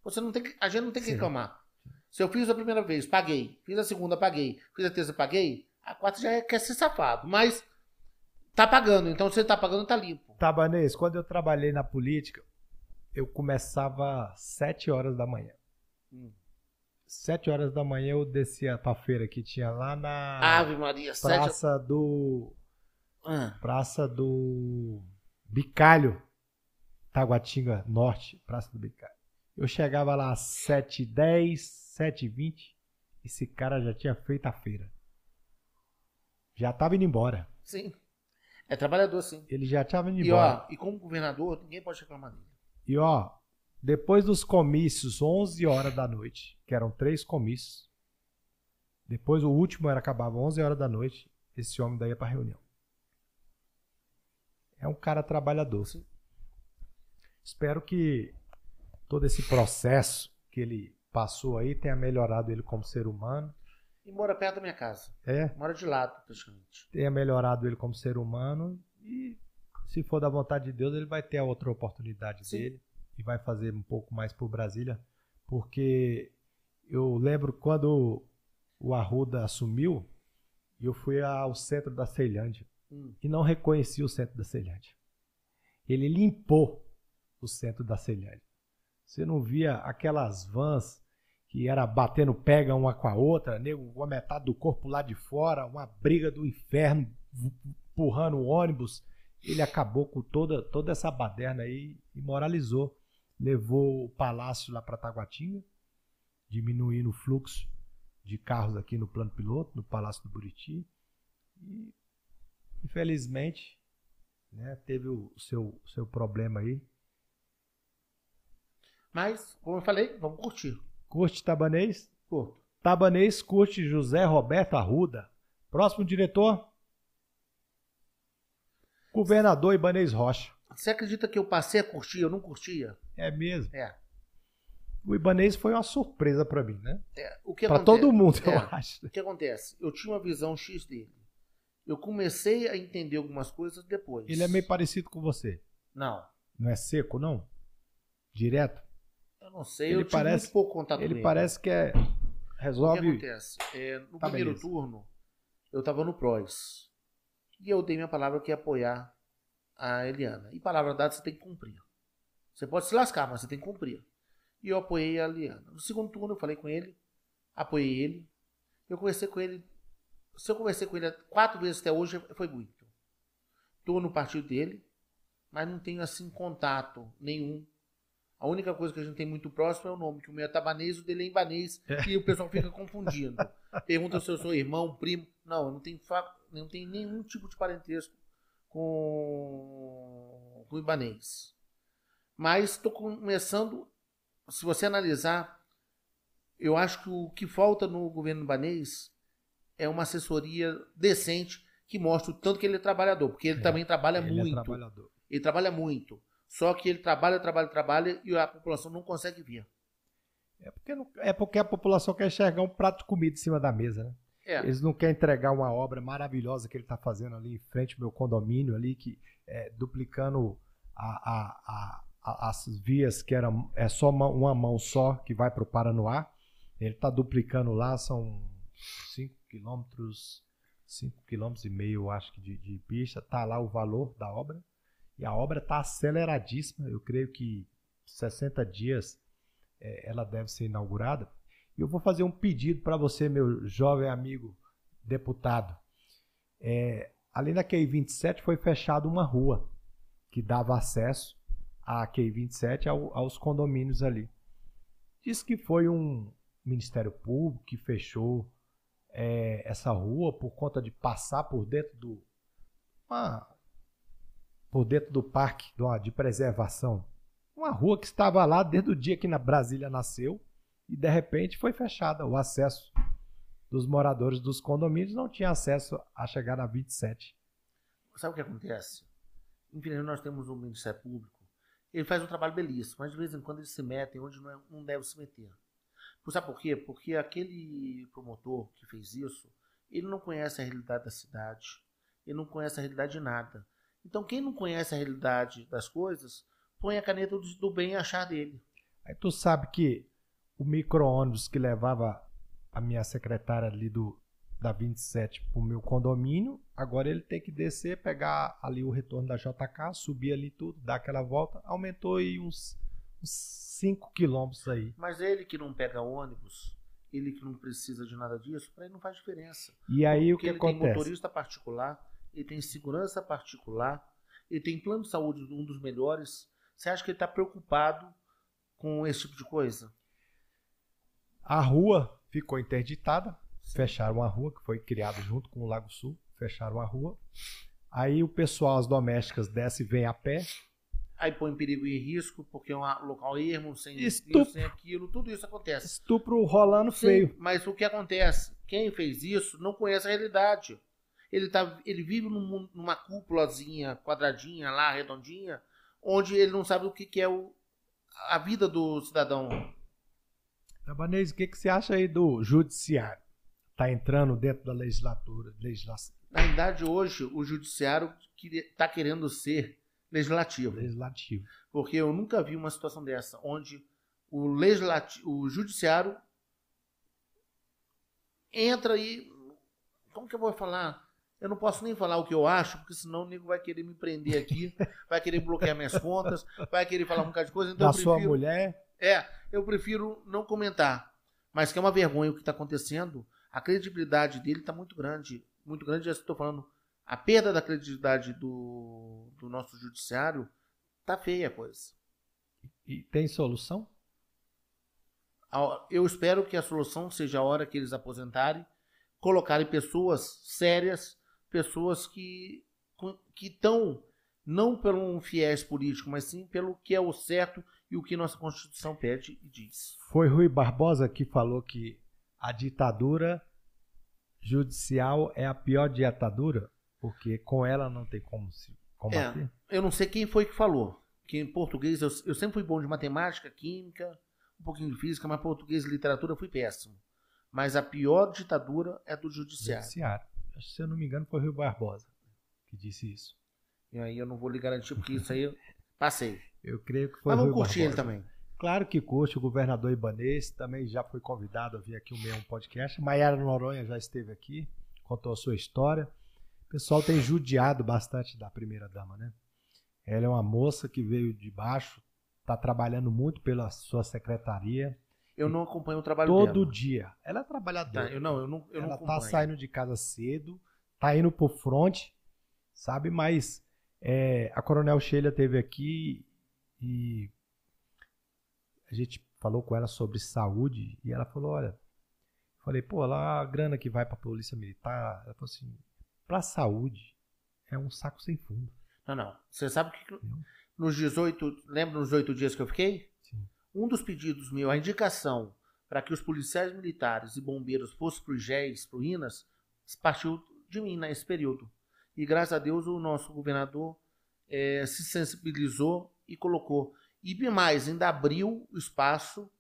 você não tem que, a gente não tem que Sim. reclamar. Se eu fiz a primeira vez, paguei. Fiz a segunda, paguei. Fiz a terceira, paguei. A quarta já é, quer ser safado. Mas tá pagando. Então se ele tá pagando, tá limpo. Tabanês, quando eu trabalhei na política, eu começava às 7 horas da manhã. Hum. 7 horas da manhã eu descia pra feira que tinha lá na Ave Maria, sete. praça do Ah, praça do Bicalho, Taguatinga Norte, praça do Bicalho. Eu chegava lá às 7h10, 7h20, esse cara já tinha feito a feira. Já tava indo embora. sim. É trabalhador, sim. Ele já tava indo E embora. ó, e como governador, ninguém pode reclamar dele. E ó, depois dos comícios, 11 horas da noite, que eram três comícios, depois o último era acabava 11 horas da noite, esse homem daí ia pra reunião. É um cara trabalhador. Sim. Espero que todo esse processo que ele passou aí tenha melhorado ele como ser humano. E mora perto da minha casa. É, Mora de lado, praticamente. tenha melhorado ele como ser humano e se for da vontade de Deus, ele vai ter a outra oportunidade Sim. dele e vai fazer um pouco mais por Brasília, porque eu lembro quando o Arruda assumiu, eu fui ao centro da Ceilândia Hum. e não reconheci o centro da Ceilândia. Ele limpou o centro da Ceilândia. Você não via aquelas vans que era batendo pega uma com a outra, nego com a metade do corpo lá de fora, uma briga do inferno, empurrando o ônibus. Ele acabou com toda, toda essa baderna aí e moralizou. Levou o palácio lá para Taguatinga, diminuindo o fluxo de carros aqui no plano piloto, no Palácio do Buriti. E, infelizmente, né, teve o seu, seu problema aí. Mas, como eu falei, vamos curtir. Curte Tabanês? Curto. Tabanês curte José Roberto Arruda. Próximo diretor? Governador Ibanês Rocha. Você acredita que eu passei a curtir? Eu não curtia? É mesmo. É. O Ibanês foi uma surpresa pra mim, né? é. O que Pra acontece- todo mundo, eu É. acho. O que acontece? Eu tinha uma visão X dele. Eu comecei a entender algumas coisas depois. Ele é meio parecido com você. Não. Não é seco, não? Direto? Eu não sei. Ele eu parece- pouco contato com Ele ele. parece que é. O que Resolve. acontece? É, no Tá, primeiro beleza. turno, eu estava no PROS. E eu dei minha palavra que ia apoiar a Eliana. E palavra dada você tem que cumprir. Você pode se lascar, mas você tem que cumprir. E eu apoiei a Eliana. No segundo turno, eu falei com ele, apoiei ele. Eu conversei com ele. Se eu conversei com ele quatro vezes até hoje, foi muito. Estou no partido dele, mas não tenho assim contato nenhum. A única coisa que a gente tem muito próximo é o nome, que o meu é tabanês, o dele é imbanês, e o pessoal fica confundindo. Pergunta se eu sou irmão, primo. Não, eu não tenho, fa- não tenho nenhum tipo de parentesco com, com o ibanês. Mas estou começando, se você analisar, eu acho que o que falta no governo ibanês é uma assessoria decente que mostre o tanto que ele é trabalhador, porque ele É, também trabalha ele muito. é trabalhador. Ele trabalha muito. Só que ele trabalha, trabalha, trabalha e a população não consegue ver. É porque, não- é porque a população quer enxergar um prato de comida em cima da mesa, né? É. Eles não querem entregar uma obra maravilhosa que ele está fazendo ali em frente ao meu condomínio ali, que é, duplicando a, a- a- as vias que era, é só uma, uma mão só que vai para o Paranoá. Ele está duplicando lá, são 5 quilômetros, 5 quilômetros e meio, acho que, de, de pista. Tá lá o valor da obra. E a obra está aceleradíssima. Eu creio que 60 dias é, ela deve ser inaugurada. E eu vou fazer um pedido para você, meu jovem amigo deputado. É, ali na QI 27 foi fechada uma rua que dava acesso à QI 27 ao, aos condomínios ali. Diz que foi um Ministério Público que fechou é, essa rua por conta de passar por dentro do uma por dentro do parque de preservação. Uma rua que estava lá desde o dia que na Brasília nasceu e de repente foi fechada o acesso dos moradores dos condomínios não tinha acesso a chegar na 27. Sabe o que acontece? Infelizmente nós temos um Ministério Público, ele faz um trabalho belíssimo, mas de vez em quando eles se metem onde não, é, não deve se meter. Sabe por quê? Porque aquele promotor que fez isso, ele não conhece a realidade da cidade, ele não conhece a realidade de nada. Então quem não conhece a realidade das coisas, põe a caneta do, bem achar dele. Aí tu sabe que o micro-ônibus que levava a minha secretária ali do da 27 pro meu condomínio, agora ele tem que descer, pegar ali o retorno da JK, subir ali tudo, dar aquela volta, aumentou aí uns 5 quilômetros aí. Mas ele que não pega ônibus, ele que não precisa de nada disso, para ele não faz diferença. E aí Porque o que ele acontece? tem motorista particular, ele tem segurança particular, ele tem plano de saúde um dos melhores. Você acha que ele está preocupado com esse tipo de coisa? A rua ficou interditada, fecharam a rua, que foi criada junto com o Lago Sul, fecharam a rua. Aí o pessoal, as domésticas, desce e vem a pé. Aí põe em perigo e risco, porque é um local ermo, sem Estupro. isso, sem aquilo, tudo isso acontece. Estupro rolando Sim, feio. Mas o que acontece? Quem fez isso não conhece a realidade. Ele, tá, ele vive num, numa cúpulazinha, quadradinha lá, redondinha, onde ele não sabe o que, que é o, a vida do cidadão Tabanês, o que, que você acha aí do judiciário? Está entrando dentro da legislatura, legislação? Na verdade, hoje, o judiciário está querendo ser legislativo. Legislativo. Porque eu nunca vi uma situação dessa, onde o, legislativo, o judiciário entra e. Como que eu vou falar? Eu não posso nem falar o que eu acho, porque senão o nego vai querer me prender aqui, vai querer bloquear minhas contas, vai querer falar um bocado de coisa. Então da prefiro... sua mulher? É, eu prefiro não comentar. Mas que é uma vergonha o que está acontecendo. A credibilidade dele está muito grande. Muito grande, já estou falando. A perda da credibilidade do, do nosso judiciário tá feia a coisa. E tem solução? Eu espero que a solução seja a hora que eles aposentarem, colocarem pessoas sérias, pessoas que que estão não pelo um fiéis político, mas sim pelo que é o certo e o que nossa Constituição pede e diz. Foi Rui Barbosa que falou que a ditadura judicial é a pior ditadura, porque com ela não tem como se combater. É, eu não sei quem foi que falou. Que em português eu, eu sempre fui bom de matemática, química, um pouquinho de física, mas português e literatura eu fui péssimo. Mas a pior ditadura é do judiciário. Judiciário. Se eu não me engano, foi Rui Barbosa que disse isso. E aí eu não vou lhe garantir, porque isso aí eu passei. Eu creio que foi Mas vamos curtir ele também. Claro que curte, o governador Ibanês também já foi convidado a vir aqui o meu podcast. Maiara Noronha já esteve aqui, contou a sua história. O pessoal tem judiado bastante da primeira dama, né? Ela é uma moça que veio de baixo, está trabalhando muito pela sua secretaria. Eu não acompanho o trabalho todo dela. Todo dia. Ela é trabalhadora. Tá, eu não, eu não, eu Ela não tá saindo de casa cedo, tá indo pro front, sabe? Mas é, a Coronel Sheila teve aqui e a gente falou com ela sobre saúde e ela falou, olha, falei, pô, lá a grana que vai para a polícia militar, ela falou assim, para saúde é um saco sem fundo. Não, não. Você sabe que nos 18, lembra nos oito dias que eu fiquei? Um dos pedidos meu, a indicação para que os policiais militares e bombeiros fossem para o GES, para o INAS, partiu de mim nesse período. E graças a Deus o nosso governador é, se sensibilizou e colocou. E mais, ainda abriu o espaço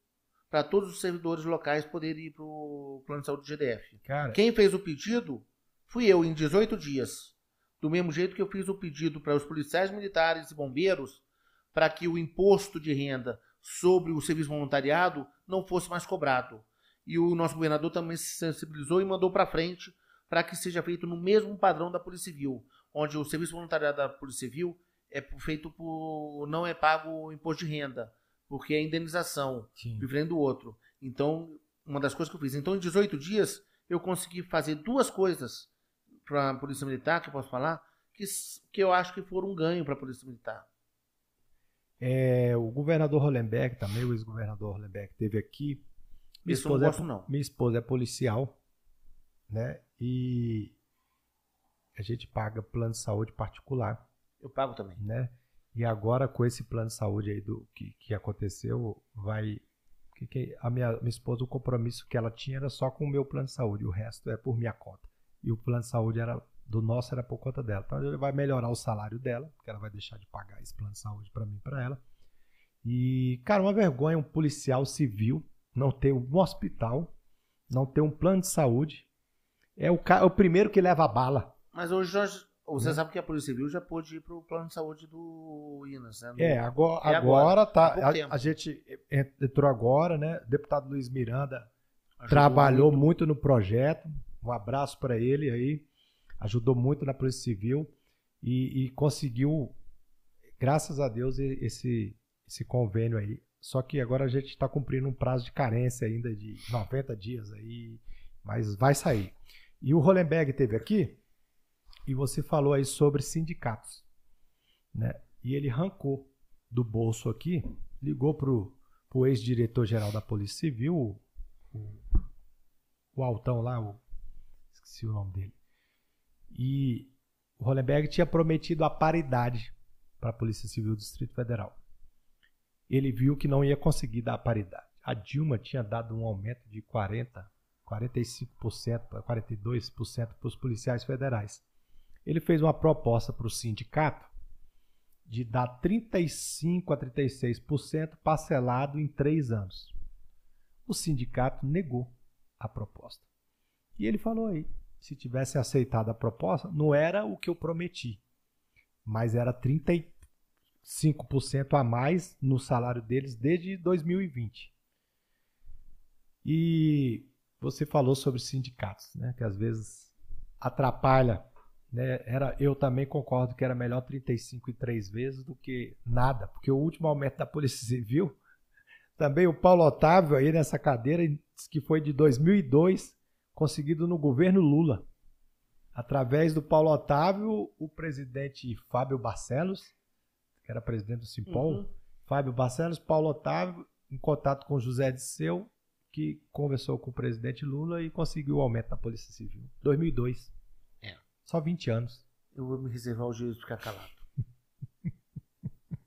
para todos os servidores locais poderem ir para o plano de saúde do GDF. Cara. Quem fez o pedido fui eu, em 18 dias. Do mesmo jeito que eu fiz o pedido para os policiais militares e bombeiros para que o imposto de renda sobre o serviço voluntariado não fosse mais cobrado. E o nosso governador também se sensibilizou e mandou para frente para que seja feito no mesmo padrão da Polícia Civil, onde o serviço voluntariado da Polícia Civil é feito por. não é pago o imposto de renda, porque é indenização, Sim. diferente do outro. Então, uma das coisas que eu fiz. Então, em 18 dias, eu consegui fazer duas coisas para a Polícia Militar, que eu posso falar, que, que eu acho que foram um ganho para a Polícia Militar. É, o governador Hollenberg também, o ex-governador Hollenberg, esteve aqui. Minha Isso esposa, não gosto, é, não. minha esposa é policial, né? E a gente paga plano de saúde particular. Eu pago também. Né? E agora, com esse plano de saúde aí do que, que aconteceu, vai. Que, que a minha, minha esposa, o compromisso que ela tinha era só com o meu plano de saúde, o resto é por minha conta. E o plano de saúde era do nosso era por conta dela. Então ele vai melhorar o salário dela, porque ela vai deixar de pagar esse plano de saúde para mim e para ela. E, cara, uma vergonha um policial civil não ter um hospital, não ter um plano de saúde. É o, é o primeiro que leva a bala. Mas hoje, você né? sabe que a Polícia Civil já pôde ir para o plano de saúde do INAS, né? é, agora, é agora, agora tá. A, a, gente entrou agora, né? O deputado Luiz Miranda Ajudou trabalhou muito. muito no projeto. Um abraço para ele aí. Ajudou muito na Polícia Civil e, e conseguiu, graças a Deus, esse, esse convênio aí. Só que agora a gente está cumprindo um prazo de carência ainda de 90 dias aí, mas vai sair. E o Hollenberg teve aqui, e você falou aí sobre sindicatos. Né? E ele arrancou do bolso aqui, ligou para o ex-diretor-geral da Polícia Civil, o, o, o Altão lá, o, esqueci o nome dele. E o Hollenberg tinha prometido a paridade para a Polícia Civil do Distrito Federal. Ele viu que não ia conseguir dar a paridade. A Dilma tinha dado um aumento de 40, 45% para 42% para os policiais federais ele fez uma proposta para o sindicato de dar 35% a 36% parcelado em três anos. O sindicato negou a proposta. E ele falou aí, se tivesse aceitado a proposta, não era o que eu prometi, mas era 35% a mais no salário deles desde 2020. E você falou sobre sindicatos, né, que às vezes atrapalha né, era, eu também concordo que era melhor 35 e 3 vezes do que nada, porque o último aumento da Polícia Civil, também o Paulo Otávio aí nessa cadeira, que foi de 2002, conseguido no governo Lula. Através do Paulo Otávio, o presidente Fábio Barcelos, que era presidente do Simpol, uhum. Fábio Barcelos, Paulo Otávio, em contato com José Disseu, que conversou com o presidente Lula e conseguiu o aumento da Polícia Civil. 2002. Só 20 anos. Eu vou me reservar o direito de ficar calado.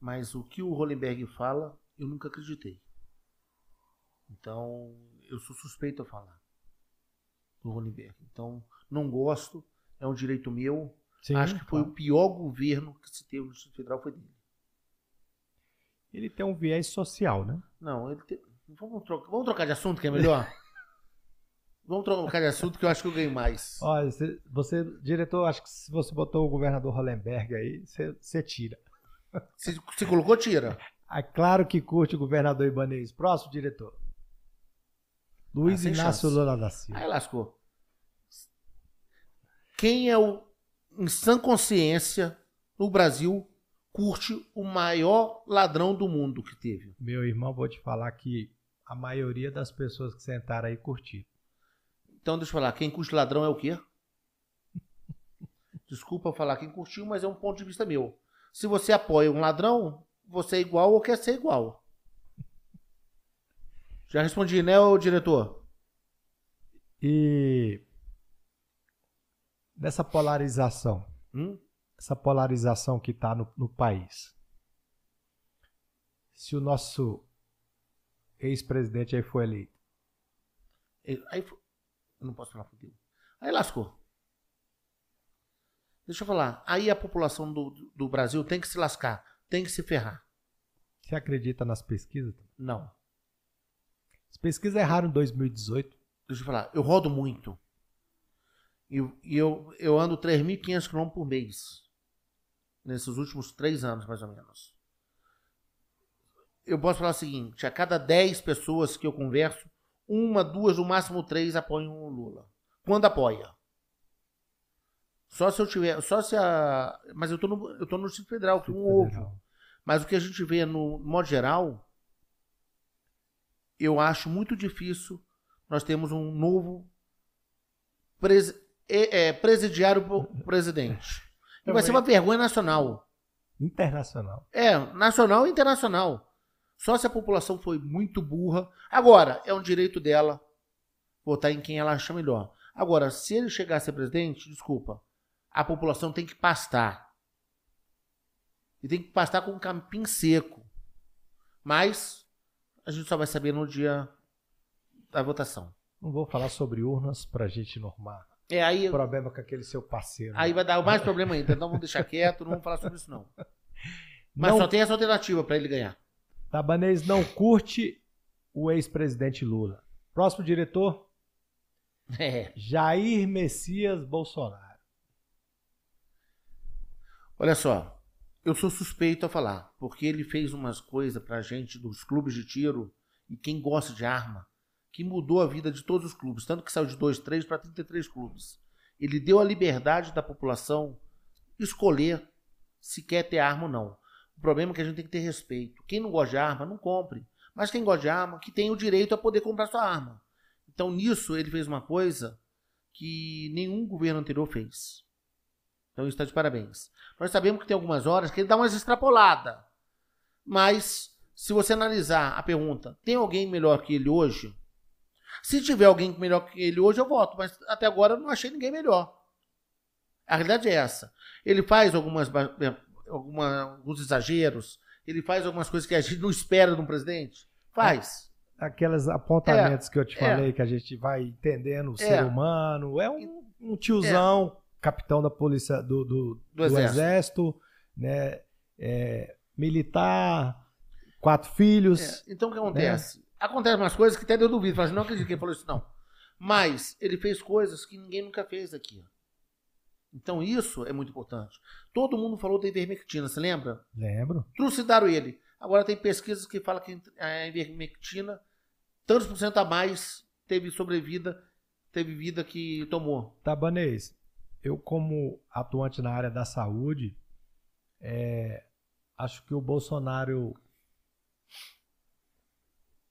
Mas o que o Hollenberg fala, eu nunca acreditei. Então, eu sou suspeito a falar do Hollenberg. Então, não gosto, é um direito meu. Sim, Acho que foi claro. o pior governo que se teve no Distrito Federal foi dele. Ele tem um viés social, né? Não, ele tem... vamos, trocar, vamos trocar de assunto que é melhor? Vamos trocar de assunto que eu acho que eu ganho mais. Olha, você, você, diretor, acho que se você botou o governador Hollenberg aí, você, você tira. Se, se colocou, tira. É claro que curte o governador Ibanez. Próximo, diretor. Luiz ah, Inácio Lula da Silva. Aí lascou. Quem é o, em sã consciência, no Brasil, curte o maior ladrão do mundo que teve? Meu irmão, vou te falar que a maioria das pessoas que sentaram aí curtiram. Então, deixa eu falar, quem curte ladrão é o quê? Desculpa falar quem curtiu, mas é um ponto de vista meu. Se você apoia um ladrão, você é igual ou quer ser igual. Já respondi, né, o diretor? E dessa polarização, hum? essa polarização que está no, no país. Se o nosso ex-presidente aí foi eleito. Aí, eu não posso falar fudeu. Aí lascou. Deixa eu falar. Aí a população do, do Brasil tem que se lascar, tem que se ferrar. Você acredita nas pesquisas? Não. As pesquisas erraram em 2018. Deixa eu falar. Eu rodo muito. E eu, eu, eu ando 3.500 km por mês. Nesses últimos três anos, mais ou menos. Eu posso falar o seguinte: a cada 10 pessoas que eu converso, uma, duas, no máximo três apoiam o Lula. Quando apoia. Só se eu tiver. Só se a. Mas eu tô no, eu tô no Distrito Federal, que um ovo. Mas o que a gente vê no modo geral, eu acho muito difícil nós temos um novo pres, é, é, presidiário presidente. E vai ser uma vergonha nacional. Internacional. É, nacional e internacional. Só se a população foi muito burra. Agora, é um direito dela votar em quem ela acha melhor. Agora, se ele chegar a ser presidente, desculpa, a população tem que pastar. E tem que pastar com um capim seco. Mas a gente só vai saber no dia da votação. Não vou falar sobre urnas pra gente normar. É, aí, Problema com aquele seu parceiro. aí vai dar mais problema ainda. Então vamos deixar quieto, não vamos falar sobre isso não. Mas Não- só tem essa alternativa pra ele ganhar. Tabanês não curte o ex-presidente Lula. Próximo diretor, É. Jair Messias Bolsonaro. Olha só, eu sou suspeito a falar, porque ele fez umas coisas pra gente dos clubes de tiro e quem gosta de arma, que mudou a vida de todos os clubes, tanto que saiu de 2, 3 para 33 clubes. Ele deu a liberdade da população escolher se quer ter arma ou não. O problema é que a gente tem que ter respeito. Quem não gosta de arma, não compre. Mas quem gosta de arma, que tem o direito a poder comprar sua arma. Então, nisso, ele fez uma coisa que nenhum governo anterior fez. Então, isso está de parabéns. Nós sabemos que tem algumas horas que ele dá umas extrapoladas. Mas, se você analisar a pergunta, tem alguém melhor que ele hoje? Se tiver alguém melhor que ele hoje, eu voto. Mas até agora eu não achei ninguém melhor. A realidade é essa. Ele faz algumas, ba- alguma- alguns exageros. Ele faz algumas coisas que a gente não espera de um presidente. Faz. Aqueles apontamentos que eu te é. falei, que a gente vai entendendo o É. ser humano. É um, um tiozão, capitão da polícia do, do, Do exército. exército, né? É, militar, quatro filhos. É, então o que acontece? Acontecem umas coisas que até eu duvido. Falo assim, não acredito que ele falou isso, não. Mas ele fez coisas que ninguém nunca fez aqui. Então isso é muito importante. Todo mundo falou da ivermectina, você lembra? Lembro. Trucidaram ele. Agora tem pesquisas que falam que a ivermectina, tantos por cento a mais, teve sobrevida, teve vida que tomou. Tabanês, eu como atuante na área da saúde, é, acho que o Bolsonaro,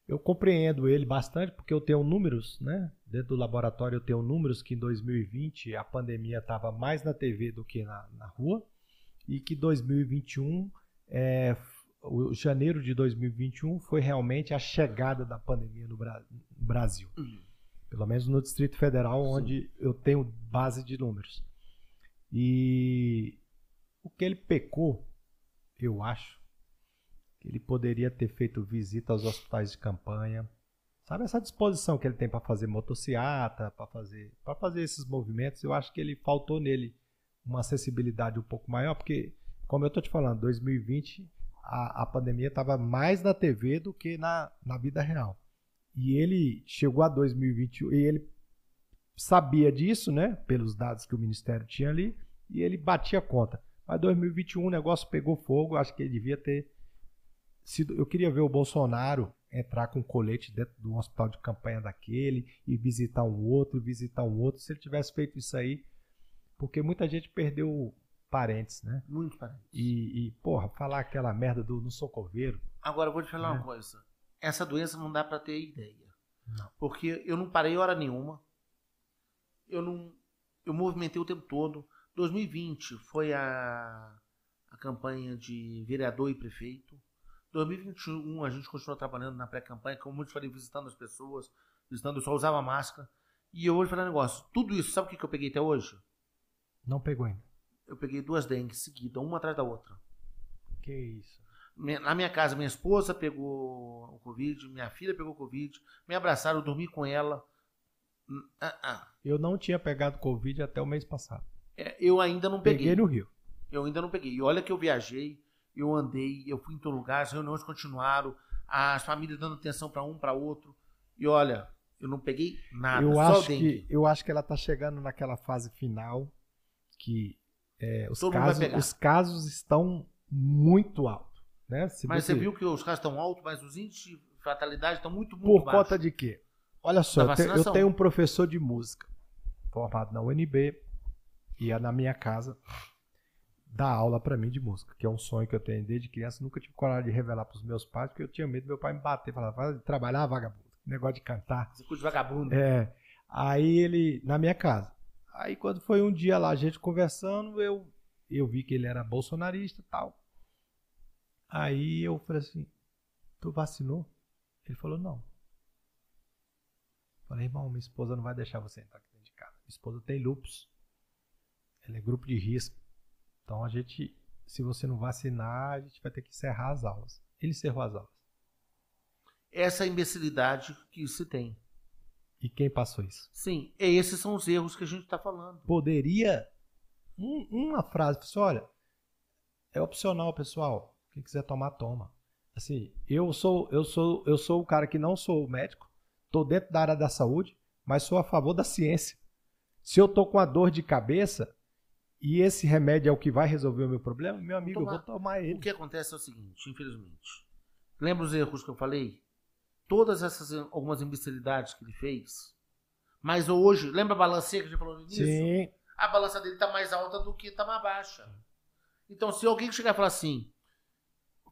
eu compreendo ele bastante, porque eu tenho números, né? Dentro do laboratório eu tenho números que em 2020 a pandemia estava mais na TV do que na, na rua, e que 2021, é, o janeiro de 2021 foi realmente a chegada da pandemia no Bra- no Brasil pelo menos no Distrito Federal, Sim. onde eu tenho base de números. E o que ele pecou, eu acho, que ele poderia ter feito visita aos hospitais de campanha. Sabe essa disposição que ele tem para fazer motociata, para fazer, para fazer esses movimentos? Eu acho que ele faltou nele uma acessibilidade um pouco maior, porque, como eu estou te falando, 2020 a, a pandemia estava mais na TV do que na, na vida real. E ele chegou a 2021 e ele sabia disso, né? Pelos dados que o Ministério tinha ali, e ele batia conta. Mas 2021 o negócio pegou fogo, acho que ele devia ter sido. Eu queria ver o Bolsonaro entrar com colete dentro do hospital de campanha daquele, e visitar um outro, visitar um outro. Se ele tivesse feito isso aí, porque muita gente perdeu parentes, né? Muito parente. E, e porra, falar aquela merda do no socoveiro. Agora eu vou te falar É. uma coisa. Essa doença não dá pra ter ideia. Não. Porque eu não parei hora nenhuma. Eu não. Eu movimentei o tempo todo. 2020 foi a, a campanha de vereador e prefeito. 2021 a gente continuou trabalhando na pré-campanha, como eu te falei, visitando as pessoas, visitando, eu só usava máscara. E eu vou te falar um negócio. Tudo isso, sabe o que que eu peguei até hoje? Não pegou ainda. Eu peguei duas dengues seguidas, uma atrás da outra. Que isso. Na minha casa, minha esposa pegou o Covid, minha filha pegou o Covid, me abraçaram, eu dormi com ela. Ah, ah. Eu não tinha pegado Covid até o mês passado. É, eu ainda não peguei. Peguei no Rio. Eu ainda não peguei. E olha que eu viajei, eu andei, eu fui em todo lugar, as reuniões continuaram, as famílias dando atenção para um, para outro. E olha, eu não peguei nada, eu, acho que, eu acho que ela tá chegando naquela fase final que é, os, casos, os casos estão muito altos. Né? Se Mas você viu que os casos estão altos, mas os índices de fatalidade estão muito, muito Por baixos. conta de quê? Olha só, eu, te- eu tenho um professor de música formado na UNB, ia na minha casa dar aula pra mim de música, que é um sonho que eu tenho desde criança. Nunca tive coragem de revelar pros meus pais, porque eu tinha medo do meu pai me bater, falar, vai trabalhar, vagabundo. Negócio de cantar. Você curte vagabundo. É. Aí ele, na minha casa. Aí quando foi um dia lá, a gente conversando, eu, eu vi que ele era bolsonarista e tal. Aí eu falei assim, tu vacinou? Ele falou, não. Falei, irmão, minha esposa não vai deixar você entrar aqui dentro de casa. Minha esposa tem lupus. Ela é grupo de risco. Então a gente se você não vacinar, a gente vai ter que encerrar as aulas. Ele encerrou as aulas. Essa é a imbecilidade que se tem. E quem passou isso? Sim, esses são os erros que a gente está falando. Poderia. um- uma frase, pessoal, olha, é opcional, pessoal. Quem quiser tomar, toma. Assim, eu sou, eu sou, eu sou o cara que não sou médico, tô dentro da área da saúde, mas sou a favor da ciência. Se eu tô com a dor de cabeça e esse remédio é o que vai resolver o meu problema, meu amigo, eu tomar. vou tomar O ele. que acontece é o seguinte, infelizmente. Lembra os erros que eu falei? Todas essas algumas imbecilidades que ele fez. Mas hoje, lembra a balanceira que a gente falou no início? Sim, A balança dele tá mais alta do que tá mais baixa. Então, se alguém chegar e falar assim,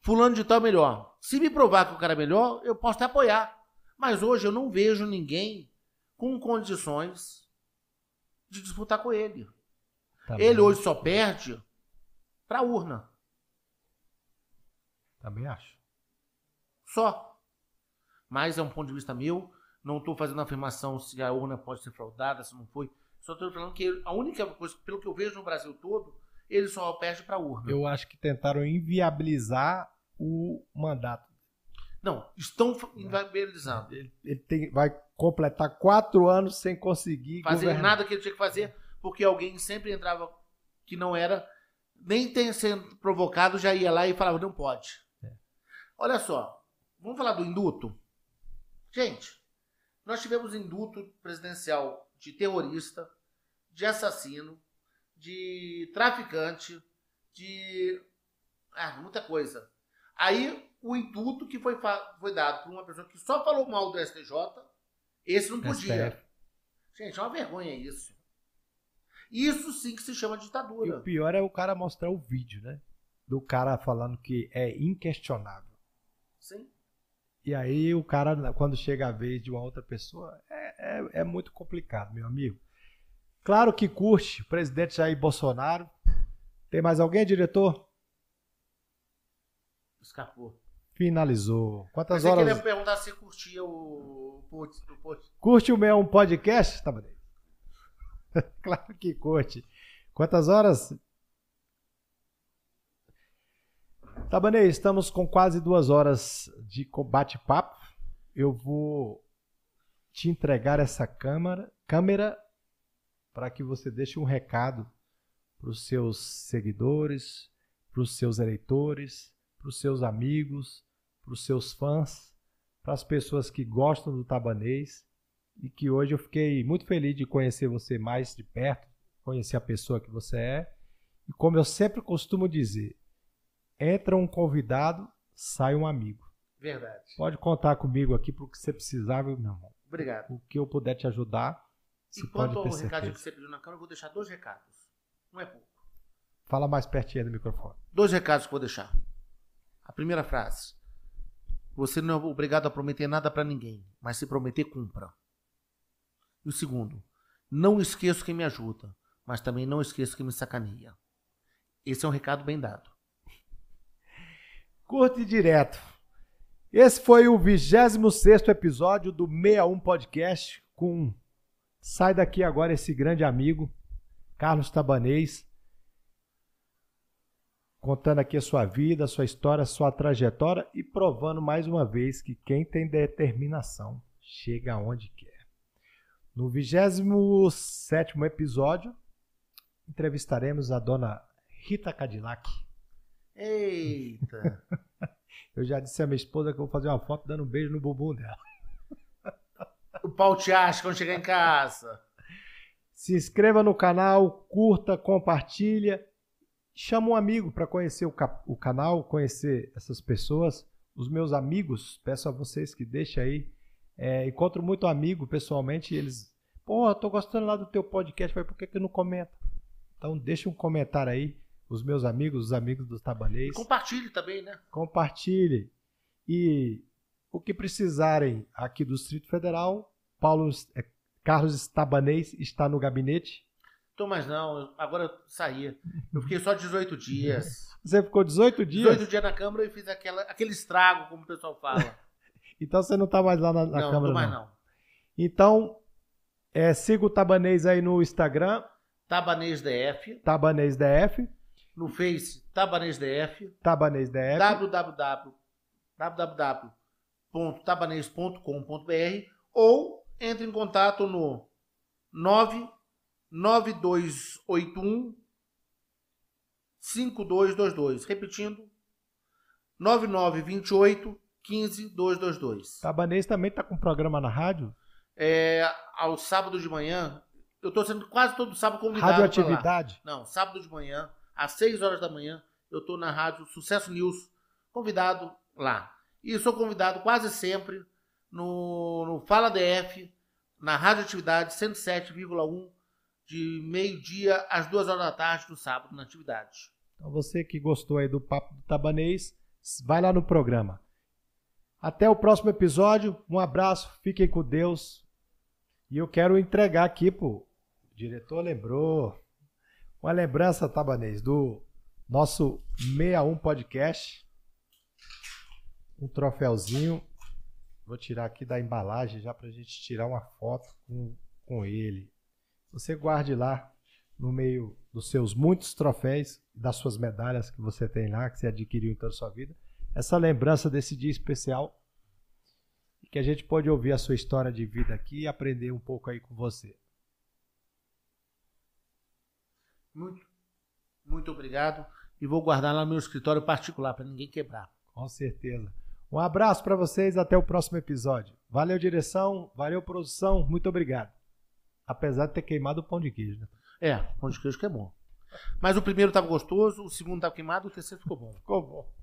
fulano de tal é melhor. Se me provar que o cara é melhor, eu posso até apoiar. Mas hoje eu não vejo ninguém com condições de disputar com ele. tá ele bom. hoje só perde pra urna. também acho. Só. Mas é um ponto de vista meu. Não estou fazendo afirmação se a urna pode ser fraudada, se não foi. Só estou falando que a única coisa, pelo que eu vejo no Brasil todo, ele só perde para a urna. Eu acho que tentaram inviabilizar o mandato. Não, estão inviabilizando. Ele, ele tem- vai completar quatro anos sem conseguir Fazer governar. nada que ele tinha que fazer, porque alguém sempre entrava que não era, nem tem sendo provocado, já ia lá e falava, não pode. É. Olha só, vamos falar do induto? Gente, nós tivemos induto presidencial de terrorista, de assassino, de traficante, de. Ah, muita coisa. Aí, o indulto que foi, foi dado por uma pessoa que só falou mal do STJ, esse não podia. STF. Gente, é uma vergonha isso. Isso sim que se chama E o ditadura. pior é o cara mostrar o vídeo, né? Do cara falando que é inquestionável. Sim. E aí o cara, quando chega a vez de uma outra pessoa, é, é, é muito complicado, meu amigo. Claro que curte o presidente Jair Bolsonaro. Tem mais alguém, diretor? Escapou. Finalizou. Quantas Mas horas? queria perguntar se curtia o. O post. Curte o meu um podcast? Tá claro que curte. Quantas horas? Tabanei, estamos com quase duas horas de bate-papo. Eu vou te entregar essa câmera, câmera para que você deixe um recado para os seus seguidores, para os seus eleitores, para os seus amigos, para os seus fãs, para as pessoas que gostam do tabanês e que hoje eu fiquei muito feliz de conhecer você mais de perto, conhecer a pessoa que você é. E como eu sempre costumo dizer, entra um convidado, sai um amigo. Verdade. Pode contar comigo aqui para o que você precisar, viu, meu irmão. Obrigado. O que eu puder te ajudar, você pode Enquanto ter o recado certeza. que você pediu na câmera, eu vou deixar dois recados. Não é pouco. Fala mais pertinho do microfone. Dois recados que eu vou deixar. Primeira frase. Você não é obrigado a prometer nada pra ninguém, mas se prometer, cumpra. E o segundo. Não esqueço quem me ajuda, mas também não esqueço quem me sacaneia. Esse é um recado bem dado. Curto e direto. Esse foi o 26 episódio do 61 Podcast com Sai daqui agora esse grande amigo, Carlos Tabanês, contando aqui a sua vida, a sua história, a sua trajetória e provando mais uma vez que quem tem determinação chega aonde quer. No 27 episódio, entrevistaremos a dona Rita Cadillac. Eita! Eu já disse à minha esposa que eu vou fazer uma foto dando um beijo no bumbum dela. o pau te acha quando chegar em casa. Se inscreva no canal, curta, compartilha. Chama um amigo para conhecer o, o canal, conhecer essas pessoas. Os meus amigos, peço a vocês que deixem aí. É, encontro muito amigo pessoalmente e eles. Pô, tô gostando lá do teu podcast, mas por que, que não comenta? Então deixa um comentário aí. Os meus amigos, os amigos dos tabanês. compartilhe também, né? compartilhe. E o que precisarem aqui do Distrito Federal, Paulo é, Carlos Estabanês está no gabinete. Tô mais não, agora eu saí. Eu fiquei só 18 dias. Você ficou 18 dias, 18 dias na Câmara e fiz aquela, aquele estrago, como o pessoal fala. então você não está mais lá na, na não, Câmara. tô mais não. não. Então, é, siga o Tabanês aí no Instagram, Tabanês DF. Tabanês DF. No Face, Tabanês DF. Tabanês DF. www www.tabanês.com.br ou entre em contato no 99281 5222. Repetindo, 9928 15222. Tabanês também está com programa na rádio? É, ao sábado de manhã, eu estou sendo quase todo sábado convidado. Radioatividade? Não, sábado de manhã, às 6 horas da manhã, eu estou na rádio Sucesso News, convidado lá. E sou convidado quase sempre no, no Fala DF, na Radioatividade 107,1, de meio-dia às duas horas da tarde do sábado, na atividade. Então você que gostou aí do Papo do Tabanês, vai lá no programa. Até o próximo episódio. Um abraço, fiquem com Deus. E eu quero entregar aqui pro o diretor lembrou uma lembrança tabanês do nosso 61 podcast. Um troféuzinho. Vou tirar aqui da embalagem já para a gente tirar uma foto com, com ele. Você guarde lá no meio dos seus muitos troféus, das suas medalhas que você tem lá, que você adquiriu em toda a sua vida, essa lembrança desse dia especial que a gente pode ouvir a sua história de vida aqui e aprender um pouco aí com você. Muito, muito obrigado e vou guardar lá no meu escritório particular para ninguém quebrar. Com certeza. Um abraço para vocês, até o próximo episódio. Valeu direção, valeu produção, muito obrigado. Apesar de ter queimado o pão de queijo. Né? É, pão de queijo que é bom. Mas o primeiro estava gostoso, o segundo estava queimado, o terceiro ficou bom. Ficou bom.